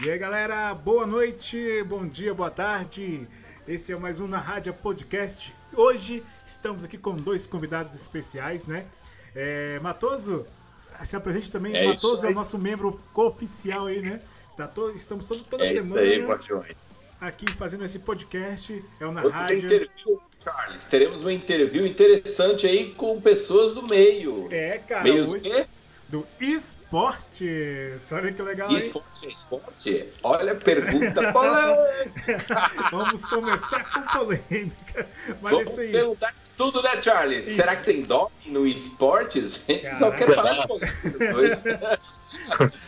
E aí galera, boa noite, bom dia, boa tarde. Esse é mais um Na Rádio Podcast. Hoje estamos aqui com dois convidados especiais, né? É, Matoso, se apresente também. É Matoso é o nosso membro oficial aí, né? Tá todo, estamos todo, toda é semana. Isso aí, aqui fazendo esse podcast. É o Na Hoje Rádio. Interview, Charles. Teremos uma interview interessante aí com pessoas do meio. É, cara. Meio do quê? Do esporte. Olha que legal, hein? Esporte, esporte. Olha a pergunta polêmica. Vamos começar com polêmica. Mas Vamos isso aí. perguntar tudo, né, Charlie? Isso. Será que tem doping no esportes? Só quer falar hoje.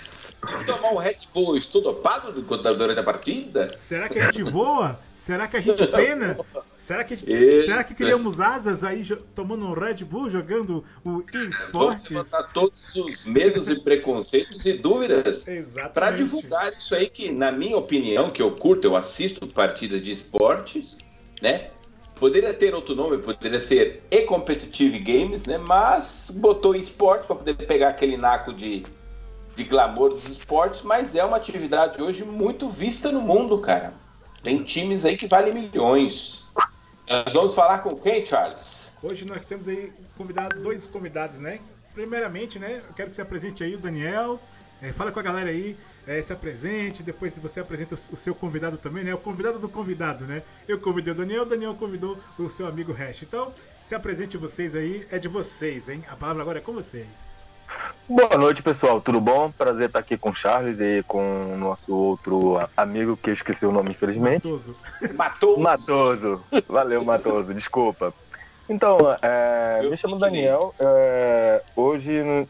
tomar um Red Bull, estou dopado durante a partida? Será que a gente voa? Será que a gente pena? Será que, será que criamos asas aí tomando um Red Bull, jogando o esportes? Vamos levantar todos os medos e preconceitos e dúvidas para divulgar isso aí que, na minha opinião, que eu curto, eu assisto partida de esportes, né? Poderia ter outro nome, poderia ser E-Competitive Games, né? Mas botou esporte para poder pegar aquele naco de de glamour dos esportes, mas é uma atividade hoje muito vista no mundo, cara. Tem times aí que valem milhões. Nós vamos falar com quem, Charles? Hoje nós temos aí convidado, dois convidados, né? Primeiramente, né? Eu quero que você apresente aí o Daniel. É, fala com a galera aí, é, se apresente, depois você apresenta o seu convidado também, né? O convidado do convidado, né? Eu convidei o Daniel, o Daniel convidou o seu amigo Hash. Então, se apresente vocês aí, é de vocês, hein? A palavra agora é com vocês. Boa noite, pessoal. Tudo bom? Prazer estar aqui com o Charles e com o nosso outro amigo, que eu esqueci o nome, infelizmente. Matoso. Matoso. Matoso. Valeu, Matoso. Desculpa. Então, é, me chamo Daniel. É, hoje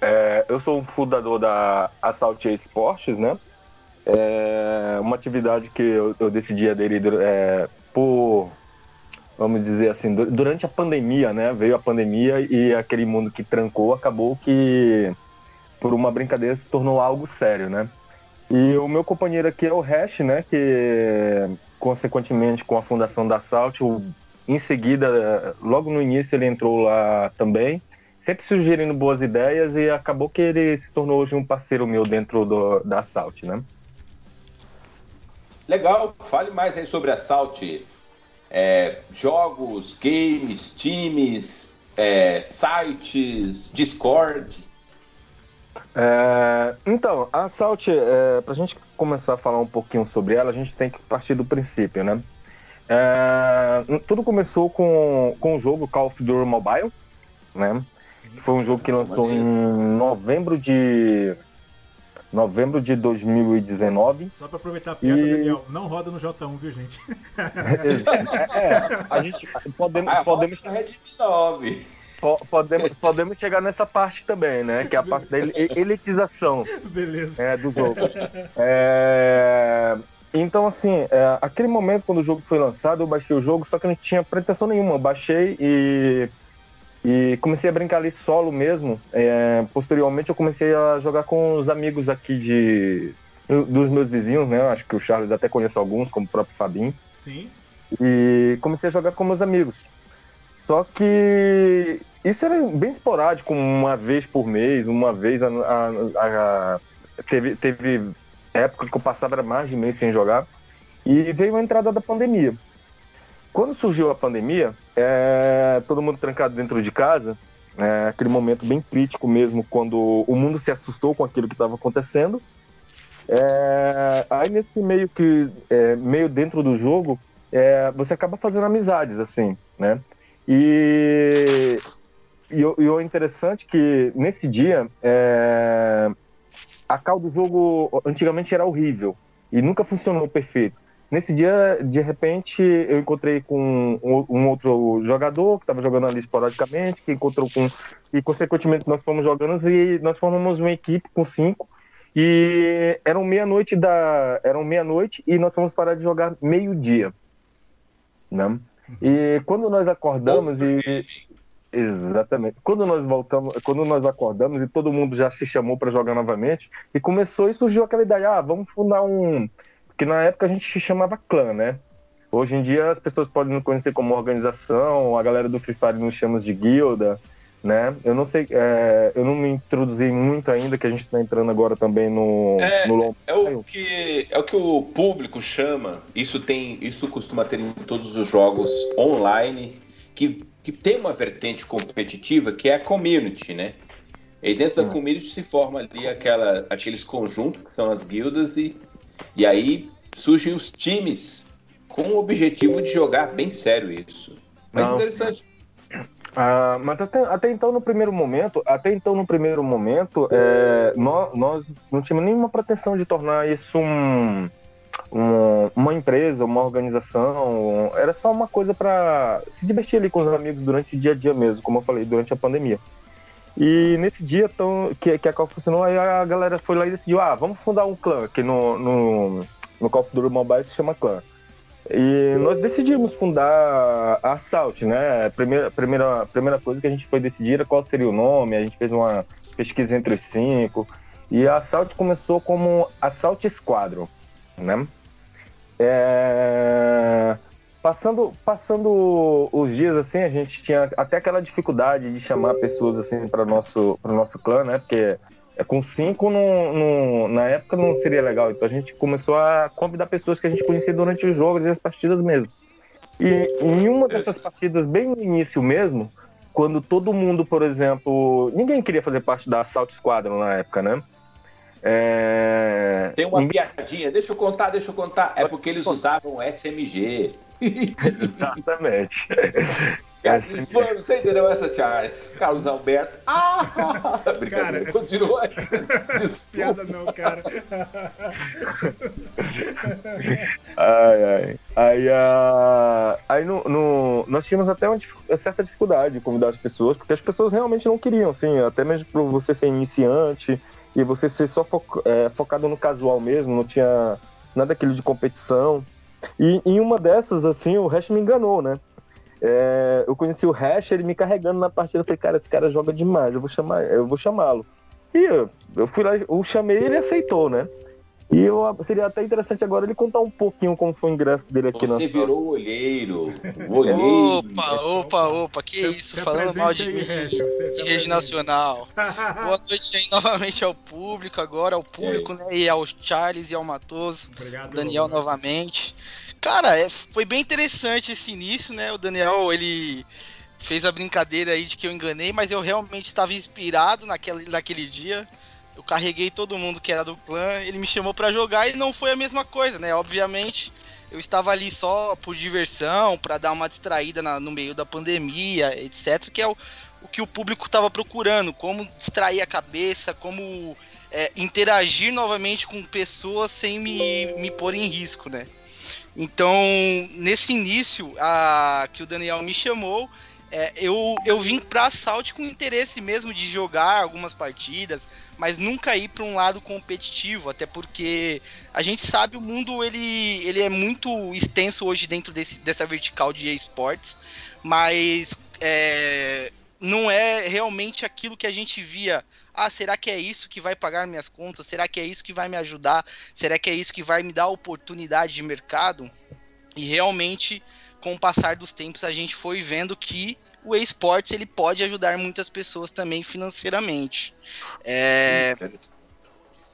é, eu sou o fundador da Assault Esportes, né? É uma atividade que eu, eu decidi aderir é, por vamos dizer assim, durante a pandemia, né? Veio a pandemia e aquele mundo que trancou acabou que, por uma brincadeira, se tornou algo sério, né? E o meu companheiro aqui é o Hash, né? Que, consequentemente, com a fundação da Salt, em seguida, logo no início, ele entrou lá também, sempre sugerindo boas ideias e acabou que ele se tornou hoje um parceiro meu dentro do, da Salt, né? Legal, fale mais aí sobre a Salt é, jogos, games, times, é, sites, Discord? É, então, a Salt, é, para a gente começar a falar um pouquinho sobre ela, a gente tem que partir do princípio, né? É, tudo começou com, com o jogo Call of Duty Mobile, né? Sim. Foi um jogo que lançou em novembro de novembro de 2019. Só para aproveitar a piada, e... Daniel, não roda no J1, viu, gente? é, é, a gente podemos. Ah, podemos... Red 9. Podemos, podemos chegar nessa parte também, né? Que é a parte da elitização Beleza. É, do jogo. É, então, assim, é, aquele momento quando o jogo foi lançado, eu baixei o jogo, só que não tinha pretensão nenhuma. Eu baixei e e comecei a brincar ali solo mesmo. É, posteriormente eu comecei a jogar com os amigos aqui de dos meus vizinhos, né? Acho que o Charles até conhece alguns, como o próprio Fabinho. Sim. E comecei a jogar com meus amigos. Só que isso era bem esporádico, uma vez por mês, uma vez a, a, a, teve, teve época que eu passava mais de mês sem jogar. E veio a entrada da pandemia. Quando surgiu a pandemia, é, todo mundo trancado dentro de casa, é, aquele momento bem crítico mesmo, quando o mundo se assustou com aquilo que estava acontecendo. É, aí nesse meio que é, meio dentro do jogo, é, você acaba fazendo amizades assim, né? E, e, e o interessante é que nesse dia a cal do jogo antigamente era horrível e nunca funcionou perfeito. Nesse dia, de repente, eu encontrei com um, outro jogador que estava jogando ali esporadicamente, que encontrou com. E, consequentemente, nós fomos jogando e nós formamos uma equipe com cinco. E eram meia-noite da. Eram meia-noite e nós fomos parar de jogar meio-dia. Né? E quando nós acordamos e. Exatamente. Quando nós voltamos, quando nós acordamos e todo mundo já se chamou para jogar novamente, e começou e surgiu aquela ideia: ah, vamos fundar um que na época a gente chamava clã, né? Hoje em dia as pessoas podem nos conhecer como organização, a galera do Free Fire nos chama de guilda, né? Eu não sei, é, eu não me introduzi muito ainda, que a gente está entrando agora também no, é, no é o que é o que o público chama. Isso tem, isso costuma ter em todos os jogos online que, que tem uma vertente competitiva que é a community, né? E dentro da community se forma ali aquela, aqueles conjuntos que são as guildas e, e aí surgem os times com o objetivo de jogar bem sério isso. Mas Não. interessante. Ah, mas até, até então no primeiro momento, até então no primeiro momento, é, nós, nós não tínhamos nenhuma pretensão de tornar isso um, um, uma empresa, uma organização. Era só uma coisa para se divertir ali com os amigos durante o dia a dia mesmo, como eu falei, durante a pandemia. E nesse dia tão, que, que a Call funcionou, aí a galera foi lá e decidiu, ah, vamos fundar um clã, que no, no, no of Duty Mobile se chama clã. E nós decidimos fundar a Assault, né? Primeira, primeira, primeira coisa que a gente foi decidir era qual seria o nome, a gente fez uma pesquisa entre os cinco. E a Assault começou como Assault Squadron, né? É... Passando, passando os dias assim, a gente tinha até aquela dificuldade de chamar pessoas assim para nosso para nosso clã, né? Porque é, com cinco, no, na época, não seria legal. Então a gente começou a convidar pessoas que a gente conhecia durante os jogos e as partidas mesmo. E em uma dessas partidas, bem no início mesmo, quando todo mundo, por exemplo. Ninguém queria fazer parte da Assault Squadron na época, né? É... Tem uma piadinha, deixa eu contar, deixa eu contar. É porque eles usavam SMG. Exatamente. Cara, você entendeu essa, Charles? Carlos Alberto. Ah! Brincadeira, cara, continua. Piada não, cara. ai, ai. Aí, uh, aí no, no, nós tínhamos até uma certa dificuldade de convidar as pessoas, porque as pessoas realmente não queriam, assim, até mesmo por você ser iniciante e você ser só fo é, focado no casual mesmo, não tinha nada aquilo de competição. E em uma dessas, assim, o Hash me enganou, né? É, eu conheci o Hash, ele me carregando na partida. Eu falei, cara, esse cara joga demais, eu vou chamar, eu vou chamá-lo. E eu, eu fui lá, eu chamei ele aceitou, né? E eu, seria até interessante agora ele contar um pouquinho como foi o ingresso dele aqui Você na Você virou o olheiro. O olheiro. Opa, opa, opa, que se, isso, se falando mal de, aí, de rede nacional. Boa noite aí novamente ao público, agora ao público, né? E ao Charles e ao Matoso. Obrigado, Daniel novamente. Cara, é, foi bem interessante esse início, né? O Daniel, ele fez a brincadeira aí de que eu enganei, mas eu realmente estava inspirado naquele, naquele dia. Eu carreguei todo mundo que era do clã, ele me chamou para jogar e não foi a mesma coisa, né? Obviamente, eu estava ali só por diversão, para dar uma distraída na, no meio da pandemia, etc, que é o, o que o público estava procurando, como distrair a cabeça, como é, interagir novamente com pessoas sem me, me pôr em risco, né? Então, nesse início a, que o Daniel me chamou, é, eu, eu vim para Assault com interesse mesmo de jogar algumas partidas, mas nunca ir para um lado competitivo, até porque a gente sabe o mundo ele, ele é muito extenso hoje dentro desse, dessa vertical de esportes, mas é, não é realmente aquilo que a gente via ah, será que é isso que vai pagar minhas contas? Será que é isso que vai me ajudar? Será que é isso que vai me dar oportunidade de mercado? E realmente, com o passar dos tempos, a gente foi vendo que o esportes ele pode ajudar muitas pessoas também financeiramente. É...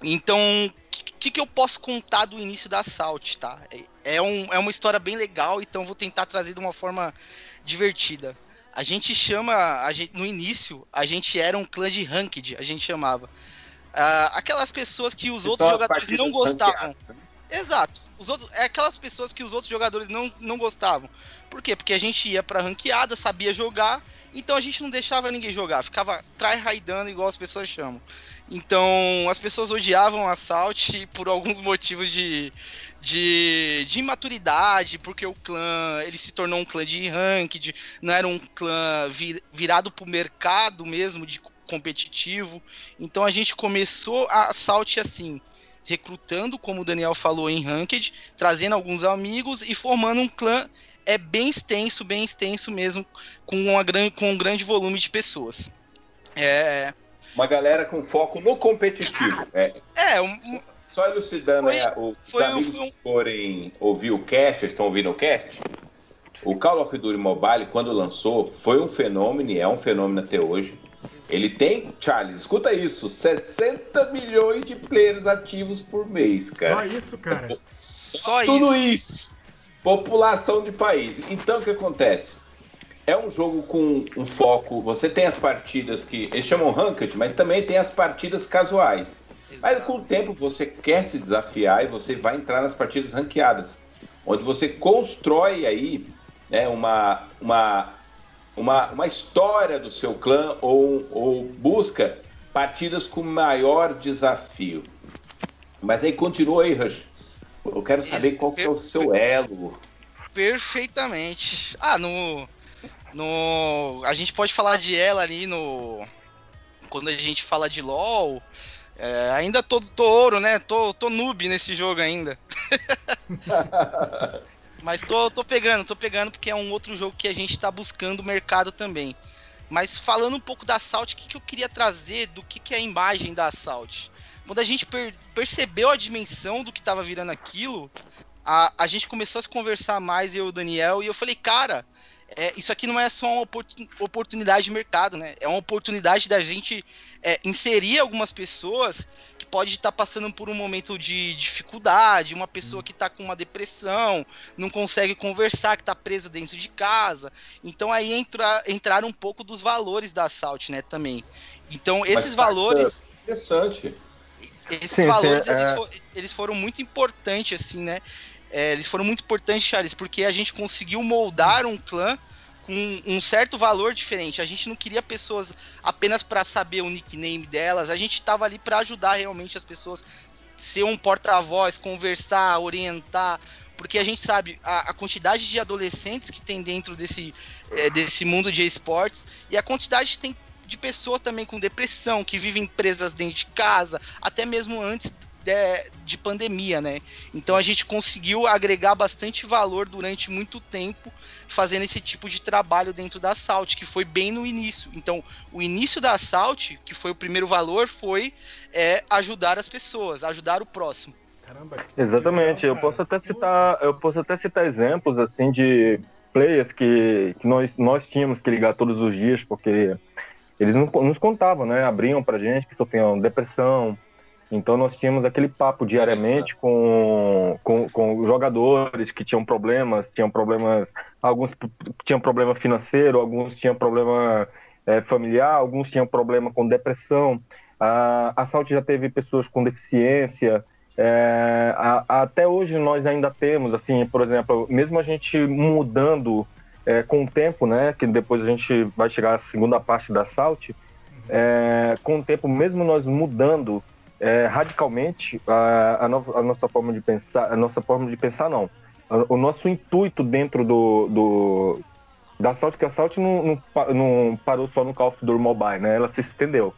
Então, o que, que eu posso contar do início da Salt, tá? É, um, é uma história bem legal, então vou tentar trazer de uma forma divertida. A gente chama, a gente, no início, a gente era um clã de ranked, a gente chamava. Uh, aquelas pessoas que os outros jogadores não gostavam. Né? Exato. Os outros, é aquelas pessoas que os outros jogadores não, não gostavam. Por quê? Porque a gente ia pra ranqueada, sabia jogar, então a gente não deixava ninguém jogar, ficava try-raidando igual as pessoas chamam. Então as pessoas odiavam a Salt por alguns motivos de, de, de imaturidade, porque o clã ele se tornou um clã de ranked, não era um clã vir, virado para o mercado mesmo, de competitivo. Então a gente começou a Salt assim, recrutando, como o Daniel falou, em ranked, trazendo alguns amigos e formando um clã é bem extenso, bem extenso mesmo, com, uma grande, com um grande volume de pessoas. É. Uma galera com foco no competitivo. É, é um, só elucidando foi, aí, os foi, amigos foi um... forem ouvir o cast, estão ouvindo o cast, o Call of Duty Mobile, quando lançou, foi um fenômeno e é um fenômeno até hoje. Ele tem, Charles, escuta isso, 60 milhões de players ativos por mês, cara. Só isso, cara. Só Tudo isso. isso. População de país. Então o que acontece? É um jogo com um foco. Você tem as partidas que eles chamam ranked, mas também tem as partidas casuais. Exato. Mas com o tempo você quer se desafiar e você vai entrar nas partidas ranqueadas, onde você constrói aí né, uma, uma, uma, uma história do seu clã ou, ou busca partidas com maior desafio. Mas aí continua aí, Rush. Eu quero saber Esse, qual que é o seu elo. Perfeitamente. Ah, no, no. A gente pode falar de ela ali no. Quando a gente fala de LOL. É, ainda tô, tô ouro, né? Tô, tô noob nesse jogo ainda. Mas tô, tô pegando, tô pegando porque é um outro jogo que a gente tá buscando mercado também. Mas falando um pouco da Salt, o que, que eu queria trazer do que, que é a imagem da Salt? Quando a gente per percebeu a dimensão do que tava virando aquilo, a, a gente começou a se conversar mais, eu e o Daniel, e eu falei, cara, é, isso aqui não é só uma oportunidade de mercado, né? É uma oportunidade da gente é, inserir algumas pessoas pode estar tá passando por um momento de dificuldade, uma pessoa que está com uma depressão, não consegue conversar, que está preso dentro de casa. Então aí entra, entrar um pouco dos valores da Salt, né, também. Então esses Mas, valores... Interessante. Esses sim, valores, é... eles, for, eles foram muito importantes, assim, né? É, eles foram muito importantes, Charles, porque a gente conseguiu moldar um clã com um certo valor diferente. A gente não queria pessoas apenas para saber o nickname delas, a gente estava ali para ajudar realmente as pessoas, ser um porta-voz, conversar, orientar, porque a gente sabe a, a, quantidade de adolescentes que tem dentro desse, é, desse mundo de esportes e a quantidade tem de pessoas também com depressão, que vivem presas dentro de casa, até mesmo antes de, de pandemia, né? Então a gente conseguiu agregar bastante valor durante muito tempo fazendo esse tipo de trabalho dentro da Salt, que foi bem no início. Então, o início da Salt, que foi o primeiro valor, foi é, ajudar as pessoas, ajudar o próximo. Caramba, Exatamente. Legal, eu posso até citar, eu posso até citar exemplos assim de players que, que nós, nós tínhamos que ligar todos os dias, porque eles nos contavam, né? Abriam pra gente que sofriam depressão, então nós tínhamos aquele papo diariamente com, com, com jogadores que tinham problemas, tinham problemas, alguns tinham problema financeiro, alguns tinham problema é, familiar, alguns tinham problema com depressão. A, a Salt já teve pessoas com deficiência. É, a, a, até hoje nós ainda temos, assim, por exemplo, mesmo a gente mudando é, com o tempo, né, que depois a gente vai chegar à segunda parte da Salt, é, com o tempo, mesmo nós mudando é, radicalmente a, a, no, a, nossa forma de pensar, a nossa forma de pensar não, o nosso intuito dentro do, do da Salt, que a Salt não, não, não, parou só no Call of Duty Mobile, né? Ela se estendeu.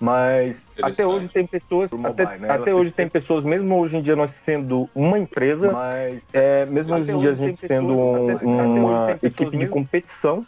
Mas até hoje tem pessoas, mobile, até, né? até hoje tem pessoas, mesmo hoje em dia nós sendo uma empresa, mas é, mesmo hoje em dia a gente sendo um, até, uma até equipe de competição,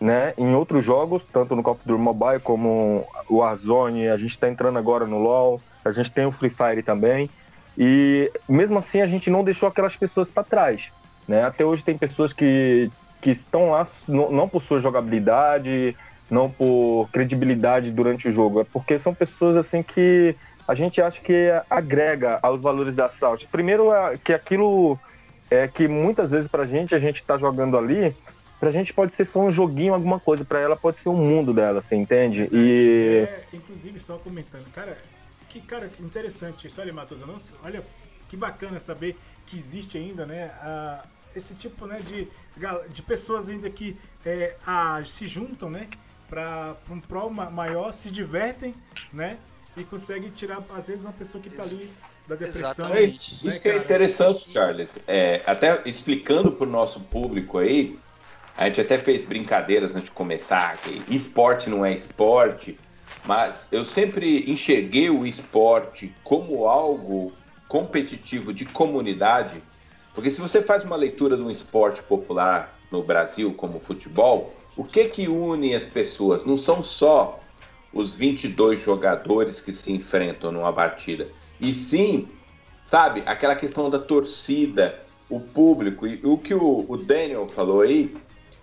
né? Em outros jogos, tanto no Call of Duty Mobile como o Warzone, a gente está entrando agora no LoL, a gente tem o Free Fire também. E mesmo assim a gente não deixou aquelas pessoas para trás. Né? Até hoje tem pessoas que, que estão lá não, por sua jogabilidade, não por credibilidade durante o jogo, é porque são pessoas assim que a gente acha que agrega aos valores da Salt. Primeiro, é que aquilo é que muitas vezes pra gente, a gente tá jogando ali, pra gente pode ser só um joguinho, alguma coisa, pra ela pode ser um mundo dela, você entende? E. É, inclusive, só comentando, cara, que, cara, que interessante isso. Olha, Matheus, olha que bacana saber que existe ainda, né? A, esse tipo né, de, de pessoas ainda que é, a, se juntam, né? Para um prol maior, se divertem, né? E conseguem tirar, às vezes, uma pessoa que está ali da depressão. Exatamente. Né, isso que é interessante, Charles. É, até explicando para o nosso público aí, a gente até fez brincadeiras antes de começar, que esporte não é esporte, mas eu sempre enxerguei o esporte como algo competitivo de comunidade, porque se você faz uma leitura de um esporte popular no Brasil como o futebol, o que que une as pessoas? Não são só os 22 jogadores que se enfrentam numa partida, e sim, sabe, aquela questão da torcida, o público. E o que o, o Daniel falou aí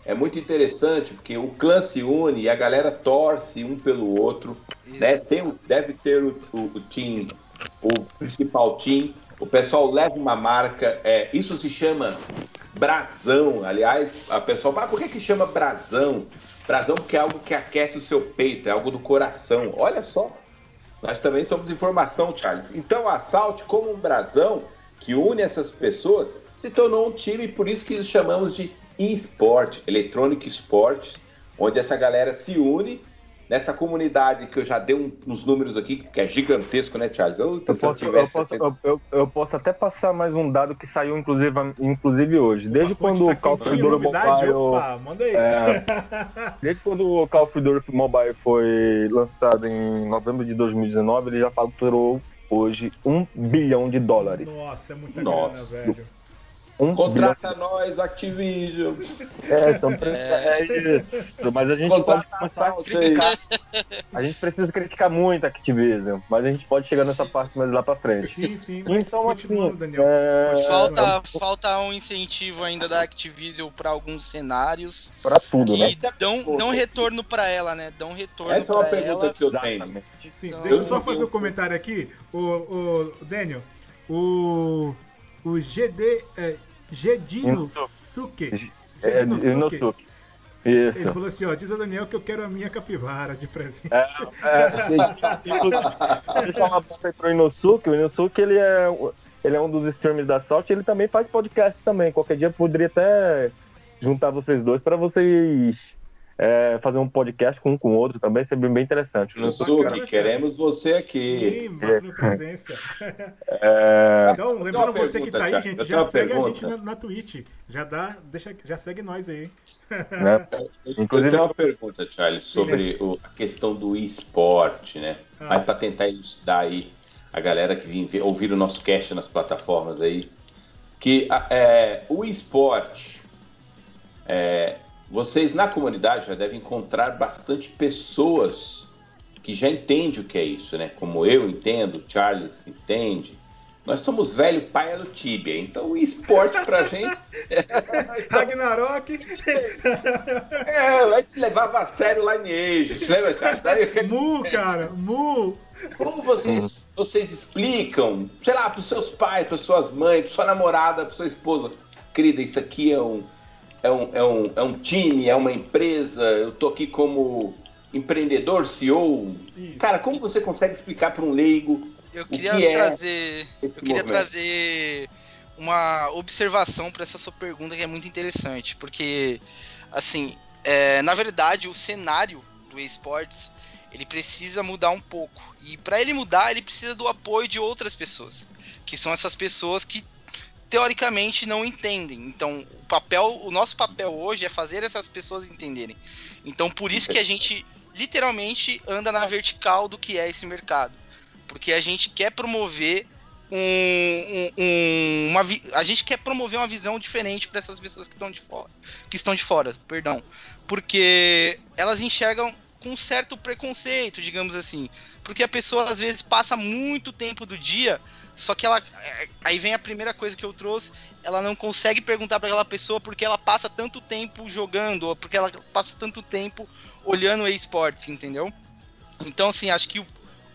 é muito interessante, porque o clã se une e a galera torce um pelo outro. Né? Tem, deve ter o, o, o team, o principal team. O pessoal leva uma marca. É, isso se chama brasão. Aliás, a pessoa fala, por que, que chama brasão? Brasão porque é algo que aquece o seu peito, é algo do coração. Olha só. Nós também somos informação, Charles. Então, a Salt, como um brasão que une essas pessoas, se tornou um time, por isso que chamamos de eSport, Electronic Sports, onde essa galera se une nessa comunidade que eu já dei um, uns números aqui, que é gigantesco, né, Charles? Eu, eu, posso, eu, posso, eu, eu, posso, até passar mais um dado que saiu, inclusive, inclusive hoje. Desde quando o Call of Duty Mobile. Opa, manda aí. É, desde quando o Call of Duty Mobile foi lançado em novembro de 2019, ele já faturou hoje um bilhão de dólares. Nossa, é muita Nossa. grana, velho. Um Contrata bilhão. nós, Activision. É, então, é. é isso. Mas a gente Contrata pode começar a criticar. A gente precisa criticar muito a Activision, mas a gente pode chegar nessa parte mais lá pra frente. Sim, sim. Então, assim, Daniel. É... Falta, falta um incentivo ainda da Activision pra alguns cenários. Pra tudo, né? Dão, dão retorno pra ela, né? Dão retorno Essa é uma pergunta ela. que eu tenho. Sim, então, deixa eu só fazer um comentário aqui. O, o Daniel, o o GD. É, Gedino Suke. Gedino Suke. Isso. Ele falou assim, ó, diz a Daniel que eu quero a minha capivara de presente. É, é, deixa eu falar pra você pro Inosuke, o Inosuke ele é, ele é um dos streamers da Salt, ele também faz podcast também. Qualquer dia eu poderia até juntar vocês dois para vocês é, fazer um podcast com um com o outro também, seria bem interessante. No Suki, queremos você aqui. Sim, é. presença. É... Então, lembrando você que tá aí, gente, já segue pergunta. a gente na, na Twitch. Já dá, deixa, já segue nós aí. Né? Inclusive... Eu tenho uma pergunta, Charles, sobre o, a questão do esporte, né? Ah. Mas para tentar elucidar aí a galera que vem ouvir o nosso cast nas plataformas aí, que é, o esporte é, vocês na comunidade já devem encontrar bastante pessoas que já entendem o que é isso, né? Como eu entendo, Charles entende. Nós somos velho pai do Tibia, então o esporte pra gente. Ragnarok! é, a gente levava a sério Lineage, lembra, Charles? Mu, cara, Mu! Como vocês, vocês explicam, sei lá, pros seus pais, pras suas mães, pra sua namorada, pra sua esposa, querida, isso aqui é um, é um, é um, é um time, é uma empresa, eu tô aqui como empreendedor, CEO. Isso. Cara, como você consegue explicar para um leigo? Eu queria que é trazer. É eu queria movimento? trazer uma observação para essa sua pergunta que é muito interessante, porque assim, é, na verdade, o cenário do esportes ele precisa mudar um pouco. E para ele mudar, ele precisa do apoio de outras pessoas, que são essas pessoas que teoricamente não entendem. Então, o papel, o nosso papel hoje é fazer essas pessoas entenderem. Então, por isso que a gente literalmente anda na vertical do que é esse mercado, porque a gente quer promover um, um, um, uma a gente quer promover uma visão diferente para essas pessoas que estão de fora, que estão de fora, perdão, porque elas enxergam com um certo preconceito, digamos assim, porque a pessoa às vezes passa muito tempo do dia só que ela. É, aí vem a primeira coisa que eu trouxe. Ela não consegue perguntar para aquela pessoa porque ela passa tanto tempo jogando, ou porque ela passa tanto tempo olhando esportes, entendeu? Então, assim, acho que o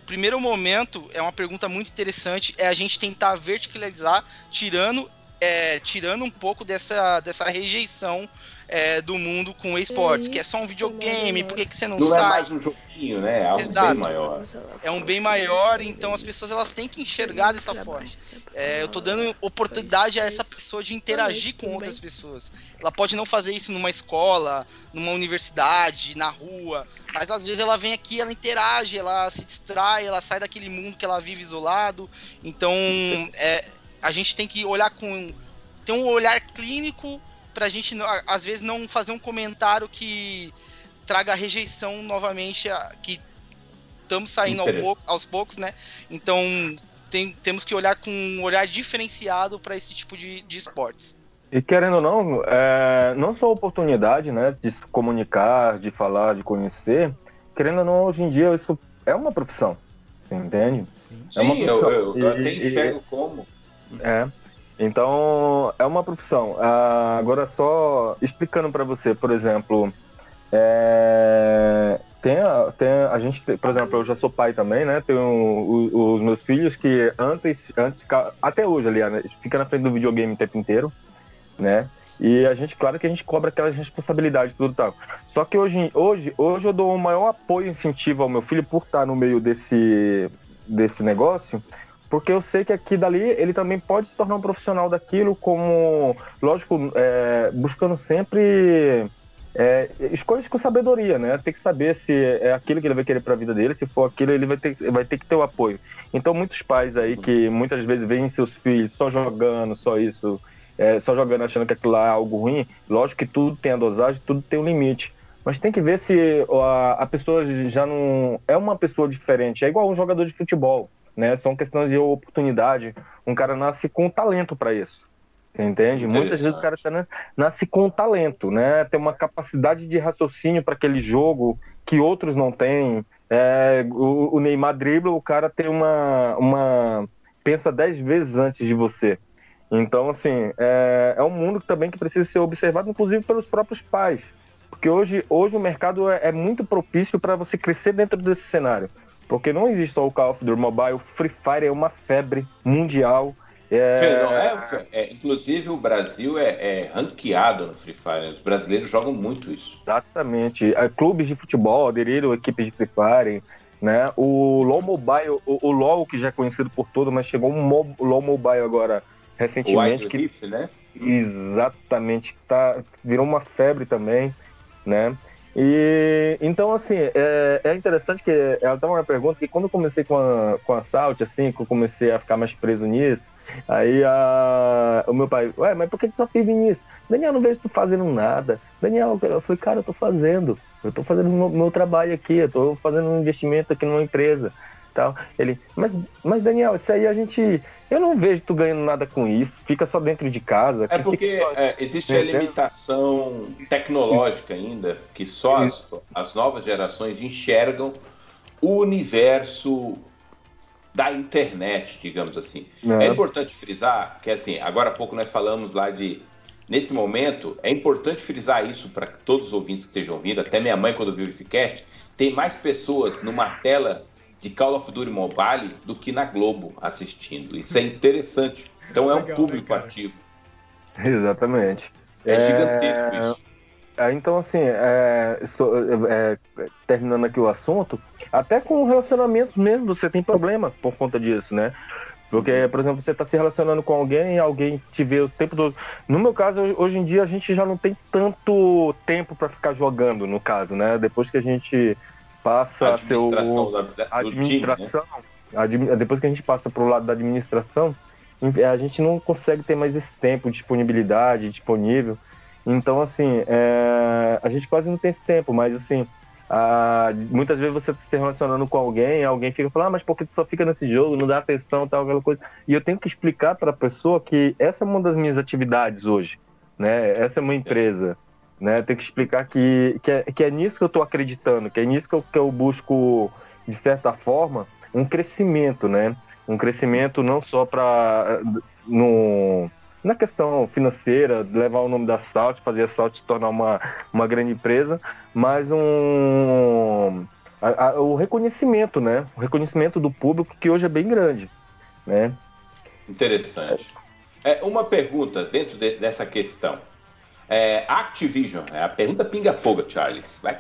primeiro momento é uma pergunta muito interessante. É a gente tentar verticalizar, tirando, é, tirando um pouco dessa, dessa rejeição é, do mundo com esportes, que é só um videogame, por que, que você não, não sai? Não é mais um joguinho, né? É algo Exato. bem maior. É um bem maior, então as pessoas elas têm que enxergar dessa forma. É, eu tô dando oportunidade a essa pessoa de interagir com outras pessoas. Ela pode não fazer isso numa escola, numa universidade, na rua, mas às vezes ela vem aqui, ela interage, ela se distrai, ela sai daquele mundo que ela vive isolado. Então, é, a gente tem que olhar com tem um olhar clínico pra gente, às vezes, não fazer um comentário que traga rejeição novamente, que estamos saindo ao pouco, aos poucos, né? Então, tem, temos que olhar com um olhar diferenciado para esse tipo de, de esportes. E querendo ou não, é, não só a oportunidade, né, de se comunicar, de falar, de conhecer, querendo ou não, hoje em dia isso é uma profissão, entende? Sim, é uma profissão. eu, eu, eu até enxergo e, como. É. Então, é uma profissão. Ah, agora, só explicando para você, por exemplo, é, tem, a, tem a gente, por exemplo, eu já sou pai também, né? Tenho os, meus filhos que antes, antes, até hoje, aliás, né? fica na frente do videogame o tempo inteiro, né? E a gente, claro que a gente cobra aquelas responsabilidades tudo tal. Só que hoje, hoje, hoje eu dou o maior apoio e incentivo ao meu filho por estar no meio desse, desse negócio, porque eu sei que aqui dali ele também pode se tornar um profissional daquilo, como, lógico, é, buscando sempre é, escolhas com sabedoria, né? Tem que saber se é aquilo que ele vai querer para a vida dele, se for aquilo, ele vai ter, vai ter que ter o apoio. Então, muitos pais aí que muitas vezes veem seus filhos só jogando, só isso, é, só jogando achando que aquilo lá é algo ruim, lógico que tudo tem a dosagem, tudo tem um limite. Mas tem que ver se a, a pessoa já não é uma pessoa diferente. É igual um jogador de futebol, né? São questões de oportunidade. Um cara nasce com talento para isso. Entende? Muitas vezes o cara tá, nasce com talento, né? Tem uma capacidade de raciocínio para aquele jogo que outros não têm. É, o, o, Neymar dribla, o cara tem uma, uma pensa dez vezes antes de você. Então, assim, é, é um mundo também que precisa ser observado, inclusive pelos próprios pais. Porque hoje, hoje o mercado é, é muito propício para você crescer dentro desse cenário. Porque não existe só o Call of Duty Mobile, o Free Fire é uma febre mundial. É... É, é, inclusive o Brasil é, é, ranqueado no Free Fire. Os brasileiros jogam muito isso. Exatamente. É, clubes de futebol aderiram equipes de Free Fire. Né? O LoL Mobile, o, o LoL que já é conhecido por todo, mas chegou um mo LoL Mobile agora recentemente. O que, Rift, né? Exatamente. Tá, virou uma febre também, né? E então, assim, é, é interessante que ela estava uma pergunta que quando eu comecei com a, com a Salt, assim, que eu comecei a ficar mais preso nisso, aí a, o meu pai, ué, mas por que tu só vive nisso? Daniel, não vejo tu fazendo nada. Daniel, eu falei, cara, eu tô fazendo. Eu tô fazendo meu, meu trabalho aqui, eu tô fazendo um investimento aqui numa empresa tal. Ele, mas, mas Daniel, isso aí a gente. Eu não vejo tu ganhando nada com isso, fica só dentro de casa. É porque só... é, existe a limitação tecnológica ainda, que só as, as novas gerações enxergam o universo da internet, digamos assim. É. é importante frisar que, assim, agora há pouco nós falamos lá de nesse momento, é importante frisar isso para todos os ouvintes que estejam ouvindo, até minha mãe, quando viu esse cast, tem mais pessoas numa tela de Call of Duty Mobile do que na Globo assistindo. Isso é interessante. Então é um público né, ativo. Exatamente. É, é... gigantesco isso. É, então, assim, é, é, terminando aqui o assunto, até com relacionamentos mesmo você tem problema por conta disso, né? Porque, por exemplo, você está se relacionando com alguém e alguém te vê o tempo todo. No meu caso, hoje em dia, a gente já não tem tanto tempo para ficar jogando, no caso, né? Depois que a gente passa a ser o. Administração. Time, né? Depois que a gente passa para o lado da administração, a gente não consegue ter mais esse tempo, disponibilidade, disponível. Então, assim, é, a gente quase não tem esse tempo, mas assim, a, muitas vezes você se relacionando com alguém, alguém fica falando, ah, mas por que tu só fica nesse jogo, não dá atenção, tal, aquela coisa. E eu tenho que explicar para a pessoa que essa é uma das minhas atividades hoje, né? Essa é uma empresa né? Tem que explicar que, que, é, que é nisso que eu estou acreditando, que é nisso que eu, que eu busco, de certa forma, um crescimento, né? Um crescimento não só para na questão financeira, levar o nome da Salt, fazer a Salt se tornar uma, uma grande empresa, mas um a, a, o reconhecimento, né? O reconhecimento do público que hoje é bem grande, né? Interessante. É uma pergunta dentro desse, dessa questão. É, Activision, é a pergunta pinga fogo, Charles. Vai,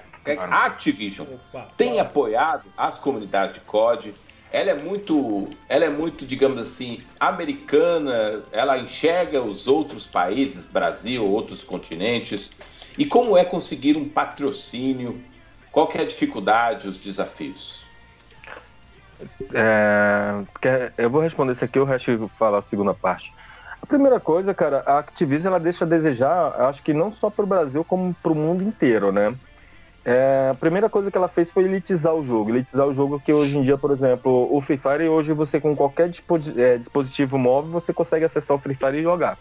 Activision Opa, tem apoiado as comunidades de COD. Ela é muito, ela é muito, digamos assim, americana. Ela enxerga os outros países, Brasil, outros continentes. E como é conseguir um patrocínio? Qual que é a dificuldade, os desafios? É, eu vou responder isso aqui, o resto falar a segunda parte. Primeira coisa, cara, a Activision ela deixa a desejar, acho que não só para o Brasil, como para o mundo inteiro, né? É, a primeira coisa que ela fez foi elitizar o jogo. Elitizar o jogo que hoje em dia, por exemplo, o Free Fire, hoje você com qualquer é, dispositivo móvel, você consegue acessar o Free Fire e jogar.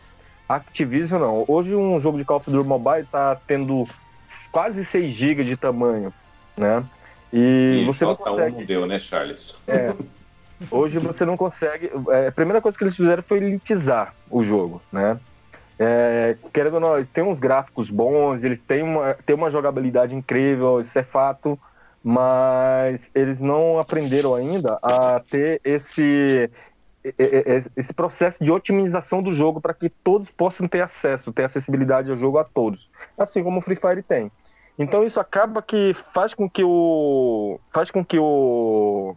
A Activision não. Hoje um jogo de Call of Duty Mobile está tendo quase 6 GB de tamanho, né? E, e você não consegue... Um deu, né, Charles? É. Hoje você não consegue. É, a primeira coisa que eles fizeram foi elitizar o jogo, né? É, querendo ou não, tem uns gráficos bons, eles têm uma, têm uma jogabilidade incrível, isso é fato, mas eles não aprenderam ainda a ter esse, esse processo de otimização do jogo para que todos possam ter acesso, ter acessibilidade ao jogo a todos, assim como o Free Fire tem. Então isso acaba que faz com que o faz com que o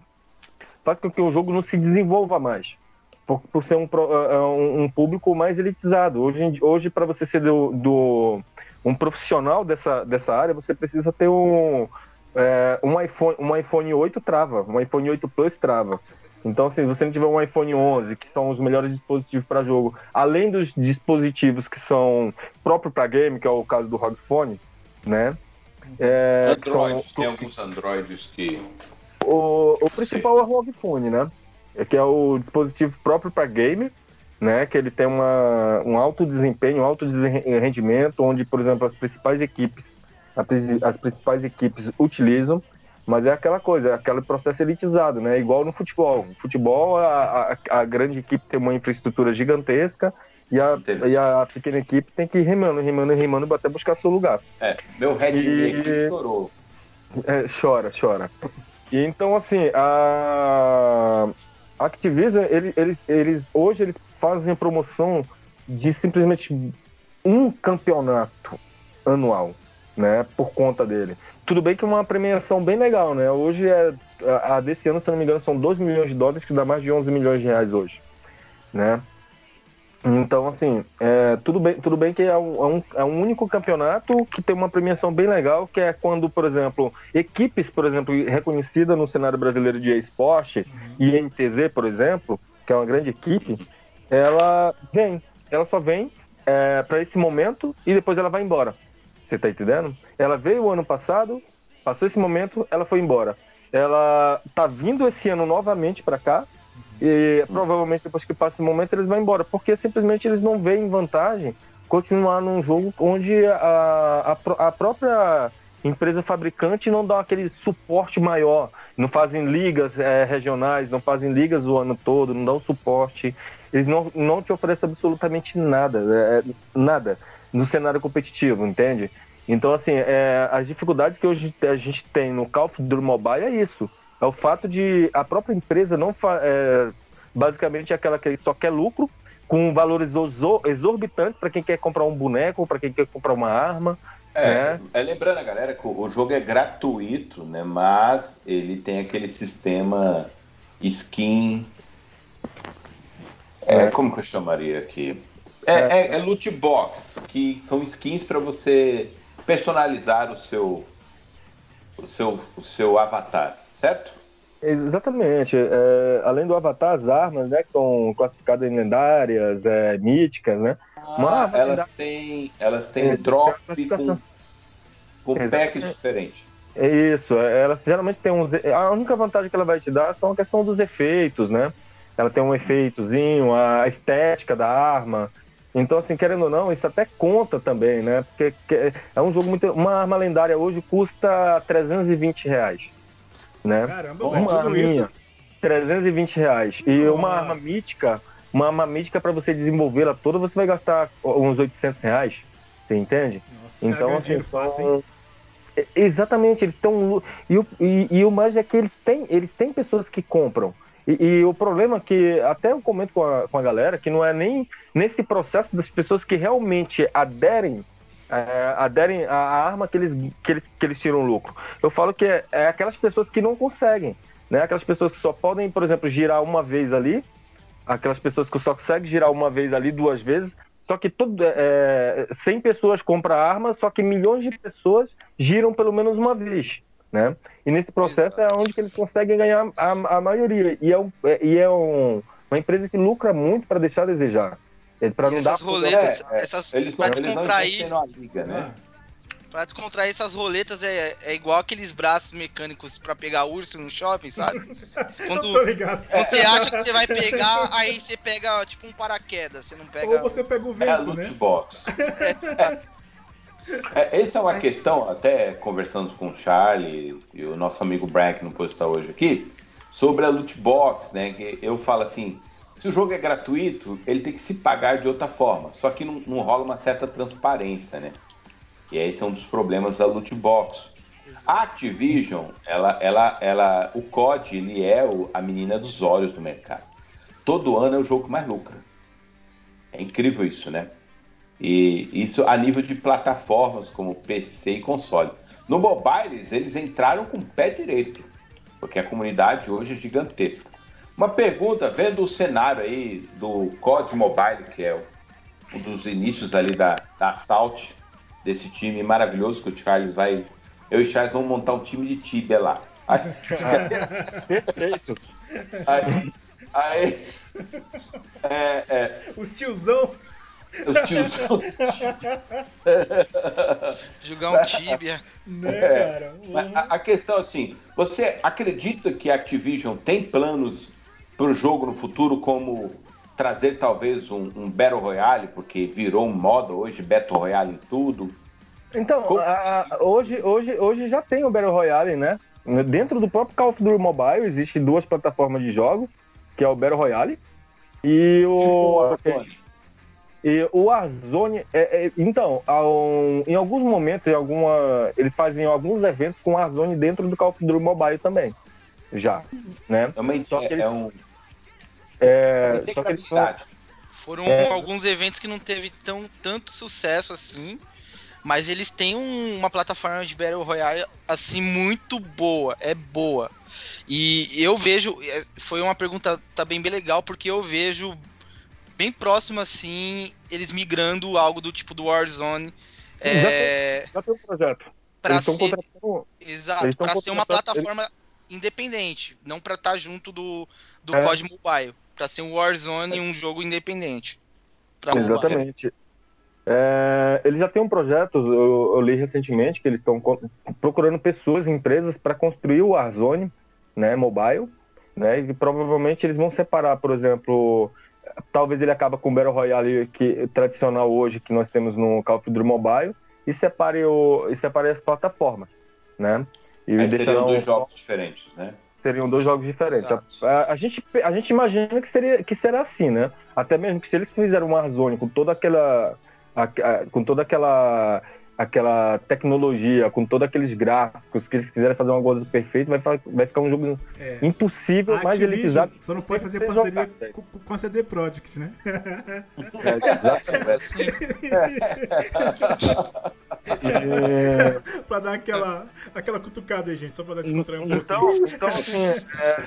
faz com que o jogo não se desenvolva mais por, por ser um, é, é, um, público mais elitizado. Hoje, hoje para você ser do, do, um profissional dessa, dessa área, você precisa ter um, é, um, iPhone, um iPhone 8 trava, um iPhone 8 Plus trava. Então, assim, se você não tiver um iPhone 11, que são os melhores dispositivos para jogo, além dos dispositivos que são próprios para game, que é o caso do ROG Phone, né? É, Android, são, tem alguns Androids que... O, o principal é o ROG Phone, né? É que é o dispositivo próprio para game, né? Que ele tem uma, um alto desempenho, um alto rendimento, onde, por exemplo, as principais equipes, as principais equipes utilizam, mas é aquela coisa, é aquele processo elitizado, né? Igual no futebol. No futebol, a, a, a grande equipe tem uma infraestrutura gigantesca e a, e a pequena equipe tem que ir remando, remando, remando até buscar seu lugar. É, meu Red e... aqui chorou. É, chora, chora. E então, assim, a, Activision, eles, eles, hoje eles fazem promoção de simplesmente um campeonato anual, né? Por conta dele. Tudo bem que é uma premiação bem legal, né? Hoje é. A, a desse ano, se não me engano, são 2 milhões de dólares, que dá mais de 11 milhões de reais hoje, né? Então, assim, é, tudo, bem, tudo bem que é um, é, um, é um único campeonato que tem uma premiação bem legal, que é quando, por exemplo, equipes, por exemplo, reconhecidas no cenário brasileiro de esporte, uhum. INTZ, por exemplo, que é uma grande equipe, ela vem, ela só vem é, para esse momento e depois ela vai embora. Você tá entendendo? Ela veio o ano passado, passou esse momento, ela foi embora. Ela tá vindo esse ano novamente para cá, e provavelmente depois que passa esse momento eles vão embora, porque simplesmente eles não veem vantagem continuar num jogo onde a, a, a própria empresa fabricante não dá aquele suporte maior, não fazem ligas é, regionais, não fazem ligas o ano todo, não dão suporte, eles não, não te oferecem absolutamente nada, é, nada no cenário competitivo, entende? Então, assim, é, as dificuldades que hoje a gente tem no Call of Duty Mobile é isso. É o fato de a própria empresa não é, basicamente é aquela que só quer lucro com valores exorbitantes para quem quer comprar um boneco, para quem quer comprar uma arma. É, né? é, lembrando a galera que o jogo é gratuito, né? Mas ele tem aquele sistema skin. É, é. como que eu chamaria aqui? É, é, é, é loot box, que são skins para você personalizar o seu, o seu, o seu avatar certo? Exatamente. É, além do Avatar, as armas, né, que são classificadas em lendárias, é, míticas, né? Ah, elas, têm, elas têm é, drop com, com packs diferentes. É isso. É, elas geralmente têm uns. A única vantagem que ela vai te dar são a questão dos efeitos, né? Ela tem um efeitozinho, a estética da arma. Então, assim, querendo ou não, isso até conta também, né? Porque é um jogo muito. Uma arma lendária hoje custa 320 reais né? Caramba, uma arminha, isso? 320 reais. E Nossa. uma arma mítica, uma arma mítica para você desenvolvê-la toda, você vai gastar uns 800 reais. Você entende? Nossa, então, assim, fácil, é, Exatamente, eles estão. E, e, e, o mais é que eles têm, eles têm pessoas que compram. E, e, o problema é que, até eu comento com a, com a galera, que não é nem nesse processo das pessoas que realmente aderem é, aderem à arma que eles, que, eles, que eles tiram lucro. Eu falo que é, é, aquelas pessoas que não conseguem, né? Aquelas pessoas que só podem, por exemplo, girar uma vez ali, aquelas pessoas que só conseguem girar uma vez ali, duas vezes, só que todo, é, 100 pessoas compram a arma, só que milhões de pessoas giram pelo menos uma vez, né? E nesse processo Exato. é onde que eles conseguem ganhar a, a maioria. E é, um, é, e é um, uma empresa que lucra muito para deixar a desejar. Pra não essas dar roletas, é, essas, eles, pra descontrair. Liga, né? Pra descontrair essas roletas é, é igual aqueles braços mecânicos pra pegar urso no shopping, sabe? Quando, quando você acha que você vai pegar, aí você pega tipo um paraquedas, você não pega. Ou você pega o vento, é né? Box. É. É, essa é uma questão, até conversando com o Charlie e o nosso amigo Brian, que não pôde estar hoje aqui. sobre a loot box, né? Que eu falo assim, se o jogo é gratuito, ele tem que se pagar de outra forma. Só que não, não rola uma certa transparência, né? E esse é um dos problemas da loot box. A Activision, ela, ela, ela, o COD, ele é o, a menina dos olhos do mercado. Todo ano é o jogo que mais lucra. É incrível isso, né? E isso a nível de plataformas como PC e console. No mobile, eles entraram com o pé direito, porque a comunidade hoje é gigantesca. Uma pergunta, vendo o cenário aí do COD Mobile, que é um dos inícios ali da, da Assault, desse time maravilhoso que o Charles vai. Eu e o Charles vamos montar um time de Tibia lá. Perfeito. Aí, aí é, é, Os tiozão. os tiozão. Jogar um Tibia. Né, É, cara? A, a questão é assim, você acredita que a Activision tem planos para o jogo no futuro como trazer talvez um, um Battle Royale, porque virou um modo hoje, Battle Royale em tudo? Então, a- hoje, hoje, hoje já tem o Battle Royale, né? Dentro do próprio Call of Duty Mobile existem duas plataformas de jogos, que é o Battle Royale e o Tipo, e o Warzone. é- é- então, ao- em alguns momentos, em alguma, eles fazem alguns eventos com Warzone dentro do Call of Duty Mobile também, já, né? é, uma, Só que é, eles- é um, É, só que eles. Foram É. alguns eventos que não teve tão, tanto sucesso assim, mas eles têm um- uma plataforma de Battle Royale assim muito boa, é boa. E eu vejo, é, foi uma pergunta também bem legal, porque eu vejo bem próximo assim, eles migrando algo do tipo do Warzone. É, já tem um projeto. pra eles ser, contratando. exato, eles pra ser uma plataforma independente, não pra estar junto do, do É. COD Mobile, pra ser um Warzone e um jogo independente. Exatamente. É, eles já têm um projeto, eu, eu li recentemente, que eles estão procurando pessoas, empresas, para construir o Warzone né, mobile, né, e provavelmente eles vão separar, por exemplo, talvez ele acaba com o Battle Royale que, tradicional hoje que nós temos no Call of Duty Mobile e separe, o, e separe as plataformas, né? E Aí seriam dois jogos diferentes, né? Seriam dois jogos diferentes. A, a gente, a gente imagina que, seria, que será assim, né? Até mesmo que se eles fizeram um Warzone com toda aquela. a- a- com toda aquela. Aquela tecnologia, com todos aqueles gráficos, que eles quiserem fazer uma coisa perfeita, vai, vai ficar um jogo É. impossível, A mais Activision elitizado. Só não pode fazer parceria jogar. com, com a CD Projekt, né? É, exatamente. E- pra dar aquela, aquela cutucada aí, gente, só pra dar descontrair um pouquinho. Então, então assim, é,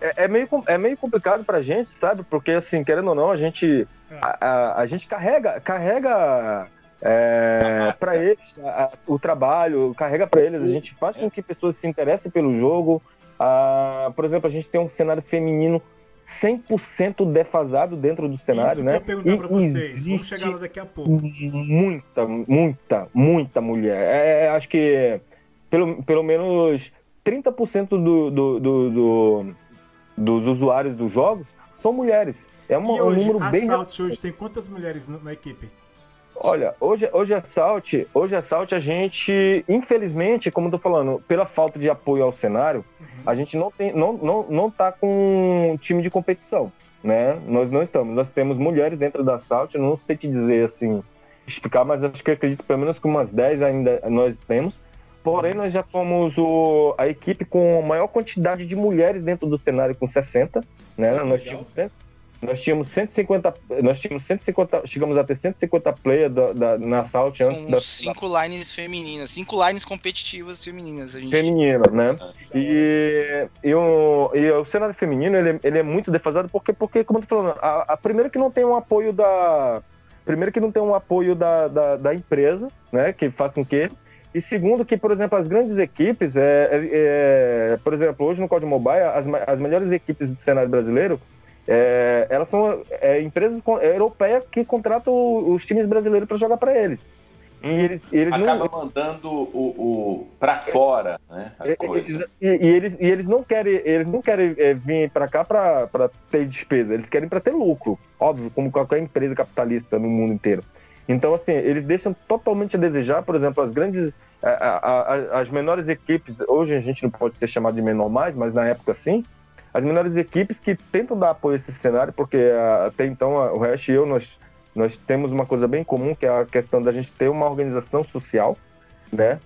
é, é meio, é meio complicado pra gente, sabe? Porque, assim, querendo ou não, a gente, a, a, a gente carrega, carrega é, para eles a- a- o trabalho, carrega pra eles, a gente faz com que pessoas se interessem pelo jogo. Ah, por exemplo, a gente tem um cenário feminino 100% defasado dentro do cenário, Isso que né? eu ia perguntar pra E vocês. Vamos chegar lá daqui a pouco. muita, muita, muita mulher. É, acho que pelo, pelo menos 30% do, do, do, do- dos usuários dos jogos são mulheres. É um, E um hoje, número a bem. Salt hoje tem quantas mulheres na equipe? Olha, hoje, hoje a Salt, hoje a Salt a gente, infelizmente, como eu tô falando, pela falta de apoio ao cenário, a gente não tem, não, não, não tá com um time de competição, né? Nós não estamos. Nós temos mulheres dentro da Salt, eu não sei te dizer assim, explicar, mas acho que acredito que pelo menos com umas 10 ainda nós temos. Porém, nós já fomos o, a equipe com a maior quantidade de mulheres dentro do cenário, com 60, né? Nós tínhamos, cem- nós tínhamos 150, nós tínhamos 150, chegamos a ter 150 players da, da, na Salt antes Com da, cinco lines femininas, cinco lines competitivas femininas. A gente feminina, né? E, e, o, e o cenário feminino, ele, ele é muito defasado porque, porque como eu tô falando, a, a primeiro que não tem um apoio da... Primeiro que não tem um apoio da, da, da empresa, né? Que faz com que... E segundo que, por exemplo, as grandes equipes, é, é- é, por exemplo, hoje no Código Mobile, as, as melhores equipes do cenário brasileiro, é, elas são é, empresas co- europeias que contratam os times brasileiros para jogar para eles. E eles, e eles não, Acaba mandando o, o para fora, né? E- coisa. E, e eles, e eles não querem, eles não querem é, vir para cá para ter despesa, eles querem para ter lucro, óbvio, como qualquer empresa capitalista no mundo inteiro. Então, assim, eles deixam totalmente a desejar, por exemplo, as grandes, a- a- a- as menores equipes, hoje a gente não pode ser chamado de menor mais, mas na época sim, as menores equipes que tentam dar apoio a esse cenário, porque uh, até então uh, o Hash e eu, nós, nós temos uma coisa bem comum, que é a questão da gente ter uma organização social, né?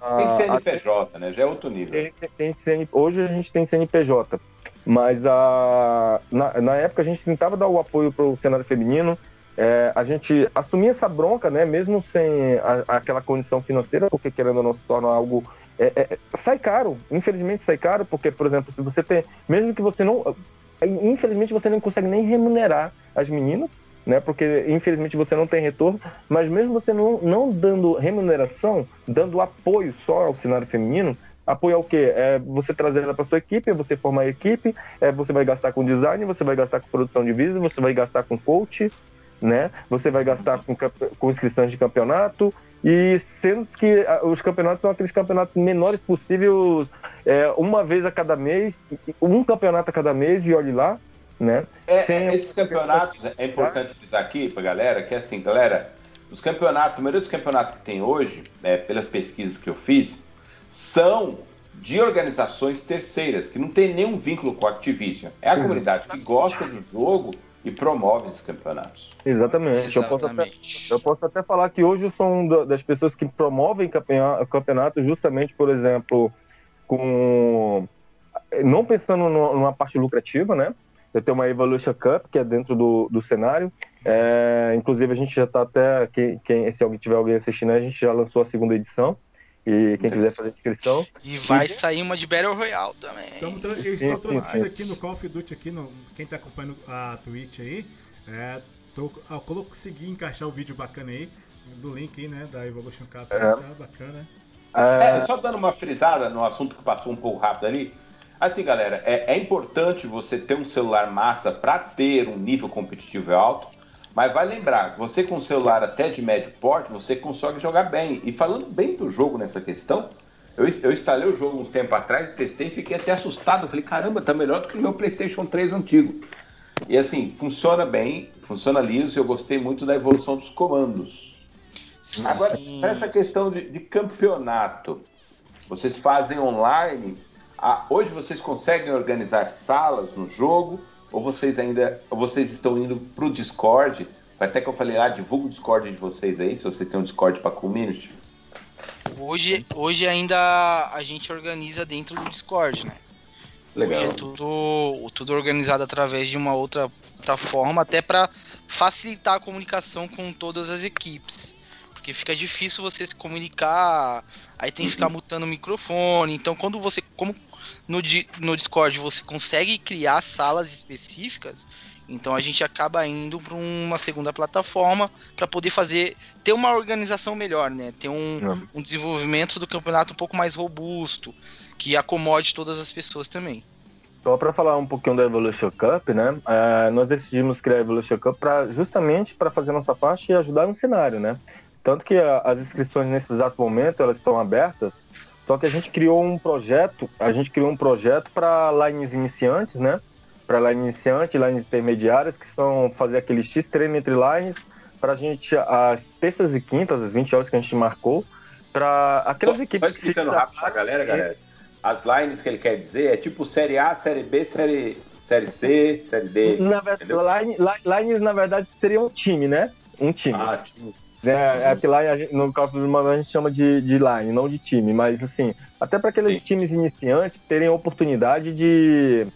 Ah, tem CNPJ, né? Já é outro nível. Tem, tem, hoje a gente tem CNPJ, mas a, na, na época a gente tentava dar o apoio para o cenário feminino, é, a gente assumia essa bronca, né, mesmo sem a, aquela condição financeira, porque querendo ou não se torna algo. É, é, sai caro, infelizmente sai caro, porque, por exemplo, se você tem. Mesmo que você não. Infelizmente você não consegue nem remunerar as meninas, né? Porque infelizmente você não tem retorno, mas mesmo você não, não dando remuneração, dando apoio só ao cenário feminino, apoio ao quê? É você trazer ela para sua equipe, é você formar a equipe, é você vai gastar com design, você vai gastar com produção de vídeo, você vai gastar com coach, né? Você vai gastar com, com inscrições de campeonato e sendo que os campeonatos são aqueles campeonatos menores possíveis, é, uma vez a cada mês, um campeonato a cada mês e olhe lá, né? É, Tem esses campeonatos, é importante frisar aqui pra galera, que é assim, galera, os campeonatos, a maioria dos campeonatos que tem hoje, é, pelas pesquisas que eu fiz, são de organizações terceiras, que não tem nenhum vínculo com a Activision. É a comunidade que gosta do jogo e promove esses campeonatos. Exatamente. Eu, posso até, eu posso até falar que hoje eu sou um das pessoas que promovem campeonatos justamente, por exemplo, com não pensando numa parte lucrativa, né? Eu tenho uma Evolution Cup, que é dentro do, do cenário. É, inclusive, a gente já está até. Quem, quem, se alguém tiver alguém assistindo, a gente já lançou a segunda edição. E quem quiser fazer inscrição. E vai e... sair uma de Battle Royale também. Estamos eu estou transmitindo aqui no Call of Duty, aqui no, quem está acompanhando a Twitch aí. É, tô, eu consegui encaixar o vídeo bacana aí, do link aí, né? Da Evolution Cup. É. Tá bacana. É, só dando uma frisada no assunto que passou um pouco rápido ali. Assim, galera, é, é importante você ter um celular massa para ter um nível competitivo alto mas vai lembrar, você com celular até de médio porte, você consegue jogar bem. E falando bem do jogo nessa questão, eu, eu instalei o jogo um tempo atrás, testei e fiquei até assustado. Eu falei, caramba, tá melhor do que o meu PlayStation 3 antigo. E assim, funciona bem, funciona liso, eu gostei muito da evolução dos comandos. Sim. Agora, para essa questão de, de, campeonato, vocês fazem online. Ah, hoje vocês conseguem organizar salas no jogo ou vocês ainda, ou vocês estão indo pro Discord? Até que eu falei, ah, divulga o Discord de vocês aí, se vocês têm um Discord para community. Hoje, hoje ainda a gente organiza dentro do Discord, né? Legal. Hoje é tudo, tudo organizado através de uma outra plataforma, até para facilitar a comunicação com todas as equipes. Porque fica difícil você se comunicar, aí tem que ficar uhum. mutando o microfone. Então, quando você. Como no, no Discord você consegue criar salas específicas, então a gente acaba indo para uma segunda plataforma para poder fazer ter uma organização melhor, né? Ter um, um, desenvolvimento do campeonato um pouco mais robusto, que acomode todas as pessoas também. Só para falar um pouquinho da Evolution Cup, né? É, nós decidimos criar a Evolution Cup pra, justamente para fazer nossa parte e ajudar no cenário, né? Tanto que a, as inscrições nesse exato momento elas estão abertas só que a gente criou um projeto, a gente criou um projeto para lines iniciantes, né? Para lines iniciantes, lines intermediárias, que são fazer aquele X treino entre lines, para a gente, as terças e quintas, as 20 horas que a gente marcou, para aquelas só, equipes só explicando que se rápido pra galera, galera. As lines que ele quer dizer é tipo Série A, Série B, Série, série C, Série D. Na verdade, line, lines, na verdade, seria um time, né? Um time. Ah, time. É, é que lá no Call of Duty a gente chama de, de line, não de time, mas assim, até para aqueles Sim. times iniciantes terem a oportunidade de,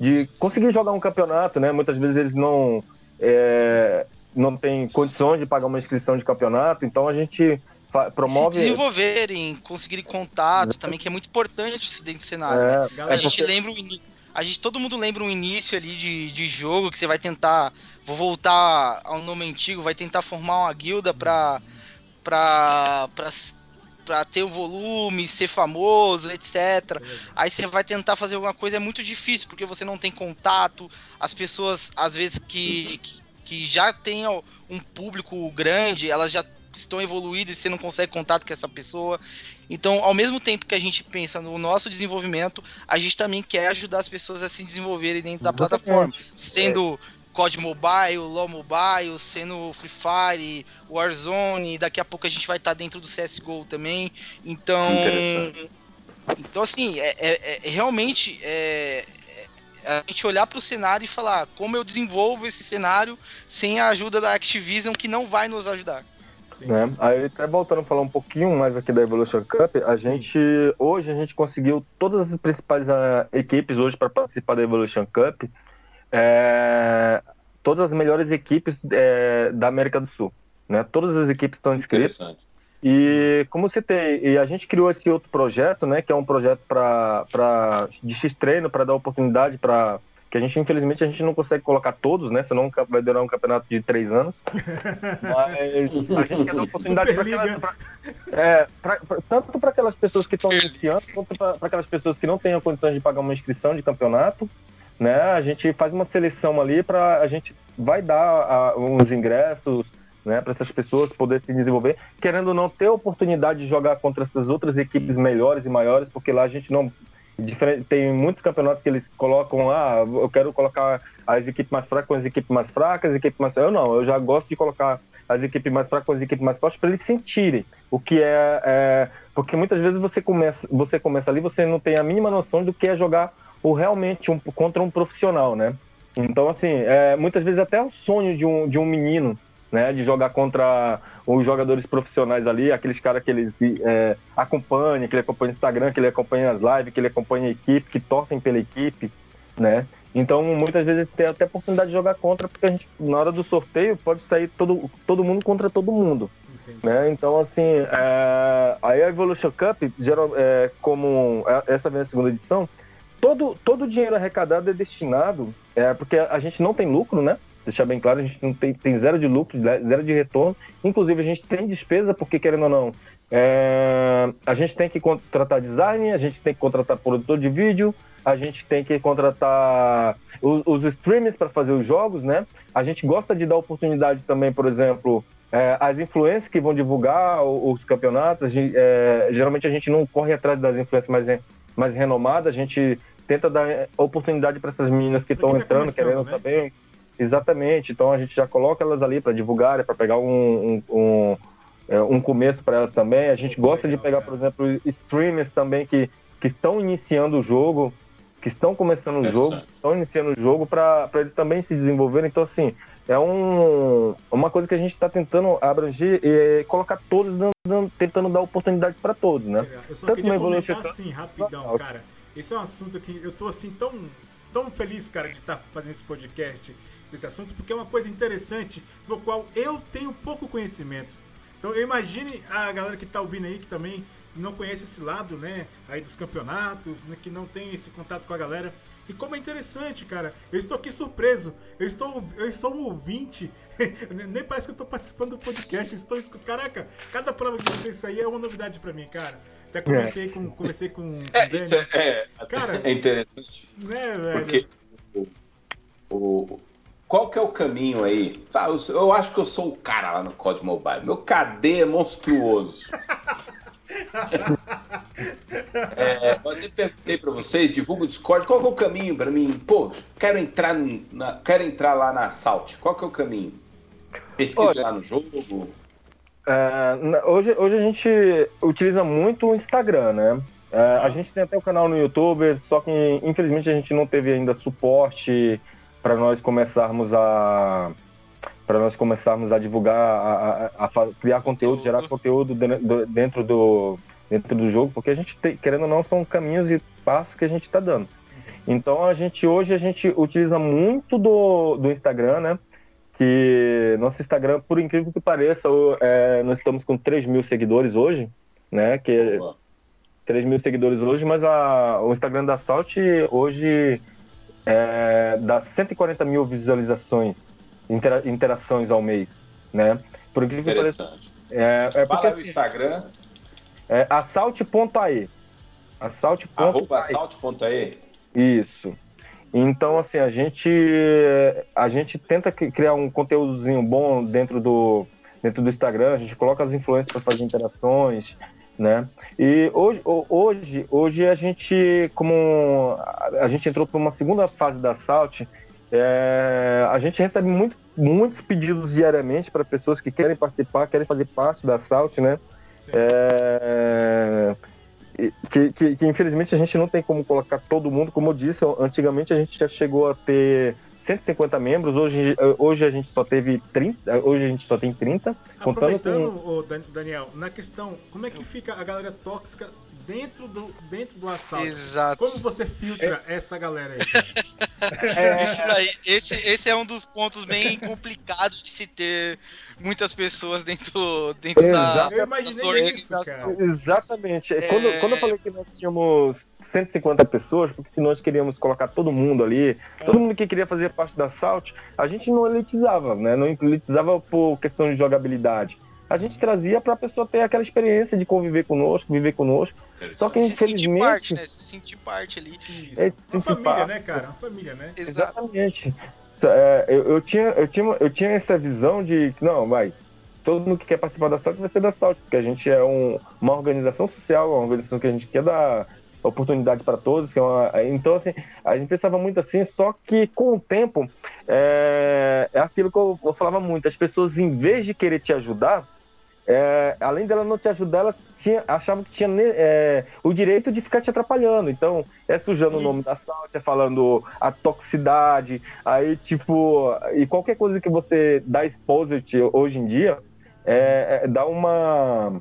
de conseguir jogar um campeonato, né? Muitas vezes eles não, é, não têm condições de pagar uma inscrição de campeonato, então a gente promove. Se desenvolverem, conseguirem contato também, que é muito importante dentro do cenário. É, né? A gente lembra o a gente, todo mundo lembra um início ali de, de jogo que você vai tentar. Vou voltar ao nome antigo, vai tentar formar uma guilda pra. pra. pra, pra ter o um volume, ser famoso, etc. Aí você vai tentar fazer alguma coisa, é muito difícil, porque você não tem contato, as pessoas, às vezes, que, que, que já tem um público grande, elas já estão evoluídas e você não consegue contato com essa pessoa. Então, ao mesmo tempo que a gente pensa no nosso desenvolvimento, a gente também quer ajudar as pessoas a se desenvolverem dentro da plataforma, sendo COD Mobile, LoL Mobile, sendo Free Fire, Warzone, daqui a pouco a gente vai estar dentro do CSGO também. Então, então assim, é, é, é realmente é, a gente olhar para o cenário e falar como eu desenvolvo esse cenário sem a ajuda da Activision que não vai nos ajudar. Né? Aí até voltando a falar um pouquinho mais aqui da Evolution Cup, a Sim. gente hoje a gente conseguiu todas as principais uh, equipes hoje para participar da Evolution Cup, é, todas as melhores equipes é, da América do Sul, né? Todas as equipes estão inscritas. E como você tem, e a gente criou esse outro projeto, né, que é um projeto para de X treino para dar oportunidade para que a gente infelizmente a gente não consegue colocar todos, né? Senão vai durar um campeonato de três anos. Mas a gente quer dar oportunidade para aquelas, pra, é, pra, pra, tanto para aquelas pessoas que estão iniciando, quanto para aquelas pessoas que não têm a condição de pagar uma inscrição de campeonato, né? A gente faz uma seleção ali para a gente vai dar uns ingressos né, para essas pessoas poderem se desenvolver, querendo ou não ter a oportunidade de jogar contra essas outras equipes melhores e maiores, porque lá a gente não tem muitos campeonatos que eles colocam lá, ah, eu quero colocar as equipes mais fracas com as equipes mais fracas, as equipes mais eu não, eu já gosto de colocar as equipes mais fracas com as equipes mais fortes para eles sentirem o que é, é, porque muitas vezes você começa você começa ali você não tem a mínima noção do que é jogar o realmente um, contra um profissional, né? Então assim, é, muitas vezes até o sonho de um, de um menino né, de jogar contra os jogadores profissionais ali, aqueles caras que eles é, acompanham, que ele acompanha o Instagram, que ele acompanha as lives, que ele acompanha a equipe, que torcem pela equipe, né? Então, muitas vezes tem até a oportunidade de jogar contra, porque a gente, na hora do sorteio, pode sair todo, todo mundo contra todo mundo. Né? Então, assim, é, a Evolution Cup, geral, é, como é, essa vem a segunda edição, todo, todo o dinheiro arrecadado é destinado, é, porque a gente não tem lucro, né? Deixar bem claro, a gente não tem, tem zero de lucro, zero de retorno. Inclusive, a gente tem despesa, porque querendo ou não, é, a gente tem que contratar design, a gente tem que contratar produtor de vídeo, a gente tem que contratar os, os streamers para fazer os jogos, né? A gente gosta de dar oportunidade também, por exemplo, é, as influências que vão divulgar os, os campeonatos. Gente, é, geralmente a gente não corre atrás das influências mais, mais renomadas, a gente tenta dar oportunidade para essas meninas que estão tá entrando, querendo né? saber Exatamente. Então a gente já coloca elas ali para divulgar, para pegar um, um, um, é, um começo para elas também. A gente gosta de pegar, por exemplo, streamers também que, que estão iniciando o jogo, que estão começando o jogo, estão iniciando o jogo para eles também se desenvolverem. Então, assim, é um, uma coisa que a gente está tentando abranger e colocar todos, dando, tentando dar oportunidade para todos, né? Eu só Tanto queria comentar assim, rapidão, cara. Esse é um assunto que eu tô assim tão, tão feliz, cara, de estar tá fazendo esse podcast desse assunto, porque é uma coisa interessante no qual eu tenho pouco conhecimento. Então eu imagine a galera que está ouvindo aí, que também não conhece esse lado, né, aí dos campeonatos, né, que não tem esse contato com a galera. E como é interessante, cara. Eu estou aqui surpreso. Eu estou, eu estou um ouvinte. Nem parece que eu estou participando do podcast. Eu estou escutando. Caraca, cada prova que vocês sair é uma novidade para mim, cara. Até comentei é. com, conversei com, com é, isso é, é, cara, é interessante. Né, velho? Porque o, o, qual que é o caminho aí? Tá, eu acho que eu sou o cara lá no Code Mobile. Meu KD é monstruoso. é, eu até perguntei para vocês, divulga o Discord, qual que é o caminho para mim? Pô, quero entrar, na, quero entrar lá na Salt. Qual que é o caminho? Pesquisa lá no jogo? É, hoje, hoje a gente utiliza muito o Instagram, né? É, a gente tem até o canal no YouTube, só que infelizmente a gente não teve ainda suporte para nós começarmos a para nós começarmos a divulgar, a, a, a criar conteúdo, gerar conteúdo dentro do dentro do jogo, porque a gente tem, querendo ou não são caminhos e passos que a gente está dando. Então a gente hoje a gente utiliza muito do, do Instagram, né? Que nosso Instagram, por incrível que pareça, é, nós estamos com 3 mil seguidores hoje, né? Que 3 mil seguidores hoje, mas a, o Instagram da Salt hoje é, dá 140 mil visualizações, intera interações ao mês, né? Por que Interessante. É, é Fala porque, o Instagram. É assalte.ae. Assalte.ae. Isso. Então, assim, a gente, a gente tenta criar um conteúdozinho bom dentro do, dentro do Instagram, a gente coloca as influências para fazer interações, né? E hoje, hoje, hoje a gente, como a gente entrou para uma segunda fase da Salt, é, a gente recebe muito, muitos pedidos diariamente para pessoas que querem participar, querem fazer parte da Salt, né? É, que, que, que, infelizmente a gente não tem como colocar todo mundo, como eu disse, antigamente a gente já chegou a ter 150 membros, hoje, hoje a gente só teve 30, hoje a gente só tem 30. Aproveitando, com... Daniel, na questão, como é que fica a galera tóxica dentro do, dentro do assalto. Exato. Como você filtra é. essa galera aí? É. Daí, esse, esse é um dos pontos bem complicados de se ter muitas pessoas dentro, dentro da, eu da organização. Isso, Exatamente. É... Quando, quando eu falei que nós tínhamos 150 pessoas, porque nós queríamos colocar todo mundo ali, todo mundo que queria fazer parte da Salt, a gente não elitizava, né? Não elitizava por questão de jogabilidade a gente trazia para a pessoa ter aquela experiência de conviver conosco, viver conosco. Só que, infelizmente. Se sentir parte, né? Se sentir parte ali. Isso. É, uma família, parte. né, cara? Uma família, né? Exatamente. É, eu, eu, tinha, eu, tinha, eu tinha essa visão de que, não, vai, todo mundo que quer participar da SALT vai ser da SALT, porque a gente é um, uma organização social, uma organização que a gente quer dar oportunidade para todos. Que é uma, então, assim, a gente pensava muito assim, só que com o tempo, é, é aquilo que eu, eu falava muito, as pessoas, em vez de querer te ajudar, é, além dela não te ajudar, ela tinha, achava que tinha é, o direito de ficar te atrapalhando. Então, é sujando o nome da sala, é falando a toxicidade, aí, tipo, e qualquer coisa que você dá exposit hoje em dia, é, é, dá uma.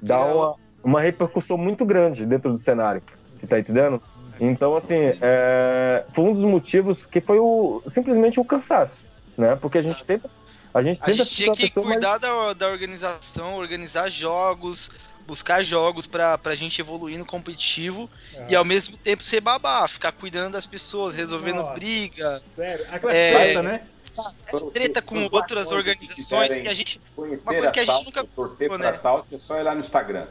dá uma, uma repercussão muito grande dentro do cenário. Você tá entendendo? Então, assim, é, foi um dos motivos que foi o, simplesmente o cansaço, né? Porque a gente tenta a gente, a gente tinha que cuidar da, da organização, organizar jogos, buscar jogos pra, pra gente evoluir no competitivo é. e ao mesmo tempo ser babá, ficar cuidando das pessoas, resolvendo Nossa, briga. Sério, aquela é, treta, né? É treta com outras organizações que a gente. Uma coisa que a gente nunca pensou, né? é só ir lá no Instagram.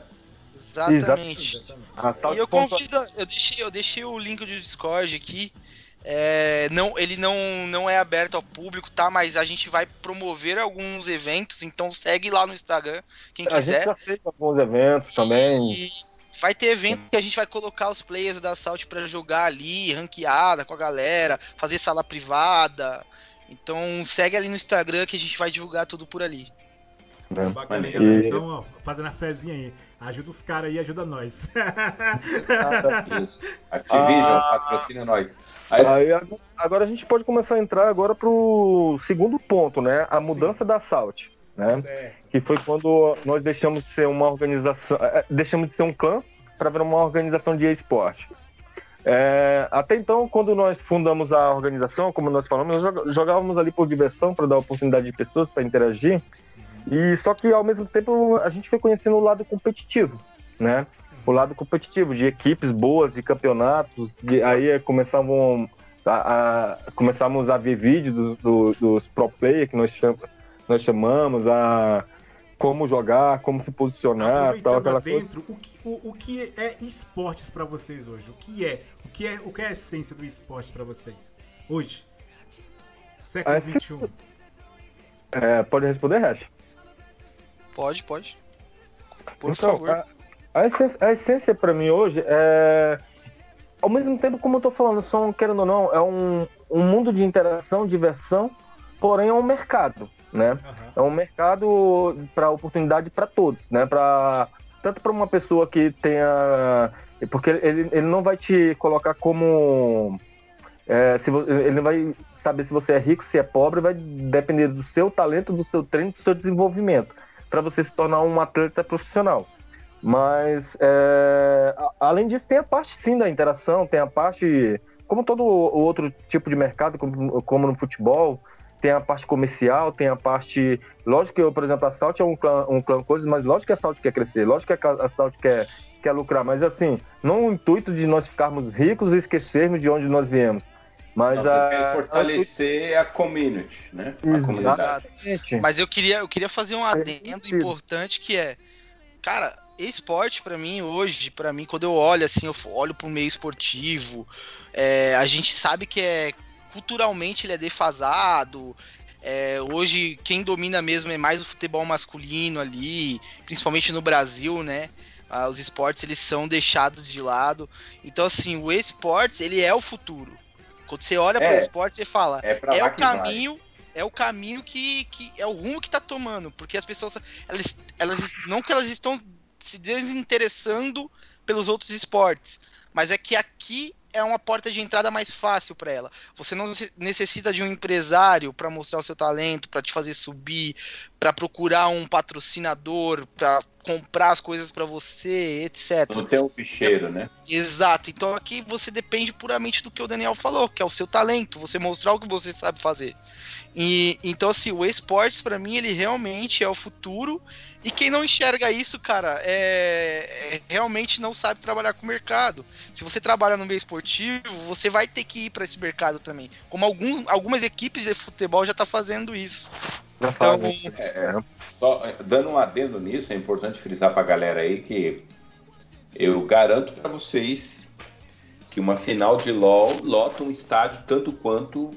Exatamente. Exatamente. E eu convido, eu deixei, eu deixei o link do Discord aqui. É, não, ele não, não é aberto ao público, tá? Mas a gente vai promover alguns eventos, então segue lá no Instagram, quem a quiser. A gente já fez alguns eventos também. E vai ter evento que a gente vai colocar os players da Salt para jogar ali, ranqueada com a galera, fazer sala privada. Então segue ali no Instagram que a gente vai divulgar tudo por ali. É. Bacana, e... Então, ó, fazendo a fezinha aí. Ajuda os caras aí, ajuda nós. Activision, ah, patrocina nós. Aí, agora a gente pode começar a entrar agora pro segundo ponto, né? A mudança Sim. da Salt, né? Certo. Que foi quando nós deixamos de ser uma organização, é, é, deixamos de ser um clã para virar uma organização de esporte. É, até então, quando nós fundamos a organização, como nós falamos, nós jogávamos ali por diversão, para dar oportunidade de pessoas para interagir. E só que ao mesmo tempo a gente foi conhecendo o lado competitivo, né? o lado competitivo, de equipes boas, de campeonatos, de, aí começavam a, a, começamos a ver vídeos do, do, dos pro players que nós, cham, nós chamamos, a como jogar, como se posicionar, tal, aquela dentro, coisa. O que, o, o que é esportes para vocês hoje? O que é? O que é, o que é a essência do esporte para vocês hoje? Século XXI. É, pode responder, Hash? Pode, pode. Por então, favor. A, a essência, a essência para mim hoje é. Ao mesmo tempo, como eu tô falando, são, querendo ou não, é um, um mundo de interação, diversão, porém é um mercado, né? Uhum. É um mercado para oportunidade para todos, né? Pra, tanto para uma pessoa que tenha. Porque ele, ele não vai te colocar como. É, se, ele não vai saber se você é rico, se é pobre, vai depender do seu talento, do seu treino, do seu desenvolvimento, para você se tornar um atleta profissional. Mas, é, além disso, tem a parte sim da interação, tem a parte, como todo outro tipo de mercado, como, como no futebol, tem a parte comercial, tem a parte. Lógico que, eu, por exemplo, a Salt é um clã, um clã coisa, mas lógico que a Salt quer crescer, lógico que a Salt quer, quer lucrar, mas assim, não o intuito de nós ficarmos ricos e esquecermos de onde nós viemos. Mas não, vocês querem fortalecer a, a community, né? A comunidade. Mas eu queria, eu queria fazer um adendo é importante que é, cara, esporte para mim hoje, para mim quando eu olho assim, eu olho para o meio esportivo, é, a gente sabe que é culturalmente ele é defasado. É, hoje quem domina mesmo é mais o futebol masculino ali, principalmente no Brasil, né? Ah, os esportes eles são deixados de lado. Então assim, o esportes ele é o futuro. Quando você olha é, para o esporte, você fala, é, é o caminho, é o caminho que, que é o rumo que tá tomando, porque as pessoas elas, elas não que elas estão se desinteressando pelos outros esportes. Mas é que aqui é uma porta de entrada mais fácil para ela. Você não necessita de um empresário para mostrar o seu talento, para te fazer subir, para procurar um patrocinador, para comprar as coisas para você, etc. Não tem um ficheiro, né? Exato. Então aqui você depende puramente do que o Daniel falou, que é o seu talento, você mostrar o que você sabe fazer. E então assim, o esportes para mim ele realmente é o futuro e quem não enxerga isso, cara, é, é, realmente não sabe trabalhar com o mercado. Se você trabalha no meio esportivo, você vai ter que ir para esse mercado também. Como algum, algumas equipes de futebol já estão tá fazendo isso. Então, é, é, só dando um adendo nisso, é importante frisar para a galera aí que eu garanto para vocês que uma final de LoL lota um estádio tanto quanto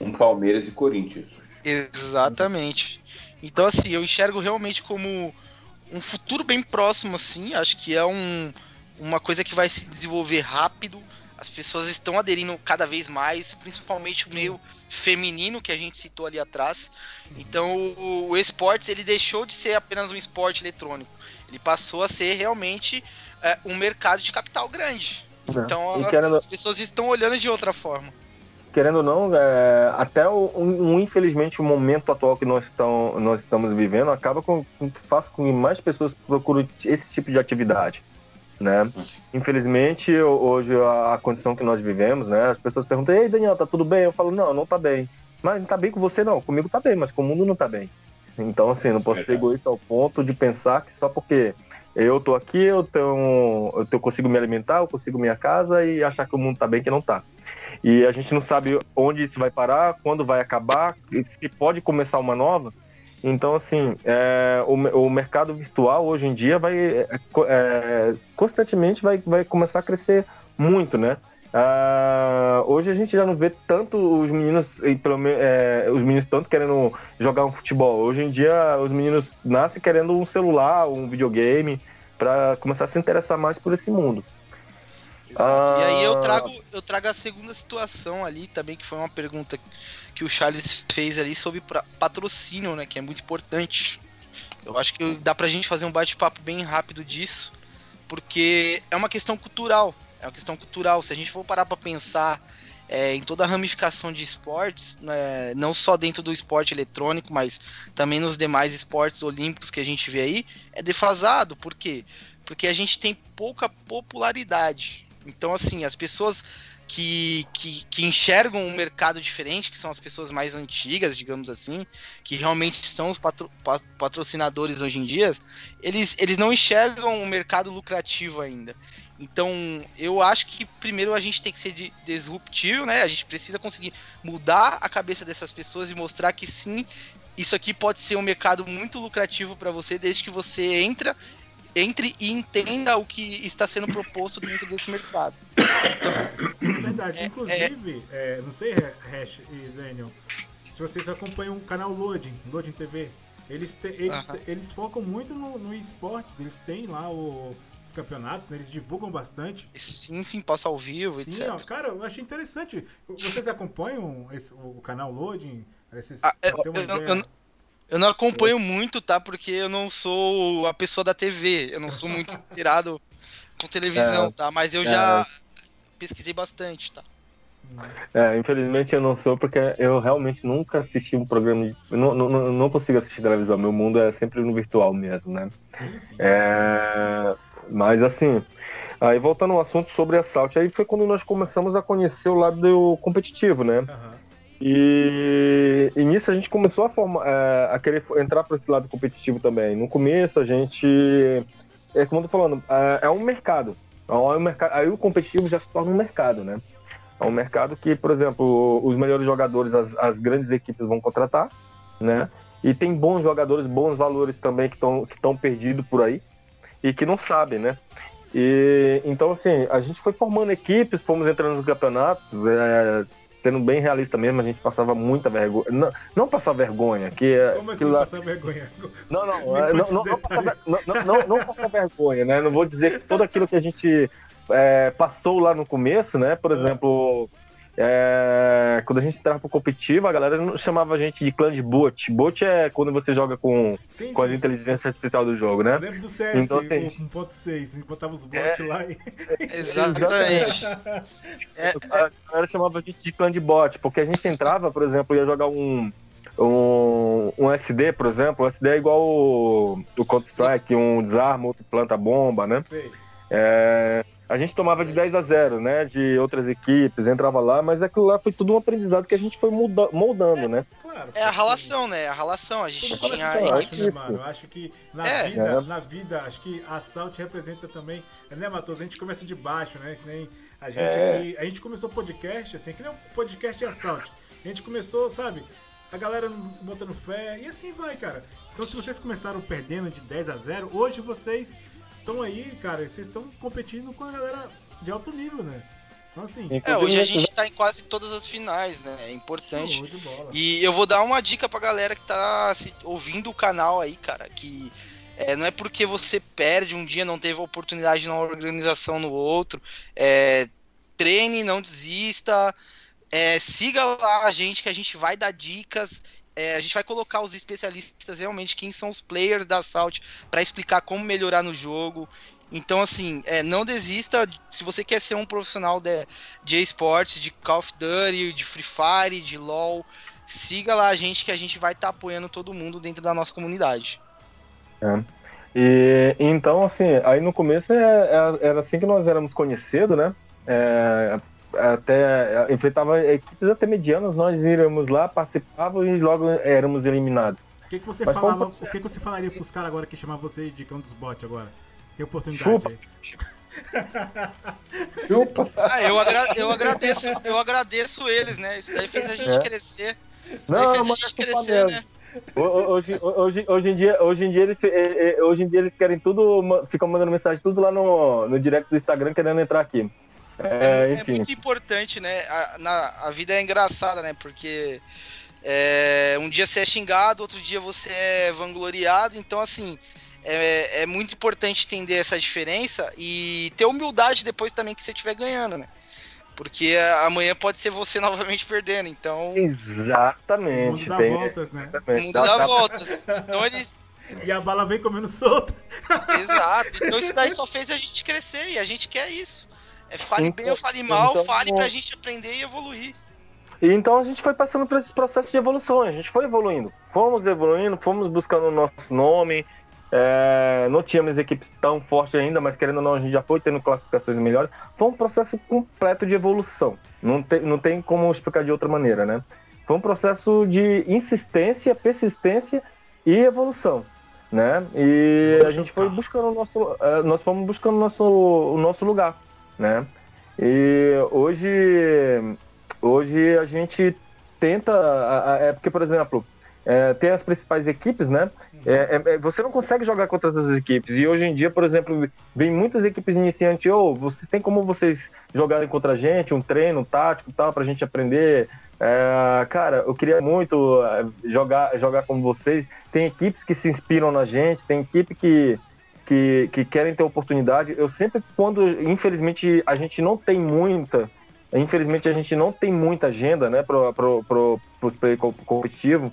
um Palmeiras e Corinthians. Exatamente. Então, assim, eu enxergo realmente como um futuro bem próximo, assim. Acho que é um, uma coisa que vai se desenvolver rápido. As pessoas estão aderindo cada vez mais, principalmente o meio feminino que a gente citou ali atrás. Então, o, o esportes ele deixou de ser apenas um esporte eletrônico. Ele passou a ser realmente é, um mercado de capital grande. É. Então, a, as pessoas estão olhando de outra forma querendo ou não, é, até o, um, infelizmente o momento atual que nós, estão, nós estamos vivendo acaba com, com faz com que mais pessoas procurem esse tipo de atividade. Né? Infelizmente, hoje a, a, condição que nós vivemos, né? As pessoas perguntam, ei Daniel, tá tudo bem? Eu falo, não, não tá bem. Mas não tá bem com você não, comigo tá bem, mas com o mundo não tá bem. Então, assim, não posso ser egoísta ao ponto de pensar que só porque eu tô aqui, eu, tenho, eu consigo me alimentar, eu consigo minha casa e achar que o mundo tá bem que não tá. E a gente não sabe onde isso vai parar, quando vai acabar, se pode começar uma nova. Então, assim, é, o, o, mercado virtual hoje em dia vai é, é, constantemente vai, vai começar a crescer muito, né? Uh, hoje a gente já não vê tanto os meninos, pelo é, os meninos tanto querendo jogar um futebol. Hoje em dia os meninos nascem querendo um celular, um videogame, para começar a se interessar mais por esse mundo. Ah... E aí eu ah. trago, eu trago a segunda situação ali também, que foi uma pergunta que o Charles fez ali sobre patrocínio, né? Que é muito importante. Eu acho que dá pra gente fazer um bate-papo bem rápido disso, porque é uma questão cultural. É uma questão cultural. Se a gente for parar pra pensar é, em toda a ramificação de esportes, né, não só dentro do esporte eletrônico, mas também nos demais esportes olímpicos que a gente vê aí, é defasado. Por quê? Porque a gente tem pouca popularidade. Então, assim, as pessoas que, que, que, enxergam um mercado diferente, que são as pessoas mais antigas, digamos assim, que realmente são os patro, patrocinadores hoje em dia, eles, eles não enxergam um mercado lucrativo ainda. Então, eu acho que primeiro a gente tem que ser disruptivo, né? A gente precisa conseguir mudar a cabeça dessas pessoas e mostrar que sim, isso aqui pode ser um mercado muito lucrativo para você, desde que você entra entre e entenda o que está sendo proposto dentro desse mercado. Então, é verdade. É, Inclusive, é... É, não sei, Hash e Daniel, se vocês acompanham o canal Loading, Loading TV, eles, te, eles, uh -huh. eles focam muito no, no esportes, eles têm lá o, os campeonatos, né? eles divulgam bastante. Sim, sim, passa ao vivo, sim, etc. Ó, cara, eu achei interessante. Vocês acompanham esse, o canal Loading? Esses, ah, eu, eu, eu, eu não acompanho muito, tá? Porque eu não sou a pessoa da TV. Eu não sou muito inteirado com televisão, é, tá? Mas eu é. já pesquisei bastante, tá? É, infelizmente eu não sou, porque eu realmente nunca assisti um programa de. Não, não, não consigo assistir televisão, meu mundo é sempre no virtual mesmo, né? Sim, sim. É, mas assim, aí voltando ao assunto sobre assalto, aí foi quando nós começamos a conhecer o lado competitivo, né? Uhum. E, e, nisso a gente começou a, formar, é, a querer entrar para esse lado competitivo também. No começo a gente, é como eu tô falando, é, é um mercado. É. Aí o competitivo já se torna um mercado, né? É um mercado que, por exemplo, os melhores jogadores, as, as grandes equipes vão contratar, né? E tem bons jogadores, bons valores também que estão que perdidos por aí e que não sabem, né? E, então, assim, a gente foi formando equipes, fomos entrando nos campeonatos, é, sendo bem realista mesmo, a gente passava muita vergonha. Não, não passar vergonha, que é. Como assim lá... passar vergonha? Não, não, não, não, não, passar, não, não, não passar vergonha, né? Não vou dizer que tudo aquilo que a gente é, passou lá no começo, né? Por é. exemplo, é, quando a gente entrava pro competitivo, a galera não chamava a gente de clã de bot. Bot é quando você joga com, sim, com sim. a inteligência artificial do jogo, né? Eu lembro do CS então, assim, 1.6, botava os bots é, lá e. Exatamente. é, a galera chamava a gente de clã de bot, porque a gente entrava, por exemplo, ia jogar um. Um, um SD, por exemplo, o SD é igual o, o Counter-Strike, um desarma, outro planta bomba, né? Sim. É, a gente tomava de 10 a 0, né? De outras equipes, entrava lá, mas aquilo lá foi tudo um aprendizado que a gente foi muda, moldando, é, né? Claro, é a relação, né? A relação. A gente tudo tinha equipes. Acho, mano, acho que na é. vida, é. na vida, acho que a Salt representa também. Né, Matheus? A gente começa de baixo, né? Que nem a gente é. aqui. A gente começou podcast, assim, que nem um podcast de Assault. A gente começou, sabe? A galera botando fé, e assim vai, cara. Então, se vocês começaram perdendo de 10 a 0, hoje vocês estão aí, cara, vocês estão competindo com a galera de alto nível, né? Então, assim, é, hoje a gente tá em quase todas as finais, né? É importante. E eu vou dar uma dica pra galera que tá se, ouvindo o canal aí, cara, que é, não é porque você perde um dia, não teve oportunidade na organização no outro. É, treine, não desista. É, siga lá a gente que a gente vai dar dicas é, a gente vai colocar os especialistas realmente, quem são os players da Salt, para explicar como melhorar no jogo. Então, assim, é, não desista. Se você quer ser um profissional de, de esportes, de Call of Duty, de Free Fire, de LoL, siga lá a gente que a gente vai estar tá apoiando todo mundo dentro da nossa comunidade. É. E então, assim, aí no começo é, é, era assim que nós éramos conhecidos, né? Até enfrentava equipes até medianas, nós íamos lá, participávamos e logo éramos eliminados. O que, que você Mas falava, o que, que você falaria pros caras agora que chamavam você de cão dos bots agora? Tem oportunidade Chupa. aí. Chupa. Ah, eu, agra eu, agradeço, eu agradeço eles, né? Isso daí fez a gente é. crescer. Isso Não, fez a gente crescer, né? Hoje, hoje, hoje, em dia, hoje, em dia eles, eh, eh, hoje em dia eles querem tudo, ficam mandando mensagem tudo lá no, no direct do Instagram querendo entrar aqui. É, é, é muito importante, né? A, na, a vida é engraçada, né? Porque é, um dia você é xingado, outro dia você é vangloriado. Então, assim, é, é muito importante entender essa diferença e ter humildade depois também que você estiver ganhando, né? Porque amanhã pode ser você novamente perdendo, então... Exatamente. O mundo dá voltas, né? O mundo dá voltas. Então eles... E a bala vem comendo solta. Exato. Então isso daí só fez a gente crescer e a gente quer isso. É, fale então, bem ou fale mal, então, fale pra gente aprender e evoluir. E então a gente foi passando por esse processo de evolução, a gente foi evoluindo. Fomos evoluindo, fomos buscando o nosso nome. É, não tínhamos equipes tão fortes ainda, mas querendo ou não, a gente já foi tendo classificações melhores. Foi um processo completo de evolução. Não tem, não tem como explicar de outra maneira, né? Foi um processo de insistência, persistência e evolução, né? E a gente foi buscando o nosso, é, nós fomos buscando o nosso, o nosso lugar né? E hoje, hoje a gente tenta, é porque, por exemplo, é, tem as principais equipes, né? É, é, é, você não consegue jogar contra essas equipes. E hoje em dia, por exemplo, vem muitas equipes iniciantes, ou oh, você tem como vocês jogarem contra a gente, um treino um tático tal, pra gente aprender. É, cara, eu queria muito é, jogar, jogar como vocês. Tem equipes que se inspiram na gente, tem equipe que, que, que querem ter oportunidade. Eu sempre, quando, infelizmente, a gente não tem muita, infelizmente a gente não tem muita agenda, né, pro, pro, pro, pro play competitivo.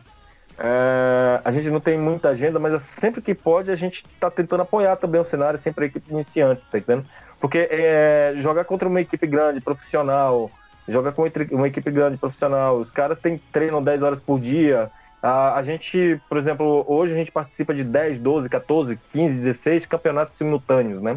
É, a gente não tem muita agenda, mas sempre que pode a gente está tentando apoiar também o cenário, sempre a equipe iniciante, tá entendendo? Porque é, jogar contra uma equipe grande, profissional, jogar contra uma equipe grande, profissional, os caras têm treino 10 horas por dia, a, gente, por exemplo, hoje a gente participa de 10, 12, 14, 15, 16 campeonatos simultâneos, né?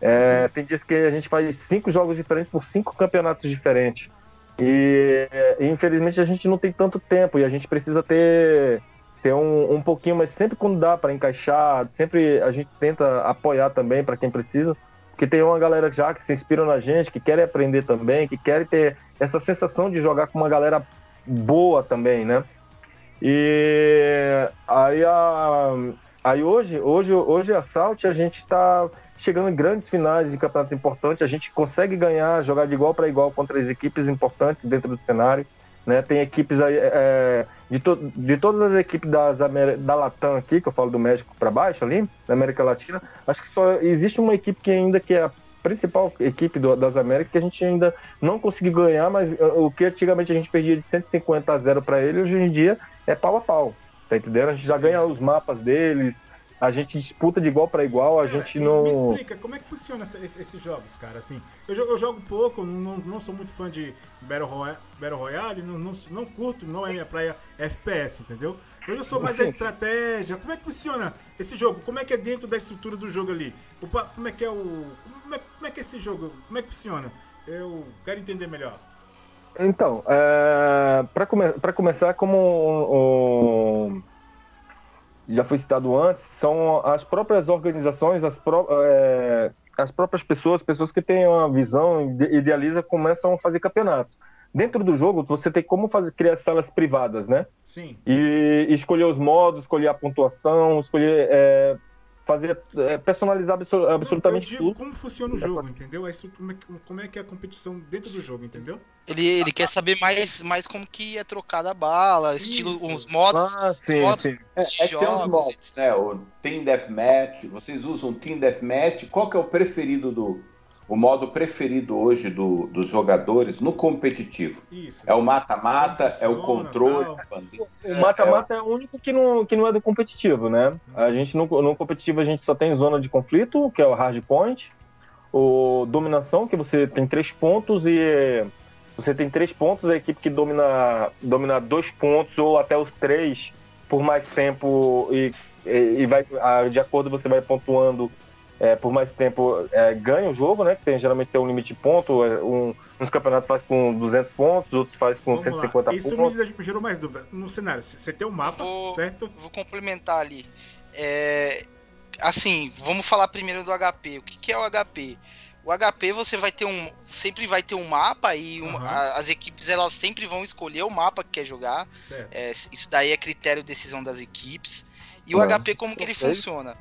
É, tem dias que a gente faz cinco jogos diferentes por cinco campeonatos diferentes. E, infelizmente a gente não tem tanto tempo e a gente precisa ter, ter um, um pouquinho, mas sempre quando dá para encaixar, sempre a gente tenta apoiar também para quem precisa, porque tem uma galera já que se inspira na gente, que querem aprender também, que querem ter essa sensação de jogar com uma galera boa também, né? E aí, a, aí hoje, hoje, hoje a Salt a gente está chegando em grandes finais de campeonatos importantes, a gente consegue ganhar, jogar de igual para igual contra as equipes importantes dentro do cenário. Né? Tem equipes aí, é, de, to, de todas as equipes das da Latam aqui, que eu falo do México para baixo ali, da América Latina, acho que só existe uma equipe que ainda que é principal equipe do, das Américas que a gente ainda não conseguiu ganhar, mas uh, o que antigamente a gente perdia de 150 a 0 para ele, hoje em dia é pau a pau. Tá entendendo? A gente já ganha os mapas deles, a gente disputa de igual para igual, a gente não. Me explica, como é que funciona esses, esses jogos, cara? Assim, eu jogo, eu jogo pouco, não, não sou muito fã de Battle Royale, Battle Royale não, não, não curto, não é minha praia FPS, entendeu? Eu sou mais da estratégia. Como é que funciona esse jogo? Como é que é dentro da estrutura do jogo ali? como é que é o. Como é, como é que é esse jogo? Como é que funciona? Eu quero entender melhor. Então, é, para come começar, como o, já foi citado antes, são as próprias organizações, as, pró é, as próprias pessoas, pessoas que têm uma visão, idealiza, começam a fazer campeonatos dentro do jogo você tem como fazer criar salas privadas, né? Sim. E, e escolher os modos, escolher a pontuação, escolher é, fazer é, personalizar absolutamente eu digo tudo. como funciona o jogo, entendeu? Isso, como, é, como é que é a competição dentro do jogo, entendeu? Ele, ele quer saber mais, mais como que é trocada a bala, Isso. estilo, uns modos, ah, sim, modos sim. É, é jogos, modos, né? O Team Deathmatch, vocês usam Team Deathmatch, qual que é o preferido do o modo preferido hoje do, dos jogadores no competitivo. Isso. É o mata-mata, é o controle. O mata-mata é, é, o único que não, que não é do competitivo, né? Uhum. A gente no, no competitivo a gente só tem zona de conflito, que é o hard point, o dominação, que você tem três pontos e você tem três pontos, a equipe que domina, domina dois pontos ou até os três por mais tempo e, e, e vai, de acordo você vai pontuando é, por mais tempo é, ganha o jogo, né? Que tem, geralmente tem um limite de ponto. É, um, uns campeonatos faz com 200 pontos, outros faz com Vamos 150 lá. Isso pontos. Isso me gerou mais dúvida. No cenário, você tem um mapa, vou, certo? Vou complementar ali. É, assim, vamos falar primeiro do HP. O que, que é o HP? O HP você vai ter um. Sempre vai ter um mapa e um, uhum. a, as equipes elas sempre vão escolher o mapa que quer jogar. É, isso daí é critério de decisão das equipes. E o uhum. HP, como que ele funciona?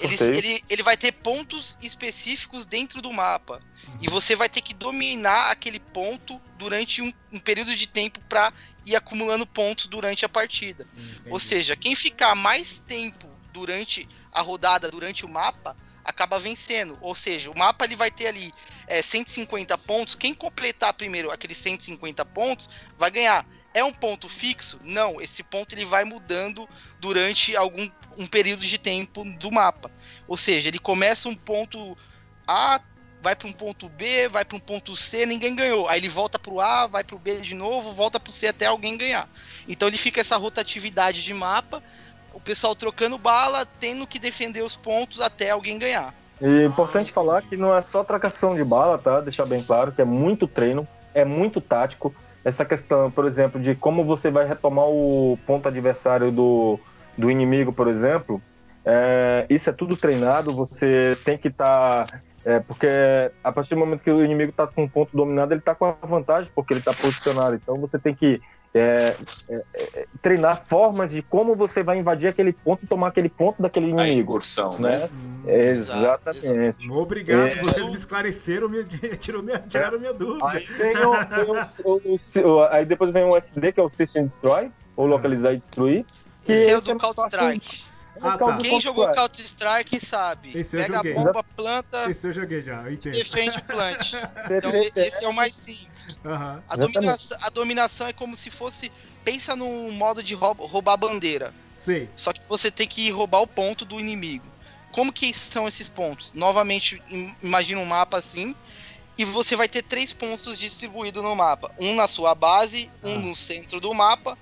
Ele, ele, ele, vai ter pontos específicos dentro do mapa. Uhum. E você vai ter que dominar aquele ponto durante um, um período de tempo para ir acumulando pontos durante a partida. Entendi. Ou seja, quem ficar mais tempo durante a rodada, durante o mapa, acaba vencendo. Ou seja, o mapa ele vai ter ali é, 150 pontos. Quem completar primeiro aqueles 150 pontos vai ganhar. É um ponto fixo? Não, esse ponto ele vai mudando durante algum um período de tempo do mapa. Ou seja, ele começa um ponto A, vai para um ponto B, vai para um ponto C, ninguém ganhou. Aí ele volta para o A, vai para o B de novo, volta para o C até alguém ganhar. Então ele fica essa rotatividade de mapa, o pessoal trocando bala, tendo que defender os pontos até alguém ganhar. E é importante falar que não é só trocação de bala, tá? Deixar bem claro que é muito treino, é muito tático essa questão, por exemplo, de como você vai retomar o ponto adversário do, do inimigo, por exemplo, é, isso é tudo treinado, você tem que estar. Tá, é, porque a partir do momento que o inimigo está com um ponto dominado, ele está com a vantagem, porque ele está posicionado. Então você tem que é, é, é, treinar formas de como você vai invadir aquele ponto e tomar aquele ponto daquele inimigo. A incursão, né? né? Hum, Exatamente. Exato. Obrigado, é. vocês me esclareceram, me, tirou minha, tiraram minha dúvida. Aí, tem o, tem o, o, aí depois vem o SD, que é o System Destroy, ou localizar e destruir. Que Esse é o do Counter-Strike. Ah, tá. Quem jogou Counter Strike sabe. Esse Pega a bomba, planta. Esse eu joguei já, entendo. Defende plant. então esse é o mais simples. Uhum. A, dominação, a dominação é como se fosse. Pensa num modo de roubar bandeira. Sim. Só que você tem que roubar o ponto do inimigo. Como que são esses pontos? Novamente, imagina um mapa assim. E você vai ter três pontos distribuídos no mapa. Um na sua base, um ah. no centro do mapa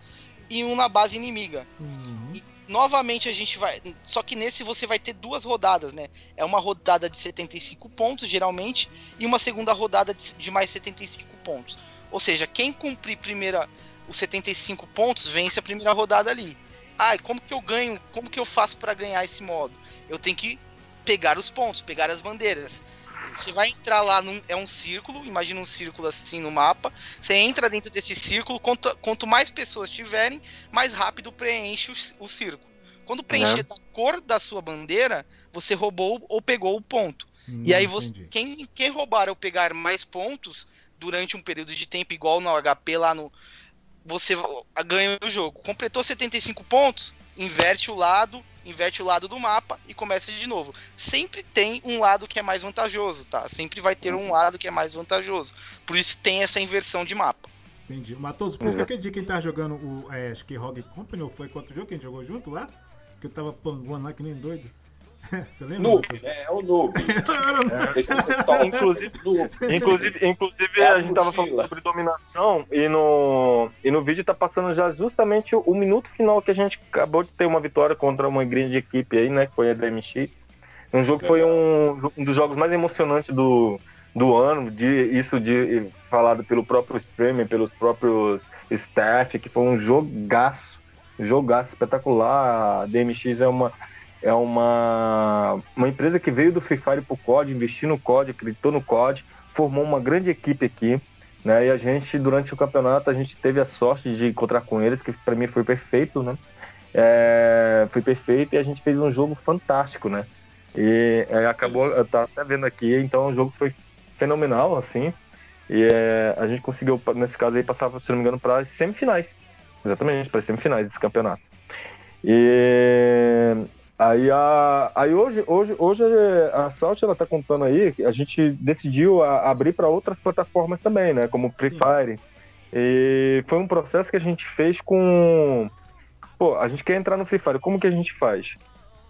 e um na base inimiga. Uhum. E novamente a gente vai. Só que nesse você vai ter duas rodadas, né? É uma rodada de 75 pontos, geralmente, e uma segunda rodada de, mais 75 pontos. Ou seja, quem cumprir primeira os 75 pontos vence a primeira rodada ali. Ah, como que eu ganho? Como que eu faço para ganhar esse modo? Eu tenho que pegar os pontos, pegar as bandeiras. Você vai entrar lá, num, é um círculo, imagina um círculo assim no mapa. Você entra dentro desse círculo, quanto, quanto mais pessoas tiverem, mais rápido preenche o, o círculo. Quando preencher uhum. a cor da sua bandeira, você roubou ou pegou o ponto. Hum, e aí você, quem, quem roubar ou pegar mais pontos durante um período de tempo igual no HP lá no você ganha o jogo. Completou 75 pontos, inverte o lado, inverte o lado do mapa e começa de novo. Sempre tem um lado que é mais vantajoso, tá? Sempre vai ter um lado que é mais vantajoso. Por isso tem essa inversão de mapa. Entendi. Matoso, por isso que aquele dia que a gente tava jogando o. É, acho que Rogue Company, ou foi quanto jogo que a gente jogou junto lá? Que eu tava panguando lá que nem doido. Você lembra? Noob, é, é o noob. é, inclusive, inclusive, inclusive é a, a gente tava falando sobre dominação e no, e no vídeo tá passando já justamente o, o, minuto final que a gente acabou de ter uma vitória contra uma grande equipe aí, né? Que foi a DMX. Um jogo que foi um, um dos jogos mais emocionantes do, do ano, de, isso de falado pelo próprio streamer, pelos próprios staff, que foi um jogaço, jogaço espetacular. A DMX é uma é uma, uma empresa que veio do Free Fire pro COD, investiu no COD, acreditou no COD, formou uma grande equipe aqui, né? E a gente, durante o campeonato, a gente teve a sorte de encontrar com eles, que para mim foi perfeito, né? É, foi perfeito e a gente fez um jogo fantástico, né? E é, acabou, eu tava até vendo aqui, então o jogo foi fenomenal, assim. E é, a gente conseguiu, nesse caso aí, passar, se não me engano, para semifinais. Exatamente, para semifinais desse campeonato. E Aí, a, aí hoje, hoje, hoje a Salt ela tá contando aí, a gente decidiu a, abrir para outras plataformas também, né? Como Free Sim. Fire. E foi um processo que a gente fez com. Pô, a gente quer entrar no Free Fire. Como que a gente faz?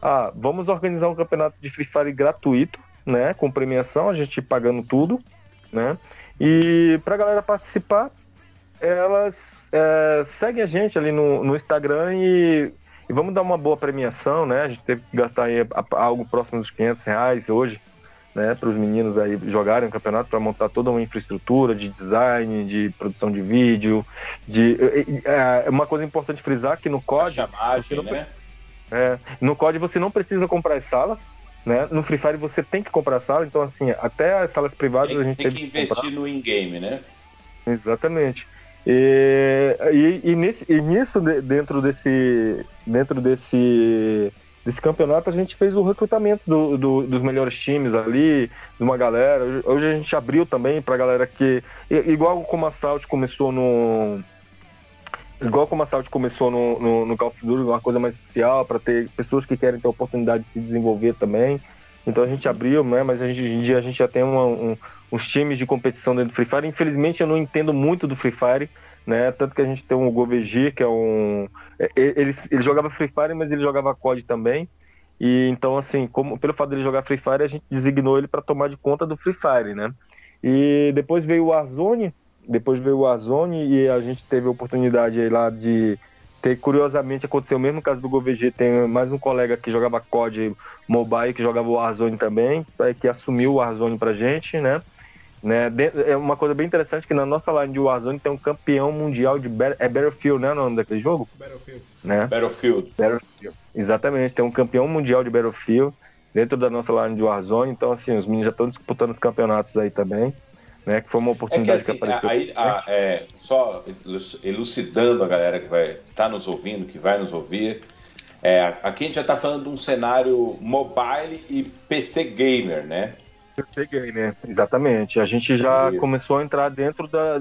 Ah, vamos organizar um campeonato de Free Fire gratuito, né? Com premiação, a gente pagando tudo, né? E pra galera participar, elas é, seguem a gente ali no, no Instagram e e vamos dar uma boa premiação, né? A gente teve que gastar aí algo próximo dos 500 reais hoje, né? Para os meninos aí jogarem o campeonato, para montar toda uma infraestrutura de design, de produção de vídeo. de é, Uma coisa importante frisar que no COD... Chamagem, né? É, no COD você não precisa comprar as salas, né? No Free Fire você tem que comprar sala, então assim, até as salas privadas tem, a gente tem que investir no in-game, né? Exatamente. E, e, e, nesse, e nisso, dentro desse, dentro desse, desse campeonato, a gente fez o recrutamento do, do, dos melhores times ali, de uma galera. Hoje a gente abriu também pra galera que. Igual como a Salt começou no. Igual como a Salt começou no, no, no Call of Duty, uma coisa mais oficial, para ter pessoas que querem ter a oportunidade de se desenvolver também. Então a gente abriu, né? Mas a gente, hoje em dia a gente já tem uma, um, uns times de competição dentro do Free Fire. Infelizmente eu não entendo muito do Free Fire, né? Tanto que a gente tem um GoVG, que é um. É, ele, ele jogava Free Fire, mas ele jogava COD também. E então, assim, como, pelo fato dele jogar Free Fire, a gente designou ele para tomar de conta do Free Fire, né? E depois veio o Warzone, depois veio o Warzone e a gente teve a oportunidade lá de ter, curiosamente, aconteceu o mesmo caso do GoVG, tem mais um colega que jogava COD Mobile, que jogava o Warzone também, que assumiu o Warzone pra gente, né? Né? É uma coisa bem interessante que na nossa line de Warzone tem um campeão mundial de é Battlefield, né, o nome daquele jogo? Battlefield. Né? Battlefield. Battlefield. Exatamente, tem um campeão mundial de Battlefield dentro da nossa line de Warzone, então assim, os meninos já estão disputando os campeonatos aí também, né, que foi uma oportunidade é que, assim, que, apareceu. Aí, a, é, só elucidando a galera que vai estar tá nos ouvindo, que vai nos ouvir, é, aqui a gente já está falando de um cenário mobile e PC gamer, né? cheguei, né? Exatamente. A gente já começou a entrar dentro da.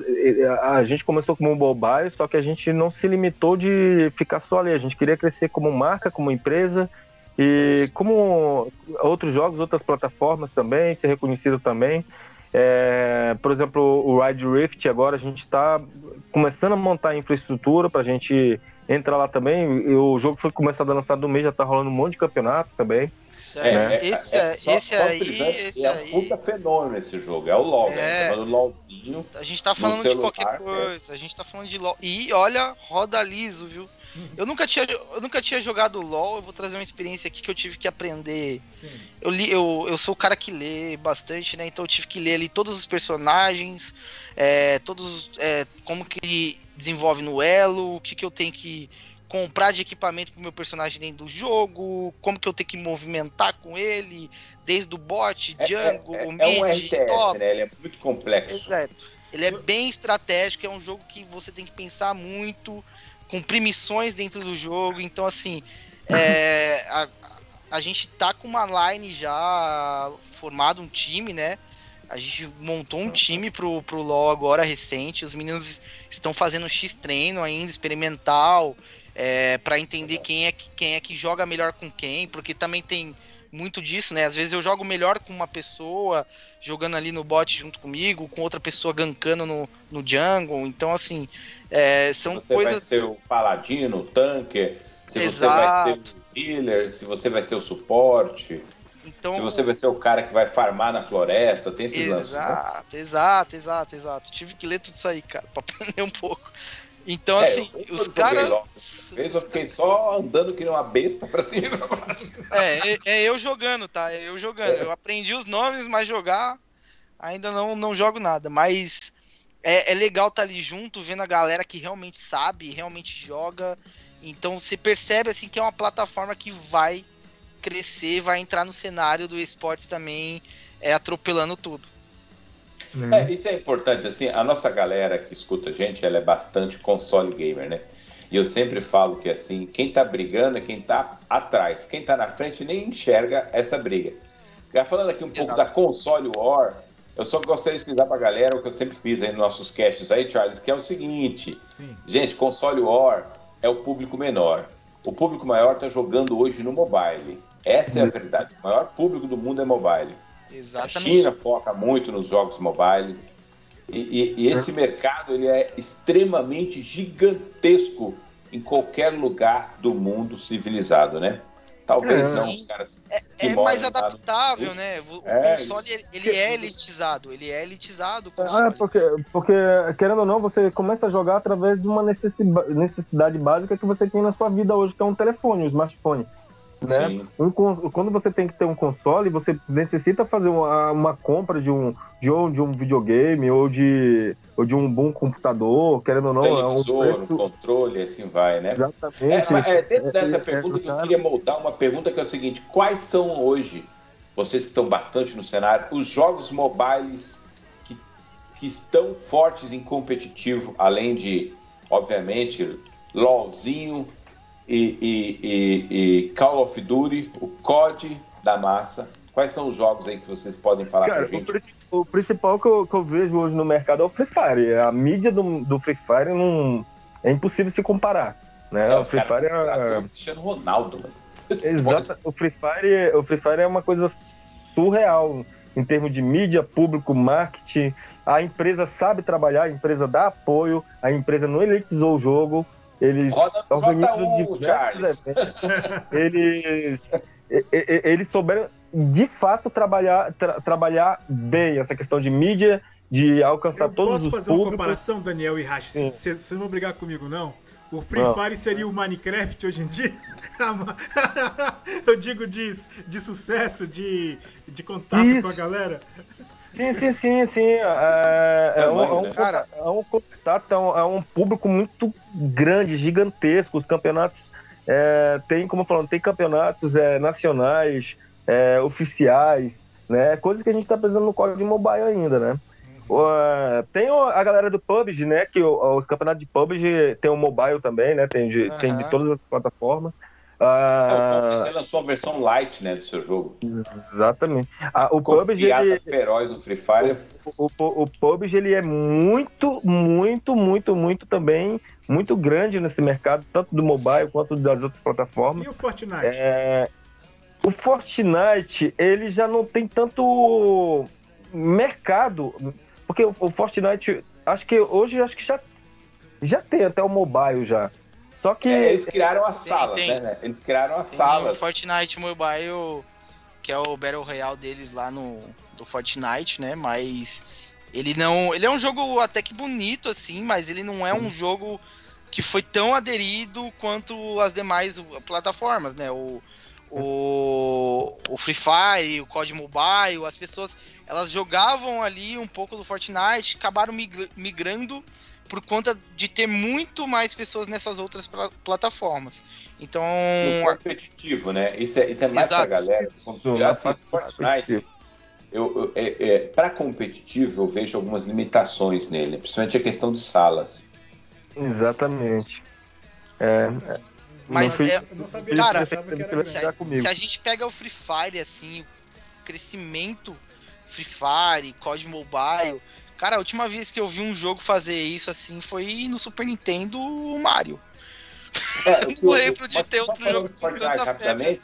A gente começou como um mobile, só que a gente não se limitou de ficar só ali. A gente queria crescer como marca, como empresa. E como outros jogos, outras plataformas também, ser reconhecido também. É, por exemplo, o Ride Rift, agora a gente está começando a montar a infraestrutura para a gente entra lá também. o jogo foi começado a lançar no mês, já tá rolando um monte de campeonato também. É, né? esse, é, é, esse aí, esse é aí. É puta fenômeno esse jogo, é o LOL, né? é, né? LOLzinho. A gente tá falando de qualquer coisa, a gente tá falando de LOL. E olha, roda liso, viu? Eu nunca tinha, eu nunca tinha jogado LoL, eu vou trazer uma experiência aqui que eu tive que aprender. Eu, li, eu, eu sou o cara que lê bastante, né? Então eu tive que ler ali todos os personagens, é, todos é, como que desenvolve no elo, o que, que eu tenho que comprar de equipamento pro meu personagem dentro do jogo, como que eu tenho que movimentar com ele, desde o bot, é, jungle, é, é, mid, é um RTS, top. Né? Ele é muito complexo. Exato. Ele é bem estratégico, é um jogo que você tem que pensar muito, com missões dentro do jogo. Então, assim, é, a, a gente tá com uma line já formado, um time, né? A gente montou um time pro, pro LoL agora recente. Os meninos estão fazendo X treino ainda, experimental. é, para entender quem é, quem é que joga melhor com quem, porque também tem muito disso, né? Às vezes eu jogo melhor com uma pessoa jogando ali no bot junto comigo, com outra pessoa gankando no, no jungle. Então, assim, é, são você coisas. Você vai ser o paladino, o tanque, se Exato. você vai ser o healer, se você vai ser o suporte. Então, se você vai ser o cara que vai farmar na floresta, tem esses exato, lances. Exato, né? exato, exato, exato. Tive que ler tudo isso aí, cara, pra aprender um pouco. Então, é, assim, os caras. eu fiquei só andando que nem uma besta pra cima e pra baixo. É, é, é, eu jogando, tá? É eu jogando. Eu aprendi os nomes, mas jogar ainda não, não jogo nada. Mas é, é legal estar tá ali junto, vendo a galera que realmente sabe, realmente joga. Então você percebe assim que é uma plataforma que vai crescer, vai entrar no cenário do esportes também, é, atropelando tudo. Uhum. É, isso é importante, assim, a nossa galera que escuta a gente, ela é bastante console gamer, né? E eu sempre falo que, assim, quem tá brigando é quem tá atrás. Quem tá na frente nem enxerga essa briga. Já falando aqui um Exato. pouco da console war, eu só gostaria de explicar pra galera o que eu sempre fiz aí nos nossos casts aí, Charles, que é o seguinte. Sim. Gente, console war é o público menor. O público maior tá jogando hoje no mobile. Essa é a uhum. verdade. O maior público do mundo é mobile. Exatamente. A China foca muito nos jogos mobiles. E, e, e esse é. mercado ele é extremamente gigantesco em qualquer lugar do mundo civilizado, né? Talvez é. não os caras. É, é mais adaptável, no... né? O é, console ele, ele é elitizado, ele é elitizado. É, porque, porque, querendo ou não, você começa a jogar através de uma necessidade básica que você tem na sua vida hoje, que é um telefone, um smartphone. Né? Um, quando você tem que ter um console, você necessita fazer uma, uma compra de um, de, um, de um videogame ou de, ou de um bom computador, querendo ou não. Televisor, é um preço... controle, assim vai, né? Exatamente. É, é, dentro dessa é, pergunta que eu queria montar uma pergunta que é o seguinte: quais são hoje, vocês que estão bastante no cenário, os jogos mobiles que, que estão fortes em competitivo, além de, obviamente, LOLzinho, e, e, e, e Call of Duty, o COD da massa. Quais são os jogos aí que vocês podem falar Cara, pra gente? O, o principal que eu, que eu, vejo hoje no mercado é o Free Fire. A mídia do, do Free Fire não, é impossível se comparar. Né? É, o Free Fire é. Cristiano Ronaldo, mano. Exato. O Free, Fire, o Free Fire é uma coisa surreal em termos de mídia, público, marketing. A empresa sabe trabalhar, a empresa dá apoio, a empresa não elitizou o jogo. Eles organizam diversos eles, eles souberam de fato trabalhar, tra, trabalhar bem essa questão de mídia, de alcançar Eu todos os Posso fazer públicos. uma comparação, Daniel e Rash? Vocês não vão brigar comigo, não? O Free não. Fire seria o Minecraft hoje em dia? Eu digo de, de sucesso, de, de contato Isso. com a galera. Sim, sim, sim, sim. É, é, um, é, um, cara, é um é um, é um público muito grande, gigantesco. Os campeonatos é, tem, como falando, tem campeonatos é, nacionais, é, oficiais, né? Coisas que a gente está precisando no código mobile ainda, né? Uh, tem a galera do PUBG, né? Que os campeonatos de PUBG tem o mobile também, né? Tem de, uhum. tem de todas as plataformas. Ah, ele lançou a versão light, né, do seu jogo. Exatamente. Ah, o PUBG ele, feroz do Free Fire. O, o, o, PUBG ele é muito, muito, muito, muito também muito grande nesse mercado, tanto do mobile quanto das outras plataformas. E o Fortnite? É, o Fortnite ele já não tem tanto mercado, porque o, o Fortnite acho que hoje acho que já já tem até o mobile já. Só que. É, eles criaram as salas, tem, né? Eles criaram as salas. O Fortnite Mobile, que é o Battle Royale deles lá no do Fortnite, né? Mas ele não. Ele é um jogo até que bonito, assim, mas ele não é um jogo que foi tão aderido quanto as demais plataformas, né? O, o, o Free Fire, o COD Mobile, as pessoas elas jogavam ali um pouco do Fortnite, acabaram migrando por conta de ter muito mais pessoas nessas outras pl plataformas. Então. No competitivo, né? Isso é, isso é mais Exato. pra galera. Assim, Fortnite, eu, eu, é, é, para competitivo, eu vejo algumas limitações nele, principalmente a questão de salas. Exatamente. É, mas, é, cara, se a, se a, gente pega o Free Fire, assim, o crescimento Free Fire, COD Mobile, Cara, a última vez que eu vi um jogo fazer isso assim foi no Super Nintendo Mario. É, não lembro de ter outro jogo com tanta rapidamente.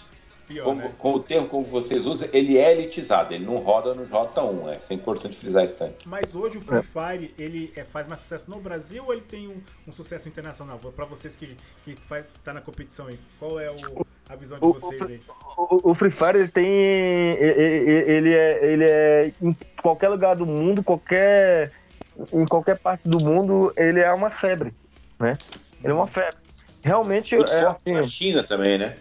Pior, como, né? Com o termo como vocês usam, ele é elitizado, ele não roda no J1, é, isso é importante frisar isso também. Mas hoje o Free Fire, ele é, faz mais sucesso no Brasil ou ele tem um, um sucesso internacional? Para vocês que, que faz, tá na competição aí, qual é o, a visão de vocês aí? O, o, Free Fire, ele tem, ele é, ele é em qualquer lugar do mundo, qualquer, em qualquer parte do mundo, ele é uma febre, né? Ele é uma febre. Realmente, é assim... Na China também, né?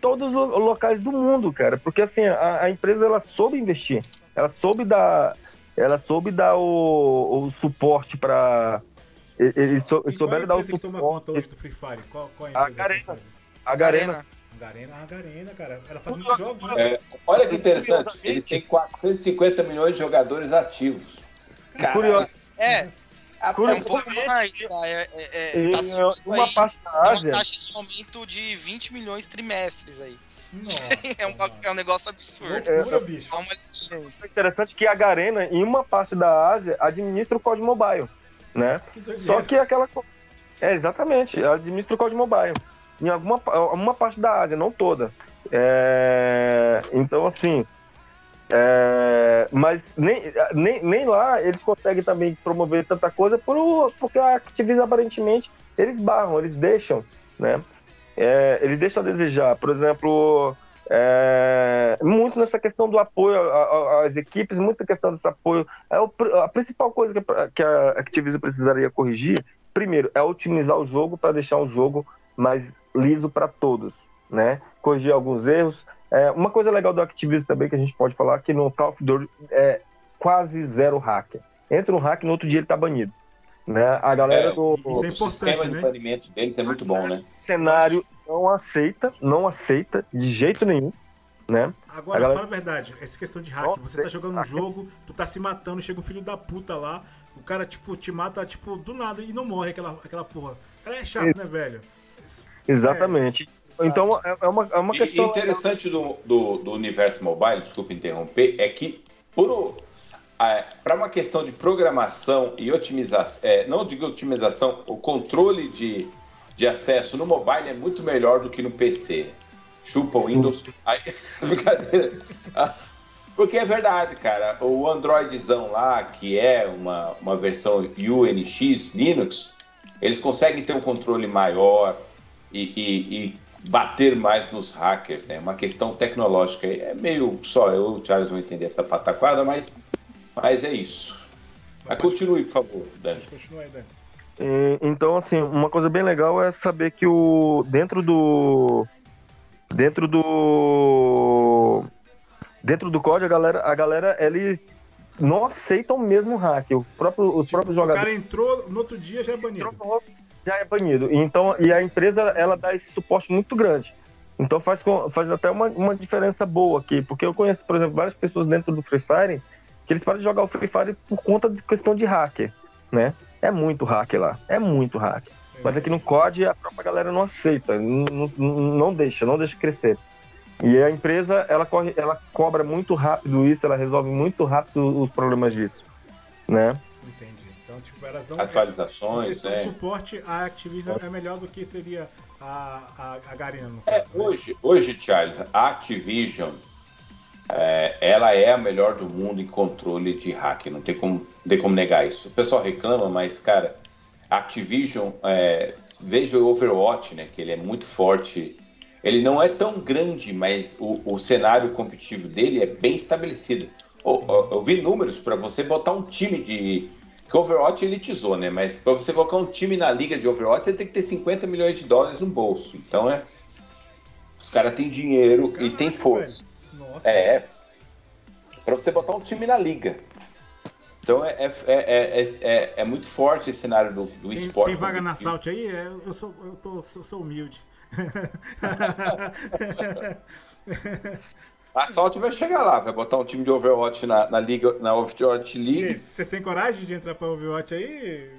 todos os locais do mundo, cara. Porque assim, a, a empresa ela soube investir. Ela soube dar. Ela soube dar o, o suporte para eles sou, souberam dar o suporte. toma conta hoje do Free Fire? Qual, qual é a, a Garena. A Garena. A Garena, a Garena, cara. Ela faz muitos jogos, né? É, olha que interessante. Eles têm 450 milhões de jogadores ativos. Cara, Curioso. É, é um pouco mais, tá? É, é, é, tá uma aí, parte da Ásia. uma taxa de aumento de 20 milhões trimestres aí. Nossa, é, um, é um negócio absurdo. É, Loucura, bicho. É interessante que a Garena, em uma parte da Ásia, administra o código mobile. Né? Que Só que aquela. É, exatamente, administra o código mobile. Em alguma uma parte da Ásia, não toda. É, então, assim, é, mas nem, nem, nem lá eles conseguem também promover tanta coisa por, porque a Activision aparentemente eles barram, eles deixam, né? É, eles deixam a desejar. Por exemplo, é, muito nessa questão do apoio às equipes, muita questão desse apoio. É o, a principal coisa que, que a Activision precisaria corrigir, primeiro, é otimizar o jogo para deixar um jogo mais liso para todos, né? Corrigir alguns erros, é, uma coisa legal do Activision também que a gente pode falar que no Call of Duty é quase zero hacker. Entra um hack no outro dia ele tá banido. Né? A galera é, do. Isso é importante, o sistema né? de banimento deles é muito bom, né? cenário não aceita, não aceita de jeito nenhum. Né? Agora, a galera... fala a verdade, essa questão de hack, você tá jogando um jogo, tu tá se matando, chega um filho da puta lá, o cara, tipo, te mata, tipo, do nada e não morre aquela, aquela porra. Ela é chato, né, velho? Exatamente. Então é, é uma, é uma questão. E interessante do, do, do, universo mobile, desculpa interromper, é que é, para uma questão de programação e otimização, é, não digo otimização, o controle de, de acesso no mobile é muito melhor do que no PC. Chupa o Windows. Aí, brincadeira. Porque é verdade, cara. O Androidzão lá, que é uma, uma versão UNX Linux, eles conseguem ter um controle maior e, e, e bater mais nos hackers, né? Uma questão tecnológica. É meio só eu e o Charles vão entender essa pataquada, mas, mas é isso. Mas continue, por favor, Dani. Continue aí, Dani. Então, assim, uma coisa bem legal é saber que o dentro do dentro do dentro do código a galera a galera ele não aceitam mesmo hack. O próprio, os tipo, próprios jogadores. O cara entrou no outro dia já é banido. Entrou, já é banido. Então, e a empresa ela dá esse suporte muito grande. Então faz, faz até uma, uma diferença boa aqui, porque eu conheço, por exemplo, várias pessoas dentro do Free Fire que eles param de jogar o Free Fire por conta de questão de hacker, né? É muito hacker lá, é muito hacker. Mas aqui no COD a própria galera não aceita, não, não deixa, não deixa crescer. E a empresa, ela, corre, ela cobra muito rápido isso, ela resolve muito rápido os problemas disso, né? Então, tipo, elas dão atualizações, né? suporte a Activision é melhor do que seria a, a, a Garena. É, né? hoje, hoje, Charles, a Activision é, ela é a melhor do mundo em controle de hack, não tem como, não tem como negar isso. O pessoal reclama, mas, cara, a Activision, é, veja o Overwatch, né, que ele é muito forte. Ele não é tão grande, mas o, o cenário competitivo dele é bem estabelecido. Eu, eu, eu vi números para você botar um time de que o Overwatch elitizou, né? Mas para você colocar um time na liga de Overwatch, você tem que ter 50 milhões de dólares no bolso. Então é. Os caras têm dinheiro Caraca, e tem força. Nossa. É. Para você botar um time na liga. Então é, é, é, é, é, muito forte esse cenário do, do tem, esporte. Tem vaga na Salt aí? Eu, sou, eu tô, sou humilde. A Salt vai chegar lá, vai botar um time de Overwatch na, na Liga, na Overwatch League. Vocês têm coragem de entrar pra Overwatch aí?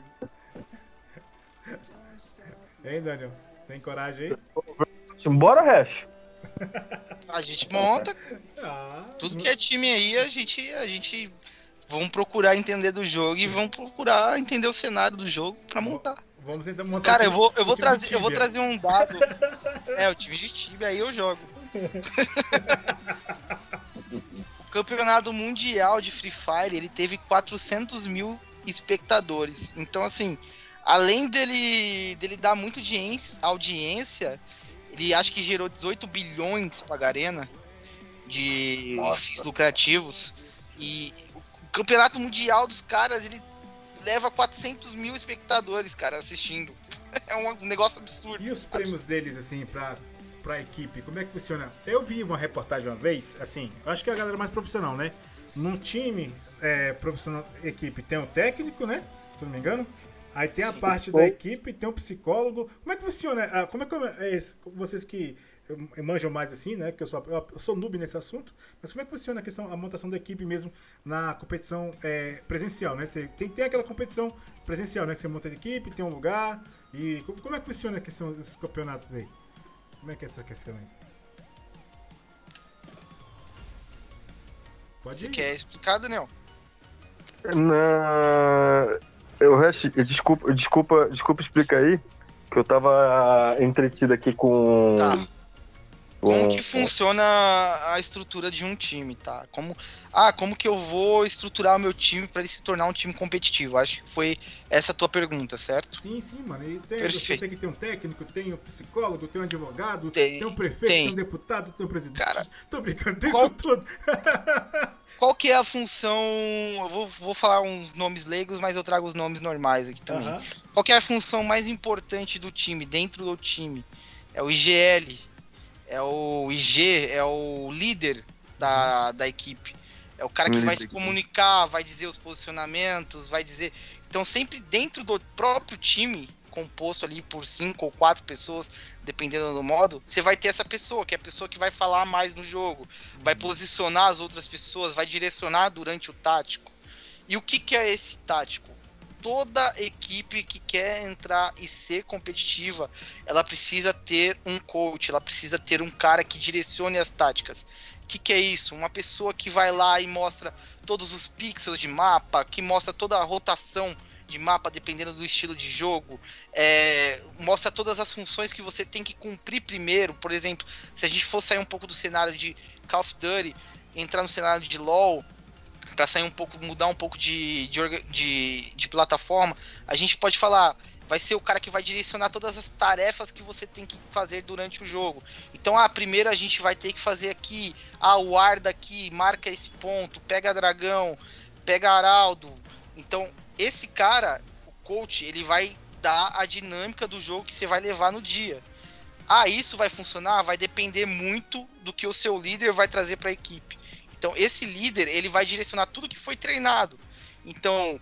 Hein, Daniel? Tem coragem aí? Bora, Hash. A gente monta. Ah, Tudo que é time aí, a gente, a gente vamos procurar entender do jogo e vamos procurar entender o cenário do jogo para montar. Vamos tentar montar Cara, eu vou, eu vou trazer, eu vou trazer um dado. é, o time de Tibia aí eu jogo. O campeonato mundial de Free Fire, ele teve 400 mil espectadores. Então, assim, além dele, dele dar muita audiência, audiência, ele acho que gerou 18 bilhões pra Garena de fins lucrativos. E o campeonato mundial dos caras, ele leva 400 mil espectadores, cara, assistindo. É um negócio absurdo. E os prêmios absurdo. deles, assim, pra, pra equipe, como é que funciona? Eu vi uma reportagem uma vez, assim, eu acho que é a galera mais profissional, né? Num time é, profissional, equipe, tem um técnico, né? Se não me engano. Aí tem Sim. a parte da equipe, tem um psicólogo. Como é que funciona? Ah, como é que é, vocês que manjam mais assim, né? Que eu sou, eu sou noob nesse assunto. Mas como é que funciona a questão, a montação da equipe mesmo na competição é, presencial, né? Você tem, tem aquela competição presencial, né? Que você monta a equipe, tem um lugar. E como é que funciona a questão desses campeonatos aí? Como é que é essa questão aí? Pode Você ir. quer explicar, Daniel? Na... Eu, desculpa, desculpa, desculpa, explica aí, que eu tava entretido aqui com. Tá. Como que funciona a estrutura de um time, tá? Como, ah, como que eu vou estruturar o meu time para ele se tornar um time competitivo? Acho que foi essa a tua pergunta, certo? Sim, sim, mano. E tem, Perfeito. você que tem um técnico, tem um psicólogo, tem um advogado, tem, tem um prefeito, tem. tem. um deputado, tem um presidente. Cara, tô brincando, tem qual... isso tudo. qual que é a função? Eu vou, vou falar uns nomes leigos, mas eu trago os nomes normais aqui também. Uh -huh. Qual que é a função mais importante do time, dentro do time? É o IGL, é o IG, é o líder da, da equipe. É o cara que vai se comunicar, vai dizer os posicionamentos, vai dizer. Então, sempre dentro do próprio time, composto ali por cinco ou quatro pessoas, dependendo do modo, você vai ter essa pessoa, que é a pessoa que vai falar mais no jogo, vai uhum. posicionar as outras pessoas, vai direcionar durante o tático. E o que, que é esse tático? Toda equipe que quer entrar e ser competitiva, ela precisa ter um coach, ela precisa ter um cara que direcione as táticas. O que, que é isso? Uma pessoa que vai lá e mostra todos os pixels de mapa, que mostra toda a rotação de mapa dependendo do estilo de jogo, é, mostra todas as funções que você tem que cumprir primeiro. Por exemplo, se a gente for sair um pouco do cenário de Call of Duty, entrar no cenário de LoL, para sair um pouco, mudar um pouco de, de, de, de plataforma, a gente pode falar, vai ser o cara que vai direcionar todas as tarefas que você tem que fazer durante o jogo. Então, ah, primeiro a gente vai ter que fazer aqui, ah, o ar daqui, marca esse ponto, pega dragão, pega araldo. Então, esse cara, o coach, ele vai dar a dinâmica do jogo que você vai levar no dia. Ah, isso vai funcionar? Vai depender muito do que o seu líder vai trazer para a equipe. Então, esse líder, ele vai direcionar tudo que foi treinado. Então,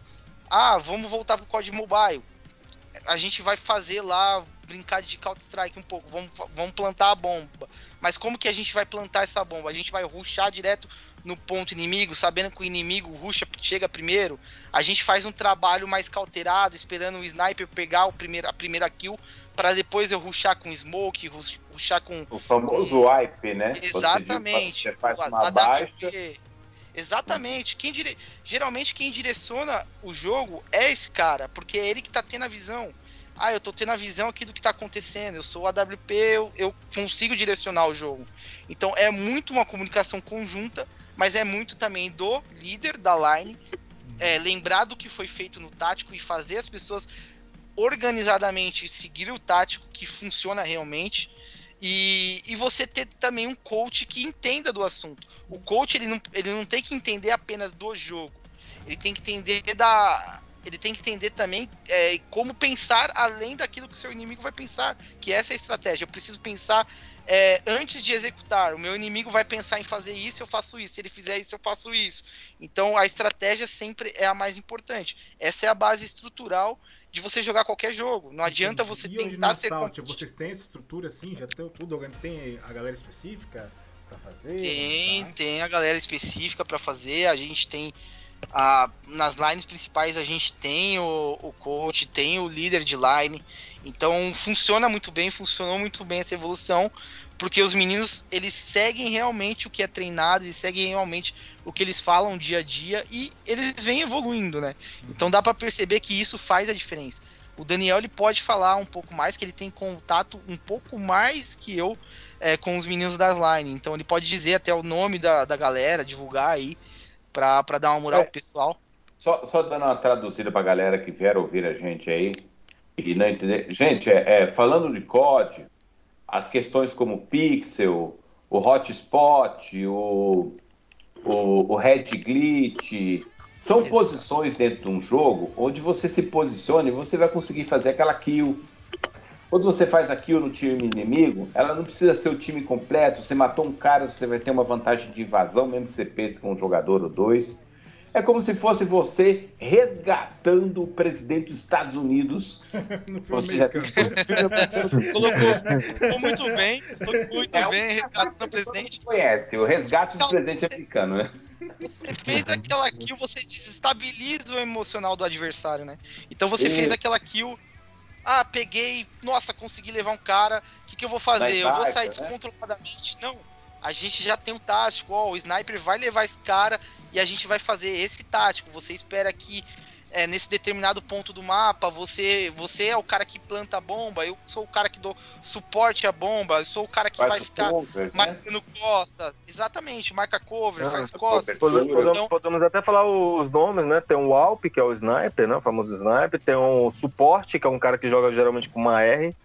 ah, vamos voltar pro COD Mobile. A gente vai fazer lá, brincar de Counter-Strike um pouco, vamos, vamos plantar a bomba. Mas como que a gente vai plantar essa bomba? A gente vai ruxar direto no ponto inimigo, sabendo que o inimigo ruxa chega primeiro. A gente faz um trabalho mais cauterado, esperando o sniper pegar o primeiro, a primeira kill para depois eu ruxar com smoke, ruxar com. O famoso wipe, né? Exatamente. Você, faz uma baixa. Exatamente. Quem dire... Geralmente quem direciona o jogo é esse cara, porque é ele que tá tendo a visão. Ah, eu tô tendo a visão aqui do que tá acontecendo. Eu sou AWP, eu, eu consigo direcionar o jogo. Então é muito uma comunicação conjunta, mas é muito também do líder da line. É, lembrar do que foi feito no tático e fazer as pessoas organizadamente seguir o tático que funciona realmente. E, e você ter também um coach que entenda do assunto. O coach ele não, ele não tem que entender apenas do jogo. Ele tem que entender da. Ele tem que entender também é, como pensar além daquilo que o seu inimigo vai pensar. Que essa é a estratégia. Eu preciso pensar é, antes de executar. O meu inimigo vai pensar em fazer isso, eu faço isso. Se ele fizer isso, eu faço isso. Então a estratégia sempre é a mais importante. Essa é a base estrutural de você jogar qualquer jogo. Não adianta você e tentar ser Salt, Vocês têm essa estrutura assim? Já tem tudo? Tem a galera específica para fazer? Tem, tá? tem a galera específica para fazer. A gente tem a, nas lines principais a gente tem o, o coach, tem o líder de line. Então funciona muito bem, funcionou muito bem essa evolução, porque os meninos eles seguem realmente o que é treinado, eles seguem realmente o que eles falam dia a dia e eles vêm evoluindo, né? Então dá para perceber que isso faz a diferença. O Daniel ele pode falar um pouco mais, que ele tem contato um pouco mais que eu é, com os meninos das line. Então ele pode dizer até o nome da, da galera, divulgar aí, pra, pra dar uma moral é, pro pessoal. Só, só dando uma traduzida pra galera que vier ouvir a gente aí e não entender. Gente, é, é falando de código, as questões como pixel, o hotspot, o, o, o red glitch, são posições dentro de um jogo onde você se posiciona e você vai conseguir fazer aquela kill. Quando você faz a kill no time inimigo, ela não precisa ser o time completo. Você matou um cara, você vai ter uma vantagem de invasão, mesmo que você perca com um jogador ou dois. É como se fosse você resgatando o presidente dos Estados Unidos. você já... colocou, muito bem, muito é bem, resgatando o presidente. Conhece, o resgate do presidente americano, né? Você fez aquela kill, você desestabiliza o emocional do adversário, né? Então você e... fez aquela kill. Ah, peguei, nossa, consegui levar um cara. O que, que eu vou fazer? eu vou sair né? descontroladamente? Não a gente já tem um tático, ó, o sniper vai levar esse cara e a gente vai fazer esse tático. Você espera que é, nesse determinado ponto do mapa, você você é o cara que planta a bomba, eu sou o cara que dou suporte à bomba, eu sou o cara que vai, vai ficar cover, né? marcando né? costas. Exatamente, marca cover, ah, faz costas. Podemos, então... podemos, até falar os nomes, né? Tem o Alp, que é o sniper, né? O famoso sniper. Tem o suporte, que é um cara que joga geralmente com uma R.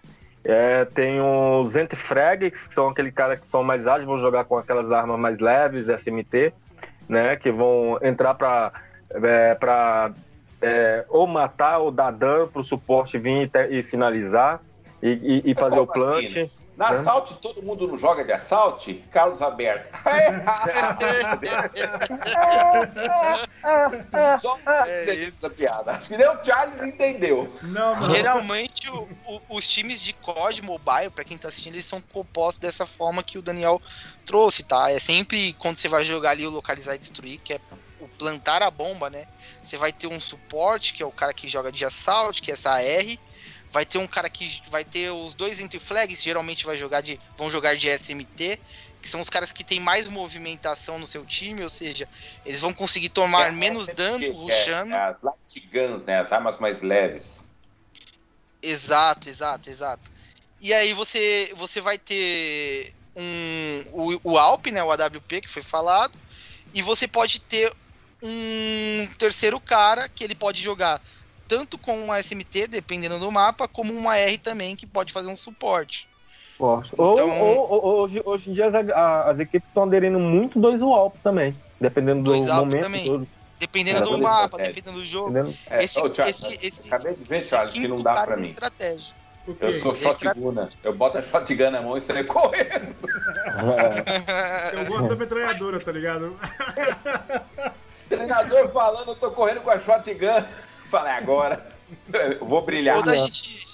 É, tem os Antifrags, que são aquele cara que são mais ágeis, vão jogar com aquelas armas mais leves, SMT, né? Que vão entrar para é, pra, é, ou matar ou dar dano para o suporte vir e, e finalizar e, e, e fazer o plant. Assim? Na né? Assault, todo mundo não joga de Assault? Carlos Aberto. Só é essa piada. Acho que nem o Charles entendeu. Não, não. Geralmente, o, o, os times de COD Mobile, pra quem tá assistindo, eles são compostos dessa forma que o Daniel trouxe, tá? É sempre quando você vai jogar ali o localizar e destruir, que é o plantar a bomba, né? Você vai ter um suporte, que é o cara que joga de Assault, que é essa R Vai ter um cara que vai ter os dois entre flags, geralmente vai jogar de, vão jogar de SMT, que são os caras que têm mais movimentação no seu time, ou seja, eles vão conseguir tomar é, menos é, dano é, rushando. É, as light guns, né, as armas mais leves. Exato, exato, exato. E aí você você vai ter um o, o Alp, né, o AWP que foi falado, e você pode ter um terceiro cara que ele pode jogar tanto com uma SMT, dependendo do mapa, como uma R também, que pode fazer um suporte. Então... Ou, ou, ou, hoje, hoje em dia as, as equipes estão aderindo muito dois UALP também, dependendo do momento. Também. Todo. Dependendo do mapa, dependendo do jogo. É, esse, oh, Charles, esse, esse, acabei de ver, Charles, que não dá pra mim. Estratégia. Eu sou shotgun. Eu boto a shotgun na mão e saio correndo. eu gosto da metralhadora, tá ligado? Treinador falando, eu tô correndo com a shotgun. Falei, agora eu vou brilhar. Quando a, gente,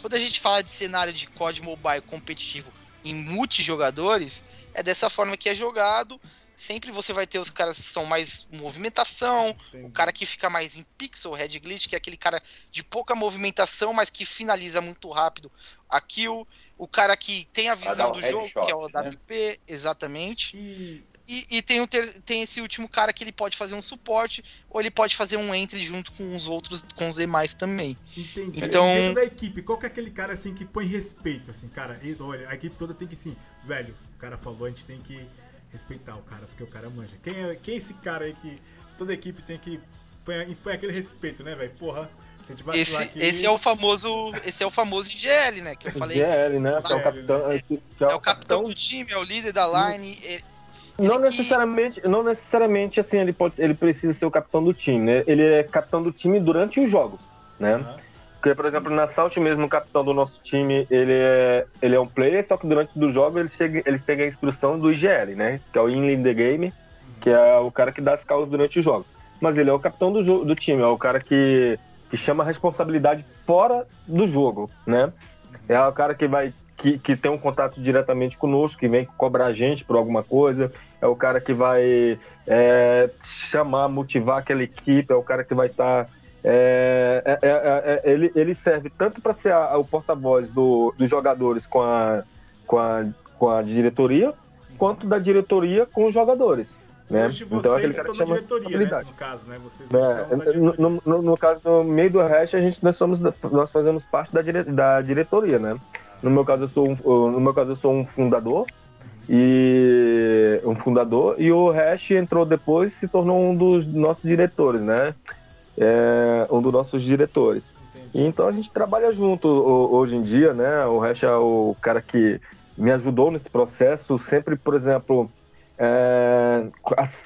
quando a gente fala de cenário de COD Mobile competitivo em multijogadores, é dessa forma que é jogado. Sempre você vai ter os caras que são mais movimentação, Entendi. o cara que fica mais em pixel, Red Glitch, que é aquele cara de pouca movimentação, mas que finaliza muito rápido a kill. O cara que tem a visão do jogo, shot, que é o WP, né? exatamente. E e, e tem, um ter, tem esse último cara que ele pode fazer um suporte, ou ele pode fazer um entre junto com os outros, com os demais também. Entendi. Então, dentro da equipe, qual que é aquele cara assim que põe respeito, assim, cara? E, olha, a equipe toda tem que assim, velho, o cara falou, a gente tem que respeitar o cara, porque o cara manja. Quem é, quem é esse cara aí que toda a equipe tem que põe, põe aquele respeito, né, velho? Porra. Esse, aqui... esse é o famoso, esse é o famoso IGL, né? Que eu falei. IGL, né? Que é o capitão, é, é o capitão do time, é o líder da line. Não necessariamente, não necessariamente assim ele pode, ele precisa ser o capitão do time, né? Ele é capitão do time durante os jogos, né? Uhum. Porque, por exemplo, na Salt mesmo, o capitão do nosso time, ele é, ele é um player, só que durante o jogo ele chega, ele chega a instrução do IGL, né? Que é o In the Game, que é o cara que dá as causas durante o jogo. Mas ele é o capitão do, do time, é o cara que, que chama a responsabilidade fora do jogo, né? É o cara que vai que, que tem um contato diretamente conosco, que vem cobrar a gente por alguma coisa, é o cara que vai é, chamar, motivar aquela equipe, é o cara que vai estar. Tá, é, é, é, é, ele, ele serve tanto para ser a, o porta-voz do, dos jogadores com a, com, a, com a diretoria, quanto da diretoria com os jogadores. Né? Hoje então, vocês estão na diretoria, né? No caso, né? Vocês é, no, no, no, caso, no meio do hash, a gente, nós, somos, nós fazemos parte da, dire, da diretoria, né? No meu caso, eu sou um, no meu caso, eu sou um fundador, e um fundador, e o Hash entrou depois e se tornou um dos nossos diretores, né? É, um dos nossos diretores. E então a gente trabalha junto hoje em dia, né? O Hash é o cara que me ajudou nesse processo, sempre, por exemplo, é,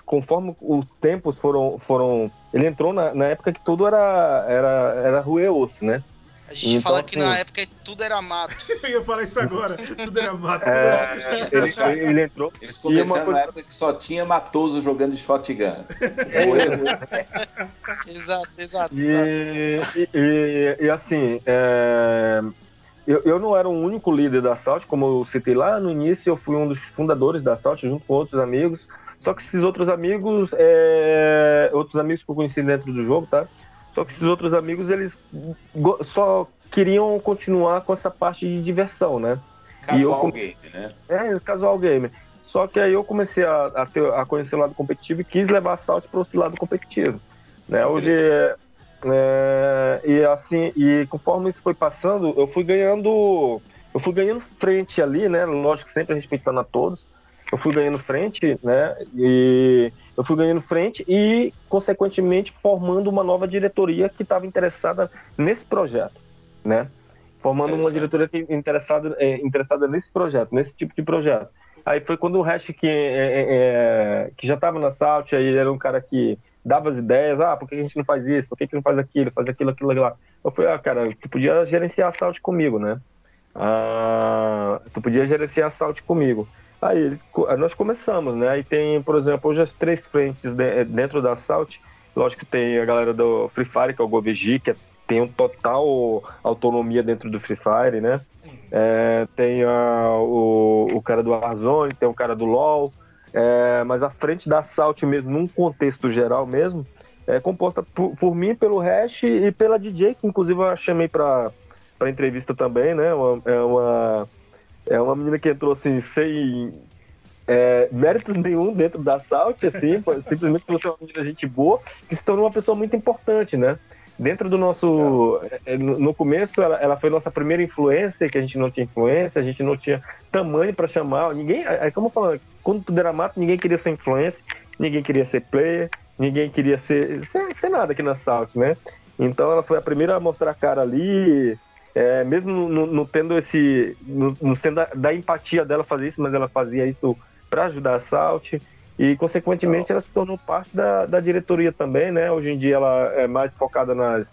conforme os tempos foram, foram ele entrou na, na época que tudo era era era ruê osso, né? A gente então, fala que assim, na época tudo era mato. Eu ia falar isso agora. Tudo era mato. É, ele, ele, entrou. Eles começaram coisa... na época que só tinha matoso jogando shotgun. exato, exato. E, exato. E, e, e assim, é, eu, eu não era o único líder da Salt, como eu citei lá no início, eu fui um dos fundadores da Salt, junto com outros amigos. Só que esses outros amigos, é, outros amigos que eu conheci dentro do jogo, tá? Só que esses outros amigos, eles só queriam continuar com essa parte de diversão, né? Casual game, né? É, casual game. Só que aí eu comecei a, a, ter, a conhecer o lado competitivo e quis levar a Salt para esse lado competitivo. Né? Hoje, é, e assim, e conforme isso foi passando, eu fui ganhando, eu fui ganhando frente ali, né? Lógico, sempre respeitando a todos. Eu fui ganhando frente, né? E eu fui ganhando frente e, consequentemente, formando uma nova diretoria que estava interessada nesse projeto, né? Formando uma diretoria que, interessada, é, interessada nesse projeto, nesse tipo de projeto. Aí foi quando o Hash, que, é, é, é que já estava na Salt, aí ele era um cara que dava as ideias, ah, por que a gente não faz isso, por que, que não faz aquilo, faz aquilo, aquilo, aquilo lá. Eu falei, ah, cara, tu podia gerenciar a Salt comigo, né? Ah, tu podia gerenciar a Salt comigo. Aí nós começamos, né? Aí tem, por exemplo, hoje as três frentes dentro da Salt. Lógico que tem a galera do Free Fire, que é o Govegi, que tem um total autonomia dentro do Free Fire, né? É, tem a, o, o cara do Warzone, tem o cara do LoL, é, mas a frente da Salt mesmo, num contexto geral mesmo, é composta por, por mim, pelo Hash e pela DJ, que inclusive eu chamei para entrevista também, né? Uma, é uma é uma menina que entrou assim, sem é, méritos nenhum dentro da Salt, assim, simplesmente por ser uma menina gente boa, que se tornou uma pessoa muito importante, né? Dentro do nosso. É, no começo, ela, ela foi nossa primeira influência, que a gente não tinha influência, a gente não tinha tamanho para chamar. Ninguém. É como eu falo, quando tudo era mato, ninguém queria ser influência, ninguém queria ser player, ninguém queria ser, ser, ser nada aqui na Salt, né? Então ela foi a primeira a mostrar a cara ali, é, mesmo não tendo esse. não tendo da, da, empatia dela fazer isso, mas ela fazia isso para ajudar a Salt. E, consequentemente, ela se tornou parte da, da diretoria também, né? Hoje em dia ela é mais focada nas,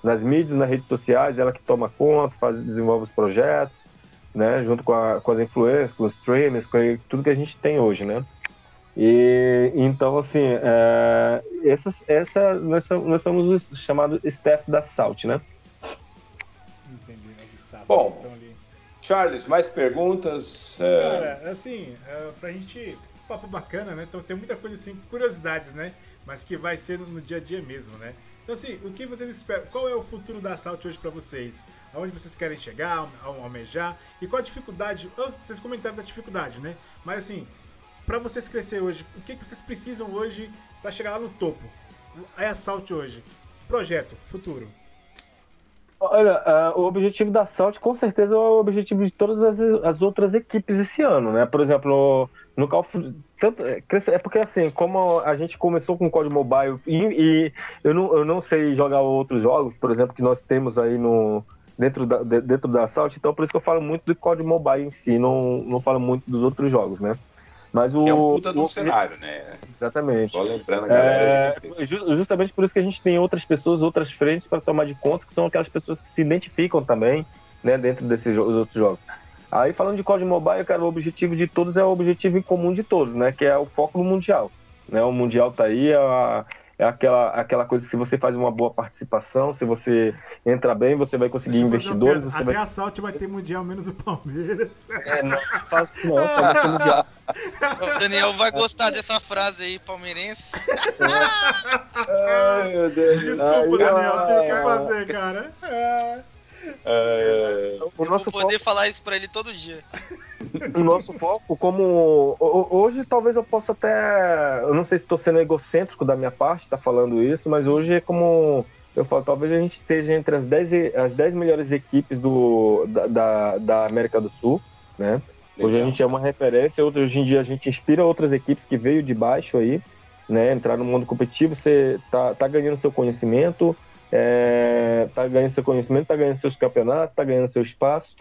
nas mídias, nas redes sociais, ela que toma conta, faz, desenvolve os projetos, né? Junto com, a, com as influências, com os streamers, com tudo que a gente tem hoje, né? E então, assim, é, essas, essa, nós, somos, nós somos os chamados staff da Salt, né? Bom, Charles, mais perguntas? É. Cara, assim, é, pra gente. Papo bacana, né? Então tem muita coisa assim, curiosidades, né? Mas que vai ser no dia a dia mesmo, né? Então, assim, o que vocês esperam? Qual é o futuro da Assault hoje para vocês? Aonde vocês querem chegar, almejar? E qual a dificuldade? Vocês comentaram da dificuldade, né? Mas, assim, para vocês crescer hoje, o que vocês precisam hoje para chegar lá no topo? É Assault hoje. Projeto, futuro. Olha, uh, o objetivo da Salt com certeza é o objetivo de todas as, as outras equipes esse ano, né? Por exemplo, no, Call of tanto, é, é porque assim, como a gente começou com o código mobile e, e, eu, não, eu não sei jogar outros jogos, por exemplo, que nós temos aí no, dentro, da, dentro da Salt, então por isso que eu falo muito do código mobile em si, não, não falo muito dos outros jogos, né? Mas o, que é um puta do cenário, né? Exatamente. Só lembrando a galera. É, justamente por isso que a gente tem outras pessoas, outras frentes para tomar de conta, que são aquelas pessoas que se identificam também, né, dentro desses outros jogos. Aí falando de código mobile, cara, o objetivo de todos é o objetivo em comum de todos, né? Que é o foco no mundial. Né? O mundial tá aí, a, é aquela, aquela coisa que se você faz uma boa participação, se você entra bem, você vai conseguir investidores. Você Até vai... a Salt vai ter mundial menos o Palmeiras. É, não faço não, ter mundial. O Daniel vai gostar dessa frase aí, palmeirense. Ai, meu Deus. Desculpa, Ai, Daniel, tive que fazer, cara. É. É... O Eu nosso vou poder foco... falar isso pra ele todo dia. O nosso foco, como. Hoje talvez eu possa até. Eu não sei se estou sendo egocêntrico da minha parte, tá falando isso, mas hoje é como. Eu falo, talvez a gente esteja entre as 10, as 10 melhores equipes do, da, da, da América do Sul, né? Hoje a gente é uma referência, hoje em dia a gente inspira outras equipes que veio de baixo aí, né? Entrar no mundo competitivo, você tá, tá ganhando seu conhecimento, é, tá ganhando seu conhecimento, tá ganhando seus campeonatos, tá ganhando seu espaço.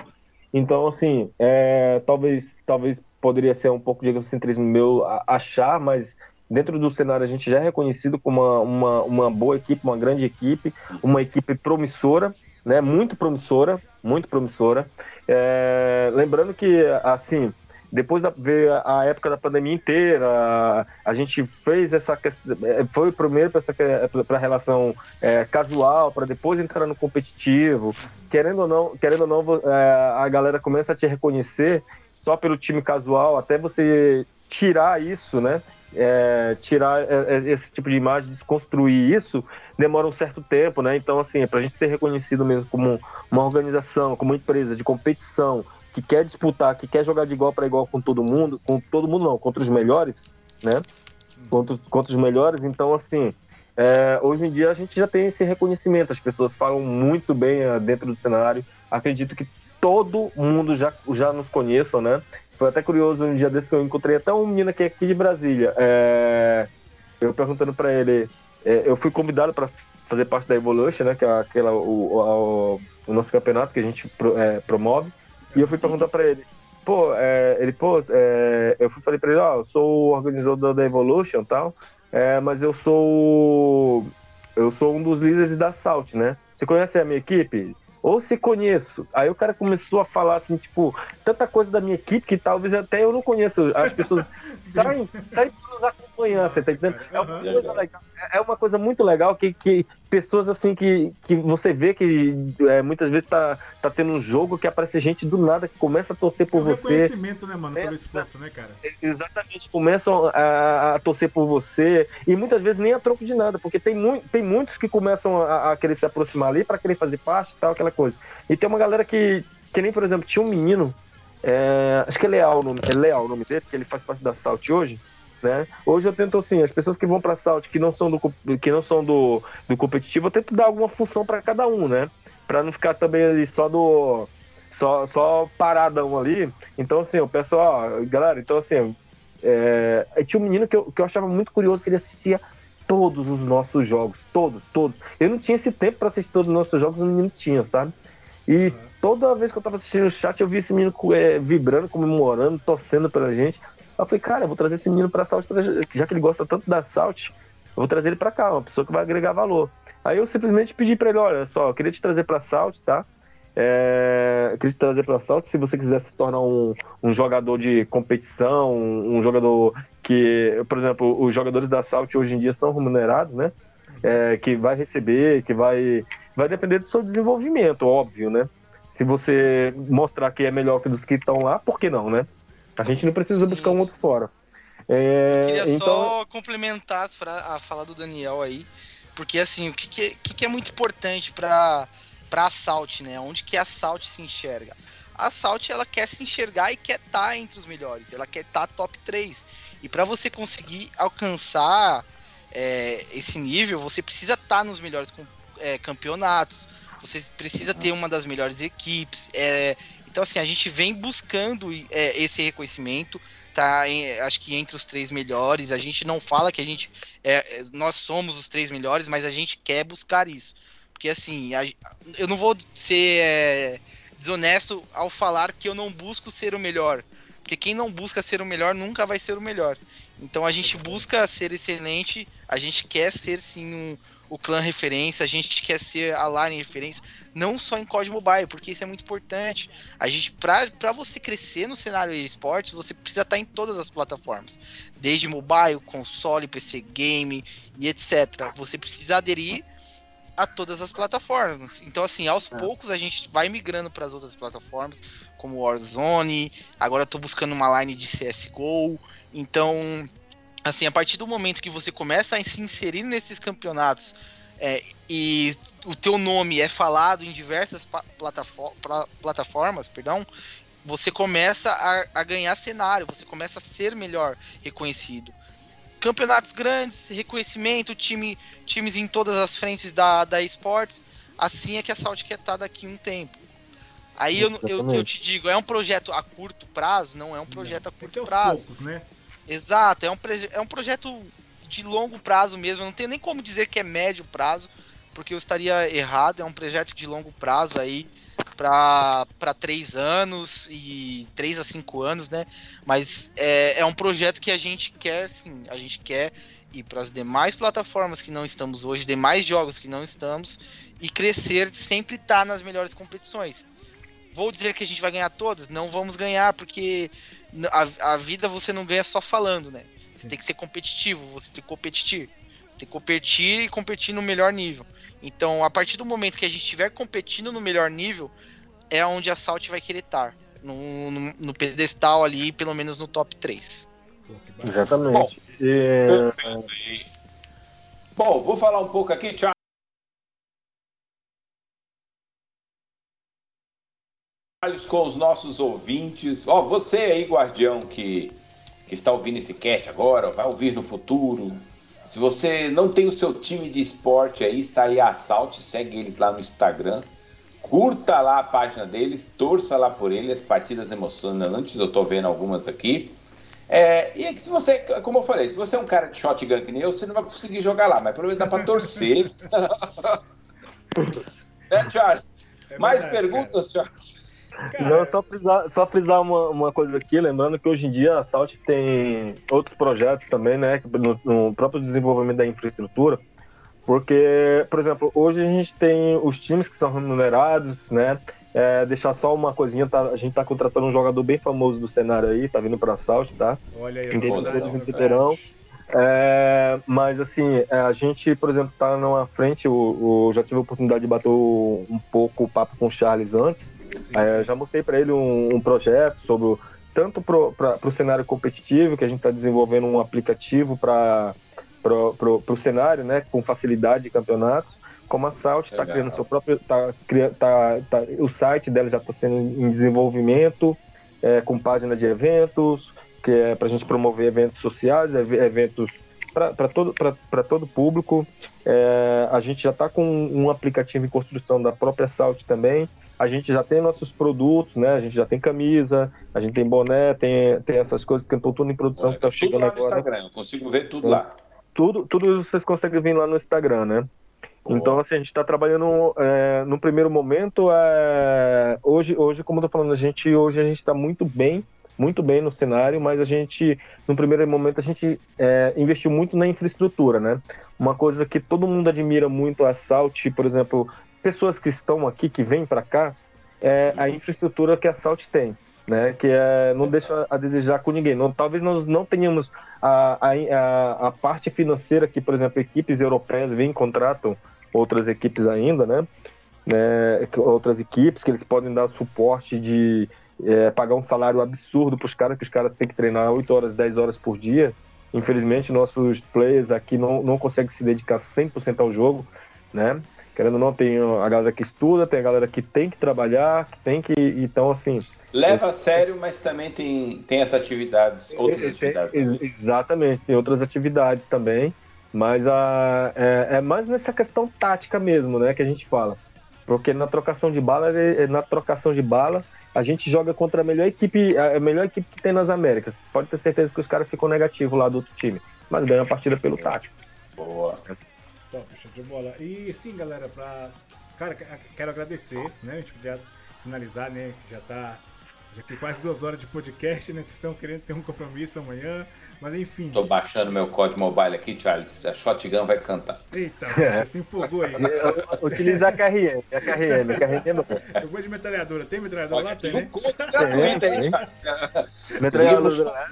Então, assim, é, talvez, talvez poderia ser um pouco de egocentrismo meu achar, mas dentro do cenário a gente já é reconhecido como uma, uma, uma boa equipe, uma grande equipe, uma equipe promissora, né? Muito promissora, muito promissora. É, lembrando que, assim, depois da, veio a época da pandemia inteira, a gente fez essa é, foi primeiro para a relação é, casual, para depois entrar no competitivo. Querendo ou não, querendo ou não é, a galera começa a te reconhecer só pelo time casual, até você tirar isso, né? É, tirar é, é, esse tipo de imagem, desconstruir isso, demora um certo tempo, né? Então, assim, para a gente ser reconhecido mesmo como uma organização, como uma empresa de competição, que quer disputar, que quer jogar de igual para igual com todo mundo, com todo mundo não, contra os melhores, né? Contra, contra os melhores, então assim, é, hoje em dia a gente já tem esse reconhecimento, as pessoas falam muito bem uh, dentro do cenário, acredito que todo mundo já, já nos conheça, né? Foi até curioso um dia desse que eu encontrei até um menino que é aqui de Brasília, é, eu perguntando para ele, é, eu fui convidado para fazer parte da Evolution, né? Que é aquela, o, o, o nosso campeonato que a gente pro, é, promove. E eu fui perguntar pra ele, pô, é, ele, pô, é, eu fui falei pra ele, ó, oh, eu sou o organizador da Evolution e tal, é, mas eu sou eu sou um dos líderes da Salt, né? Você conhece a minha equipe? Ou se conheço. Aí o cara começou a falar assim, tipo, tanta coisa da minha equipe que talvez até eu não conheço. As pessoas saem, saem nos acompanhando, você tá entendendo? É uma coisa legal é uma coisa muito legal que, que pessoas assim que, que você vê que é, muitas vezes tá, tá tendo um jogo que aparece gente do nada que começa a torcer por é um você. reconhecimento, né, mano, pelo esforço, né, cara? Exatamente, começam a, a, torcer por você e muitas vezes nem a troco de nada, porque tem, mu tem muitos que começam a, a querer se aproximar ali para querer fazer parte e tal, aquela coisa. E tem uma galera que, que nem, por exemplo, tinha um menino, é, acho que é Leal o nome, é Leal o nome dele, que ele faz parte da Salt hoje. Né? Hoje eu tento assim, as pessoas que vão para Salt que não são do que não são do, do competitivo, eu tento dar alguma função para cada um, né? Para não ficar também ali só do só só paradão ali. Então assim, o pessoal, galera, então assim, é, tinha um menino que eu, que eu achava muito curioso que ele assistia todos os nossos jogos, todos, todos. Eu não tinha esse tempo para assistir todos os nossos jogos, o menino tinha, sabe? E toda vez que eu tava assistindo o chat, eu vi esse menino é, vibrando, comemorando, torcendo pela gente. Eu falei, cara, eu vou trazer esse menino pra Salt, já que ele gosta tanto da Salt, eu vou trazer ele pra cá, uma pessoa que vai agregar valor. Aí eu simplesmente pedi pra ele, olha só, eu queria te trazer pra Salt, tá? É, eu queria te trazer pra Salt, se você quiser se tornar um, um jogador de competição, um, um jogador que, por exemplo, os jogadores da Salt hoje em dia são remunerados, né? É, que vai receber, que vai. Vai depender do seu desenvolvimento, óbvio, né? Se você mostrar que é melhor que dos que estão lá, por que não, né? A gente não precisa sim, buscar um outro fora. É, eu queria então... só complementar a fala do Daniel aí, porque assim, o que, que, que é muito importante para para Salt, né? Onde que a Salt se enxerga? A Salt ela quer se enxergar e quer estar tá entre os melhores, ela quer estar tá top 3. E para você conseguir alcançar é, esse nível, você precisa estar tá nos melhores é, campeonatos, você precisa ter uma das melhores equipes. É, então, assim, a gente vem buscando é, esse reconhecimento, tá? Em, acho que entre os três melhores. A gente não fala que a gente. É, nós somos os três melhores, mas a gente quer buscar isso. Porque, assim, a, eu não vou ser é, desonesto ao falar que eu não busco ser o melhor. Porque quem não busca ser o melhor nunca vai ser o melhor. Então a gente busca ser excelente, a gente quer ser sim um, o clã referência, a gente quer ser a line referência, não só em COD Mobile, porque isso é muito importante. A gente, para você crescer no cenário de esportes, você precisa estar em todas as plataformas, desde mobile, console, PC game e etc. Você precisa aderir a todas as plataformas. Então, assim, aos é. poucos a gente vai migrando para as outras plataformas, como Warzone. Agora eu tô buscando uma line de CSGO. Então, assim, a partir do momento que você começa a se inserir nesses campeonatos é, e o teu nome é falado em diversas plataformas, perdão, você começa a, a, ganhar cenário, você começa a ser melhor reconhecido. Campeonatos grandes, reconhecimento, time, times em todas as frentes da, da esportes. Assim é que a Salt quer estar daqui um tempo. Aí eu, eu, eu, te digo, é um projeto a curto prazo? Não é um projeto não, a curto prazo. Poucos, né? Exato, é um, é um projeto de longo prazo mesmo. não tenho nem como dizer que é médio prazo, porque eu estaria errado. É um projeto de longo prazo aí para três anos e três a cinco anos, né? Mas é, é um projeto que a gente quer, sim, a gente quer ir para as demais plataformas que não estamos hoje, demais jogos que não estamos e crescer, sempre estar tá nas melhores competições. Vou dizer que a gente vai ganhar todas? Não vamos ganhar, porque a, a vida você não ganha só falando, né? Você tem que ser competitivo, você tem que competir. Tem que competir e competir no melhor nível. Então, a partir do momento que a gente estiver competindo no melhor nível, é onde a Salt vai querer estar. No, no, no pedestal ali, pelo menos no top 3. Exatamente. Bom, e... Bom, vou falar um pouco aqui, Charles, com os nossos ouvintes. Ó, você aí, guardião, que, que está ouvindo esse cast agora, vai ouvir no futuro. Se você não tem o seu time de esporte aí, está aí a Assault, segue eles lá no Instagram. Curta lá a página deles, torça lá por eles, partidas emocionantes, eu estou vendo algumas aqui. É, e se você, como eu falei, se você é um cara de shotgun que nem eu, você não vai conseguir jogar lá, mas pelo menos dá para torcer. né, Charles? É Mais perguntas, cara. Charles? Não, só frisar, só frisar uma, uma coisa aqui, lembrando que hoje em dia a Salt tem outros projetos também, né, no, no, próprio desenvolvimento da infraestrutura, porque, por exemplo, hoje a gente tem os times que são remunerados, né, é, deixar só uma coisinha, tá, a gente tá contratando um jogador bem famoso do cenário aí, tá vindo pra Salt, tá? Olha aí, Entendeu? É, mas assim, é, a gente, por exemplo, tá numa frente, o, o, já tive a oportunidade de bater um pouco o papo com o Charles antes, Sim, é, Já mostrei para ele um, um, projeto sobre tanto para o cenário competitivo, que a gente está desenvolvendo um aplicativo para o cenário, né, com facilidade de campeonatos, como a Salt está criando seu próprio. Tá, tá, tá, o site dela já está sendo em desenvolvimento, é, com página de eventos, que é para a gente promover eventos sociais, eventos para todo, todo público. É, a gente já está com um aplicativo em construção da própria Salt também, a gente já tem nossos produtos, né? A gente já tem camisa, a gente tem boné, tem, tem essas coisas que estão tudo em produção Olha, que tá chegando lá no agora. Instagram, eu consigo ver tudo lá. Tudo, tudo vocês conseguem ver lá no Instagram, né? Então, assim, a gente está trabalhando é, no primeiro momento. É, hoje, hoje, como eu tô falando, a gente hoje a gente está muito bem, muito bem no cenário, mas a gente, no primeiro momento, a gente é, investiu muito na infraestrutura, né? Uma coisa que todo mundo admira muito a Salt, por exemplo, pessoas que estão aqui, que vêm para cá, é a infraestrutura que a Salt tem. Né, que é, não deixa a desejar com ninguém. Não, talvez nós não tenhamos a, a, a, parte financeira que, por exemplo, equipes europeias vêm contratam outras equipes ainda, né? né outras equipes que eles podem dar suporte de é, pagar um salário absurdo para os caras, que os caras têm que treinar 8 horas, 10 horas por dia. Infelizmente, nossos players aqui não, não conseguem se dedicar 100% ao jogo, né? Querendo ou não, tem a galera que estuda, tem a galera que tem que trabalhar, que tem que. Então, assim. Leva a sério, mas também tem, tem essas atividades, outras tem, atividades. Exatamente, tem outras atividades também. Mas a, é, é, mais nessa questão tática mesmo, né, que a gente fala. Porque na trocação de bala, na trocação de bala, a gente joga contra a melhor equipe, a melhor equipe que tem nas Américas. Pode ter certeza que os caras ficam negativos lá do outro time. Mas ganha a partida pelo tático. Boa. Top, show de bola. E sim, galera, pra. Cara, quero agradecer, né? A gente podia finalizar, né? Já tá. Já que quase duas horas de podcast, né? Vocês estão querendo ter um compromisso amanhã, mas enfim. Tô baixando meu código mobile aqui, Charles. A Shotgun vai cantar. Eita, é. se empolgou aí. Utiliza a KRM, a KRM, a KRM é Eu vou de metralhadora. Tem metralhadora lá? Tem, né? gratuito aí, Charles. Metralhadora,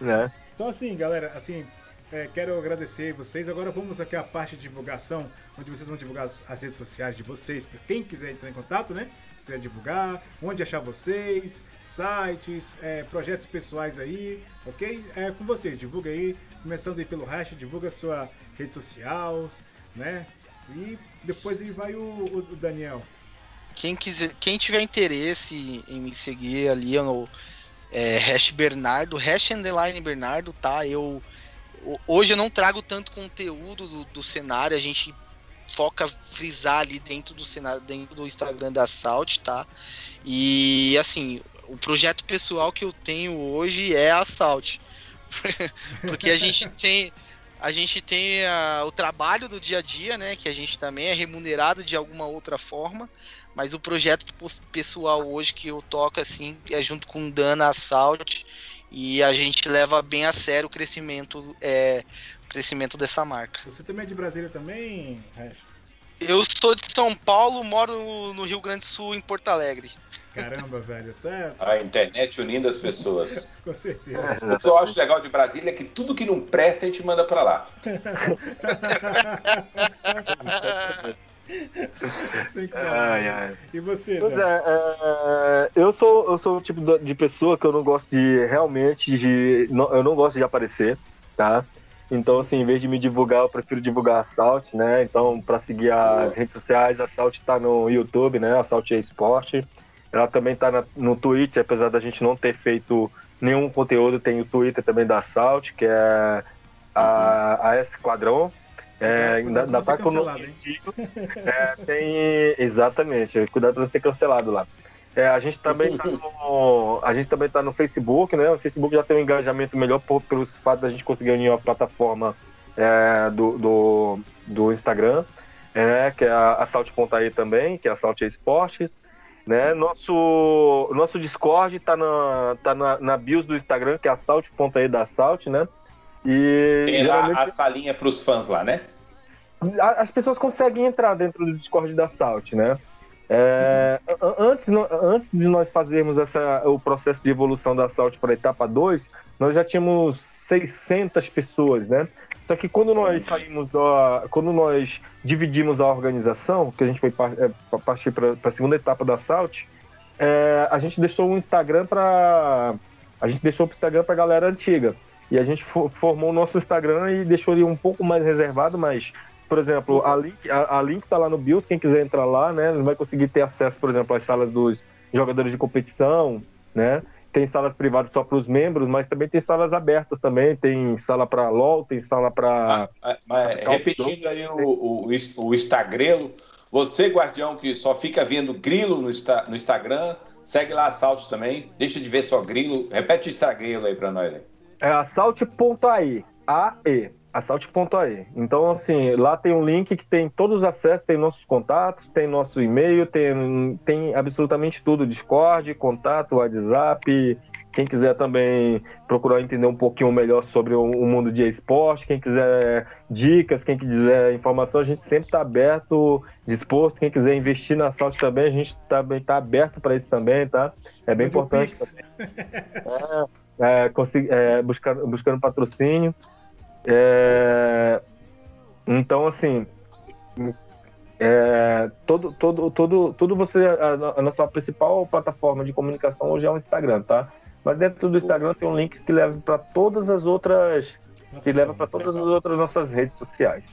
né? Então assim, galera, assim, é, quero agradecer vocês. Agora vamos aqui à parte de divulgação, onde vocês vão divulgar as redes sociais de vocês. Para quem quiser entrar em contato, né? Se quiser divulgar, onde achar vocês, sites, é, projetos pessoais aí, ok? É com vocês, divulga aí. Começando aí pelo hash, divulga sua rede social, né? E depois aí vai o, o Daniel. Quem, quiser, quem tiver interesse em me seguir ali no é, Hash Bernardo, Hash Underline Bernardo, tá? Eu hoje eu não trago tanto conteúdo do, do cenário, a gente foca frisar ali dentro do cenário, dentro do Instagram da Salt, tá? E assim, o projeto pessoal que eu tenho hoje é a Salt. Porque a gente tem a gente tem a, o trabalho do dia a dia, né? Que a gente também é remunerado de alguma outra forma. Mas o projeto pessoal hoje que eu toco assim é junto com Dana Assault e a gente leva bem a sério o crescimento, é, o crescimento dessa marca. Você também é de Brasília também, Hash? Eu sou de São Paulo, moro no Rio Grande do Sul, em Porto Alegre. Caramba, velho. Até... A internet unindo as pessoas. Com certeza. O que eu acho legal de Brasília é que tudo que não presta a gente manda pra lá. ai, ai. E você, pois é, é, eu sou eu sou o tipo de pessoa que eu não gosto de realmente de eu não gosto de aparecer, tá? Então, assim, em vez de me divulgar, eu prefiro divulgar a Salt, né? Então, para seguir as redes sociais, a Salt tá no YouTube, né? A Salt é Esporte. Ela também tá na, no Twitter, apesar da gente não ter feito nenhum conteúdo, tem o Twitter também da Salt, que é a, a S Quadrão. É, ainda, ainda tá com é, tem Exatamente, cuidado pra ser cancelado lá. É, a gente também tá no, a gente também tá no Facebook, né? O Facebook já tem um engajamento melhor por, pelo fato da gente conseguir unir a plataforma é, do, do, do, Instagram, é, que é a, a Salt aí também, que é a Salt Esportes. Né? Nosso, nosso Discord tá na, tá na, na bios do Instagram, que é a Salt.aí da Salt, né? E Tem lá a salinha para os fãs lá, né? As pessoas conseguem entrar dentro do Discord da Salt, né? É, antes, antes de nós fazermos essa, o processo de evolução da Salt para a etapa 2, nós já tínhamos 600 pessoas, né? Só que quando nós saímos, da, quando nós dividimos a organização, que a gente foi é, partir para a segunda etapa da Salt, é, a gente deixou o Instagram para a gente deixou o Instagram para a galera antiga e a gente formou o nosso Instagram e deixou ele um pouco mais reservado, mas por exemplo, a link, a, a link tá lá no BIOS, quem quiser entrar lá, né, vai conseguir ter acesso, por exemplo, às salas dos jogadores de competição, né? tem salas privadas só para os membros, mas também tem salas abertas também, tem sala para LOL, tem sala para... Ah, ah repetindo aí o, o, o Instagram, você, guardião, que só fica vendo grilo no, no Instagram, segue lá Assault também, deixa de ver só grilo, repete o Instagram aí para nós. Né? É assault.ai, A-E, assault.ai. Então, assim, lá tem um link que tem todos os acessos, tem nossos contatos, tem nosso e-mail, tem, tem absolutamente tudo, Discord, contato, WhatsApp, quem quiser também procurar entender um pouquinho melhor sobre o, o mundo de esporte, quem quiser dicas, quem quiser informação, a gente sempre está aberto, disposto. Quem quiser investir na Salt também, a gente também está aberto para isso também, tá? É bem Muito importante. É, é, é, buscando, buscando patrocínio. É, então, assim, é, todo, todo, todo, tudo você. A, a, nossa principal plataforma de comunicação hoje é o Instagram, tá? Mas dentro do Instagram tem um link que leva para todas as outras. que leva para todas as outras nossas redes sociais.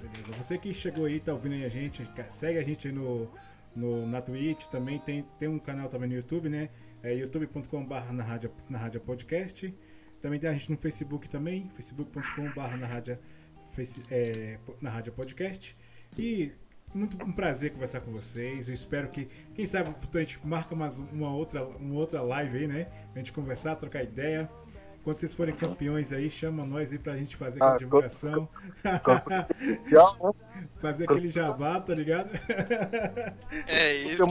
Beleza. Você que chegou aí, tá ouvindo aí a gente, segue a gente no, no, na Twitch, também tem, tem um canal também no YouTube, né? É youtube.com.br na rádio, na rádio podcast. Também tem a gente no Facebook também, facebook.com.br na rádio, é, na rádio podcast. E muito um prazer conversar com vocês. Eu espero que, quem sabe, a gente marca mais uma outra, uma outra live aí, né? A gente conversar, trocar ideia. Quando vocês forem campeões aí, chama nós aí pra gente fazer aquela ah, divulgação. fazer aquele jabá, tá ligado? É isso.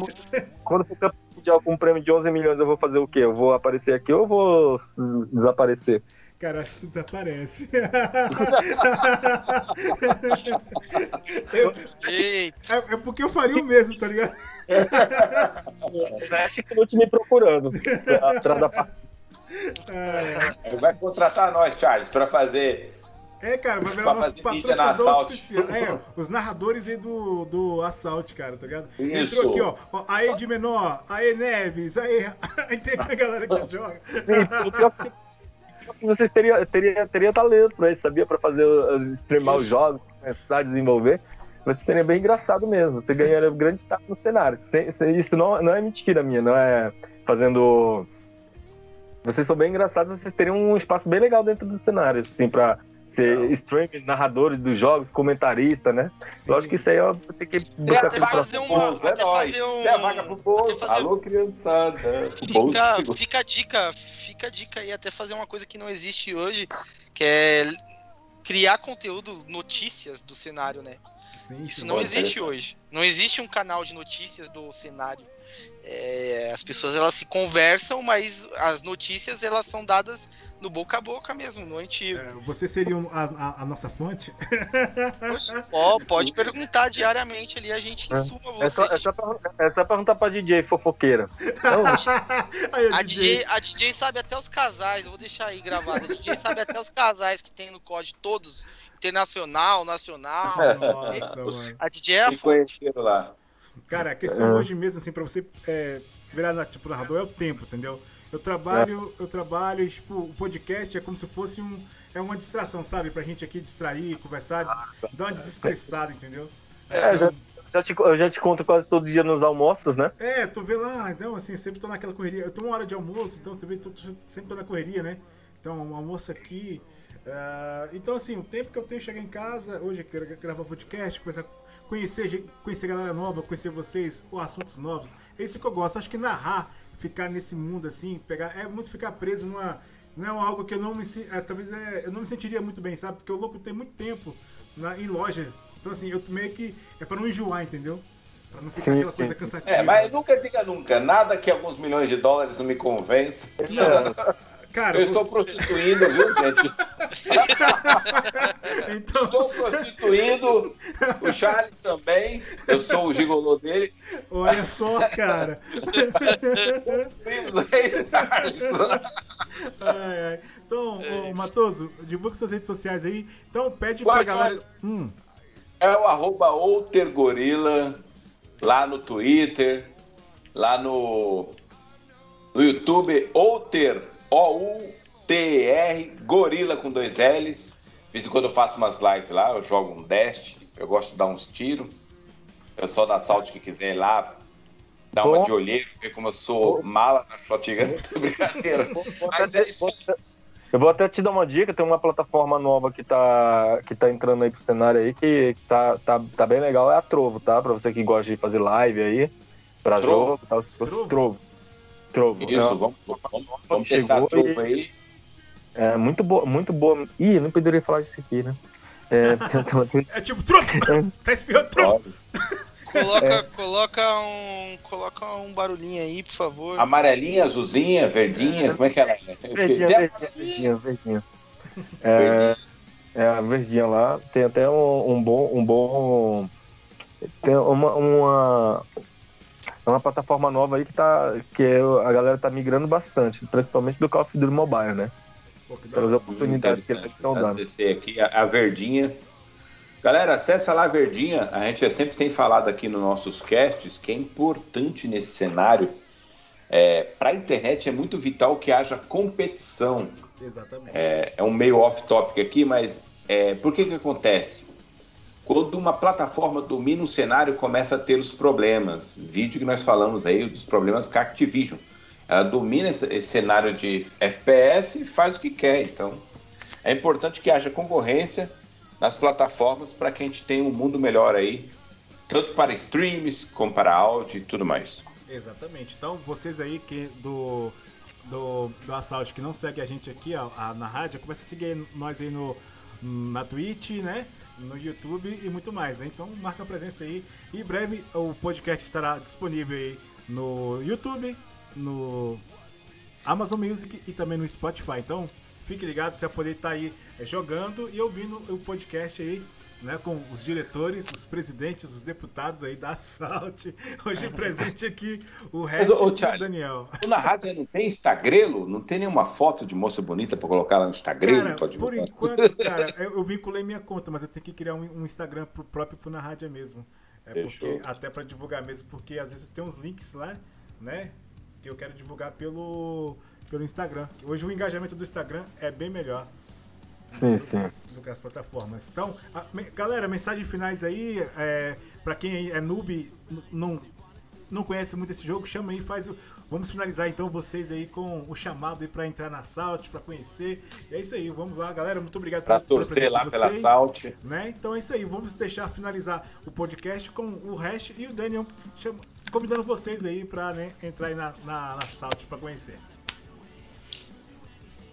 Quando for campeão mundial com um prêmio de 11 milhões, eu vou fazer o quê? Eu vou aparecer aqui ou vou desaparecer? Cara, acho que tu desaparece. eu, é, é, porque eu faria o mesmo, tá ligado? Acho que eu vou te me procurando. Atrás da é. Vai contratar nós, Charles, pra fazer. É, cara, vai virar nosso patrocinador especial. É, os narradores aí do, do Assault, cara, tá ligado? Isso. Entrou aqui, ó. ó aí de menor, aí Neves, aí. Aí tem a galera que joga. Vocês teriam teria, teria talento pra isso, sabia? Pra fazer streamar os jogos. começar a desenvolver, você seria bem engraçado mesmo. Você ganharia grande destaque no cenário. Isso não, não é mentira minha, não é fazendo. Vocês são bem engraçados, vocês teriam um espaço bem legal dentro do cenário, assim, pra ser streamer, narradores dos jogos, comentarista, né? Sim. Lógico que isso aí é tem que buscar até fazer uma, até fazer um... É a vaga pro Bozo. Fazer... Alô, criançada. Fica, fica a dica, fica a dica aí, até fazer uma coisa que não existe hoje, que é criar conteúdo, notícias do cenário, né? Sim, Isso não existe ser. hoje. Não existe um canal de notícias do cenário. É, as pessoas elas se conversam, mas as notícias elas são dadas no boca a boca mesmo, no antigo. É, você seria a, a, a, nossa fonte? Poxa, ó, pode perguntar diariamente ali, a gente é. insuma você. É só, é só, é só perguntar pra DJ fofoqueira. aí, a, DJ, a DJ sabe até os casais, vou deixar aí gravado. A DJ sabe até os casais que tem no COD, todos. Internacional, nacional. Nossa, a DJ é a fonte. lá. Cara, a questão hoje mesmo, assim, pra você é, virar tipo narrador é o tempo, entendeu? Eu trabalho, é. eu trabalho, tipo, o podcast é como se fosse um. É uma distração, sabe? Pra gente aqui distrair, conversar, dar uma desestressada, entendeu? É, já, já te, eu já te conto quase todo dia nos almoços, né? É, tu vê lá, então, assim, sempre tô naquela correria. Eu tenho uma hora de almoço, então você vê, tô, sempre tô na correria, né? Então, um almoço aqui. Uh, então, assim, o tempo que eu tenho chegar em casa, hoje eu quero gravar podcast, começar conhecer, conhecer galera nova, conhecer vocês, ou assuntos novos. É isso que eu gosto. Acho que narrar ficar nesse mundo assim, pegar. É muito ficar preso numa. Não é algo que eu não me. É, talvez é, eu não me sentiria muito bem, sabe? Porque o louco tem muito tempo na, em loja. Então assim, eu meio que. É pra não enjoar, entendeu? Pra não ficar sim, aquela sim, coisa cansativa. É, mas nunca diga nunca. Nada que alguns milhões de dólares não me convence. Não. Cara, eu você... estou prostituindo, viu, gente? então... Estou prostituindo. O Charles também. Eu sou o gigolô dele. Olha só, cara. ai, ai. Então, é Matoso, divulga suas redes sociais aí. Então, pede Qual pra galera. Hum. É o arroba outergorila lá no Twitter, lá no, no YouTube, outer o-U-T-R, Gorila com dois L's. De vez em quando eu faço umas lives lá, eu jogo um Dest, eu gosto de dar uns tiros. Eu sou da Salt que quiser ir lá, dar uma de olheiro, ver como eu sou mala na shotgun. Brincadeira. Mas é isso. Eu vou até te dar uma dica, tem uma plataforma nova que tá, que tá entrando aí pro cenário aí, que tá, tá, tá bem legal, é a Trovo, tá? Pra você que gosta de fazer live aí, pra Trovo. jogo, tá? Trovo. Trovo. Trovo. Isso, é, vamos, vamos, vamos testar Trovo aí. É muito boa, muito boa. Ih, não poderia falar isso aqui, né? É, é tipo, Trovo! tá espiando Trovo! Coloca, é. coloca, um, coloca um barulhinho aí, por favor. Amarelinha, azulzinha, verdinha, como é que ela é? Verdinha, verdinha, verdinha. É, é, a verdinha lá tem até um, um bom, um bom, tem uma, uma, é uma plataforma nova aí que, tá, que é, a galera tá migrando bastante, principalmente do Call of Duty Mobile, né? Pô, Pelas oportunidades que eles estão dando. Aqui, a, a Verdinha. Galera, acessa lá a Verdinha. A gente sempre tem falado aqui nos nossos casts que é importante nesse cenário. É, Para a internet é muito vital que haja competição. Exatamente. É, é um meio off-topic aqui, mas é, por que que acontece? Quando uma plataforma domina um cenário, começa a ter os problemas. Vídeo que nós falamos aí dos problemas com a Activision. Ela domina esse, cenário de FPS e faz o que quer. Então, é importante que haja concorrência nas plataformas para que a gente tenha um mundo melhor aí, tanto para streams como para áudio e tudo mais. Exatamente. Então, vocês aí que do do, do Assault que não segue a gente aqui ó, na rádio, começa a seguir nós aí no, na Twitch, né? No YouTube e muito mais. Então marca a presença aí. E em breve o podcast estará disponível aí no YouTube, no Amazon Music e também no Spotify. Então fique ligado, você vai poder estar aí é, jogando e ouvindo o podcast aí né, com os diretores, os presidentes, os deputados aí da Salt. Hoje presente aqui o resto do Daniel. Na rádio não tem Instagrelo? Não tem nenhuma foto de moça bonita para colocar lá no Instagram? Cara, por enquanto, cara, eu vinculei minha conta, mas eu tenho que criar um, um Instagram pro próprio pro na rádio mesmo. É porque, até para divulgar mesmo, porque às vezes tem uns links lá, né? Que eu quero divulgar pelo, pelo Instagram. Hoje o engajamento do Instagram é bem melhor. Sim, sim. as plataformas. Então, a, me, galera, mensagens finais aí, é, para quem é noob, não, não conhece muito esse jogo, chama aí, faz o. Vamos finalizar então vocês aí com o chamado aí para entrar na Salt, para conhecer. E é isso aí, vamos lá, galera. Muito obrigado pra pela torcer lá pela Salt. Né? Então é isso aí, vamos deixar finalizar o podcast com o Hash e o Daniel chama, convidando vocês aí para né, entrar aí na, na, na Salt para conhecer.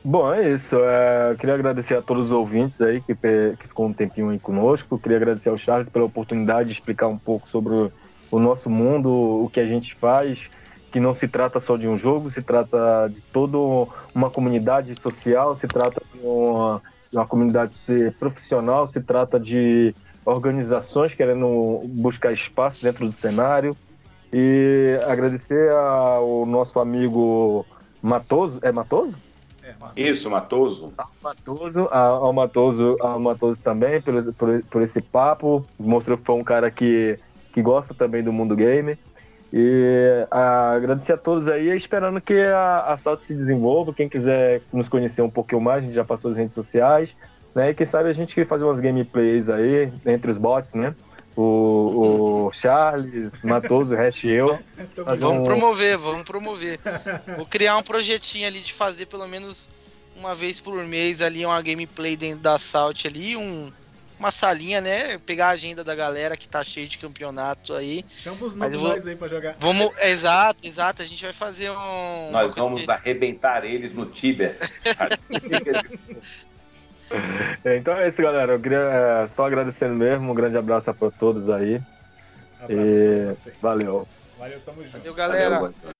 Bom, é isso. É, queria agradecer a todos os ouvintes aí que, que ficou um tempinho aí conosco. Queria agradecer ao Charles pela oportunidade de explicar um pouco sobre o, o nosso mundo, o que a gente faz, que não se trata só de um jogo, se trata de toda uma comunidade social, se trata de uma, de uma comunidade profissional, se trata de organizações querendo buscar espaço dentro do cenário. E agradecer ao nosso amigo Matoso. É Matoso? Isso, Matoso. Ao Matoso, ao Matoso, ao Matoso também, por, por, por, esse papo. Mostrou que foi um cara que, que gosta também do mundo game. E a, agradecer a todos aí, esperando que a, a Salsa se desenvolva. Quem quiser nos conhecer um pouquinho mais, a gente já passou as redes sociais. Né? E quem sabe a gente fazer umas gameplays aí, entre os bots, né? O, o Charles, Matoso, o Hash e eu. Vamos um... promover, vamos promover. Vou criar um projetinho ali de fazer pelo menos uma vez por mês ali uma gameplay dentro da Salt ali, um, uma salinha, né? Pegar a agenda da galera que tá cheio de campeonato aí. Chama os vou... aí pra jogar. Vamos, exato, exato. A gente vai fazer um. Nós vamos de... arrebentar eles no Tibia. Então é isso, galera. Eu queria é, só agradecendo mesmo. Um grande abraço para todos aí. Abraço e valeu. Valeu, tamo junto. Valeu, galera. Valeu,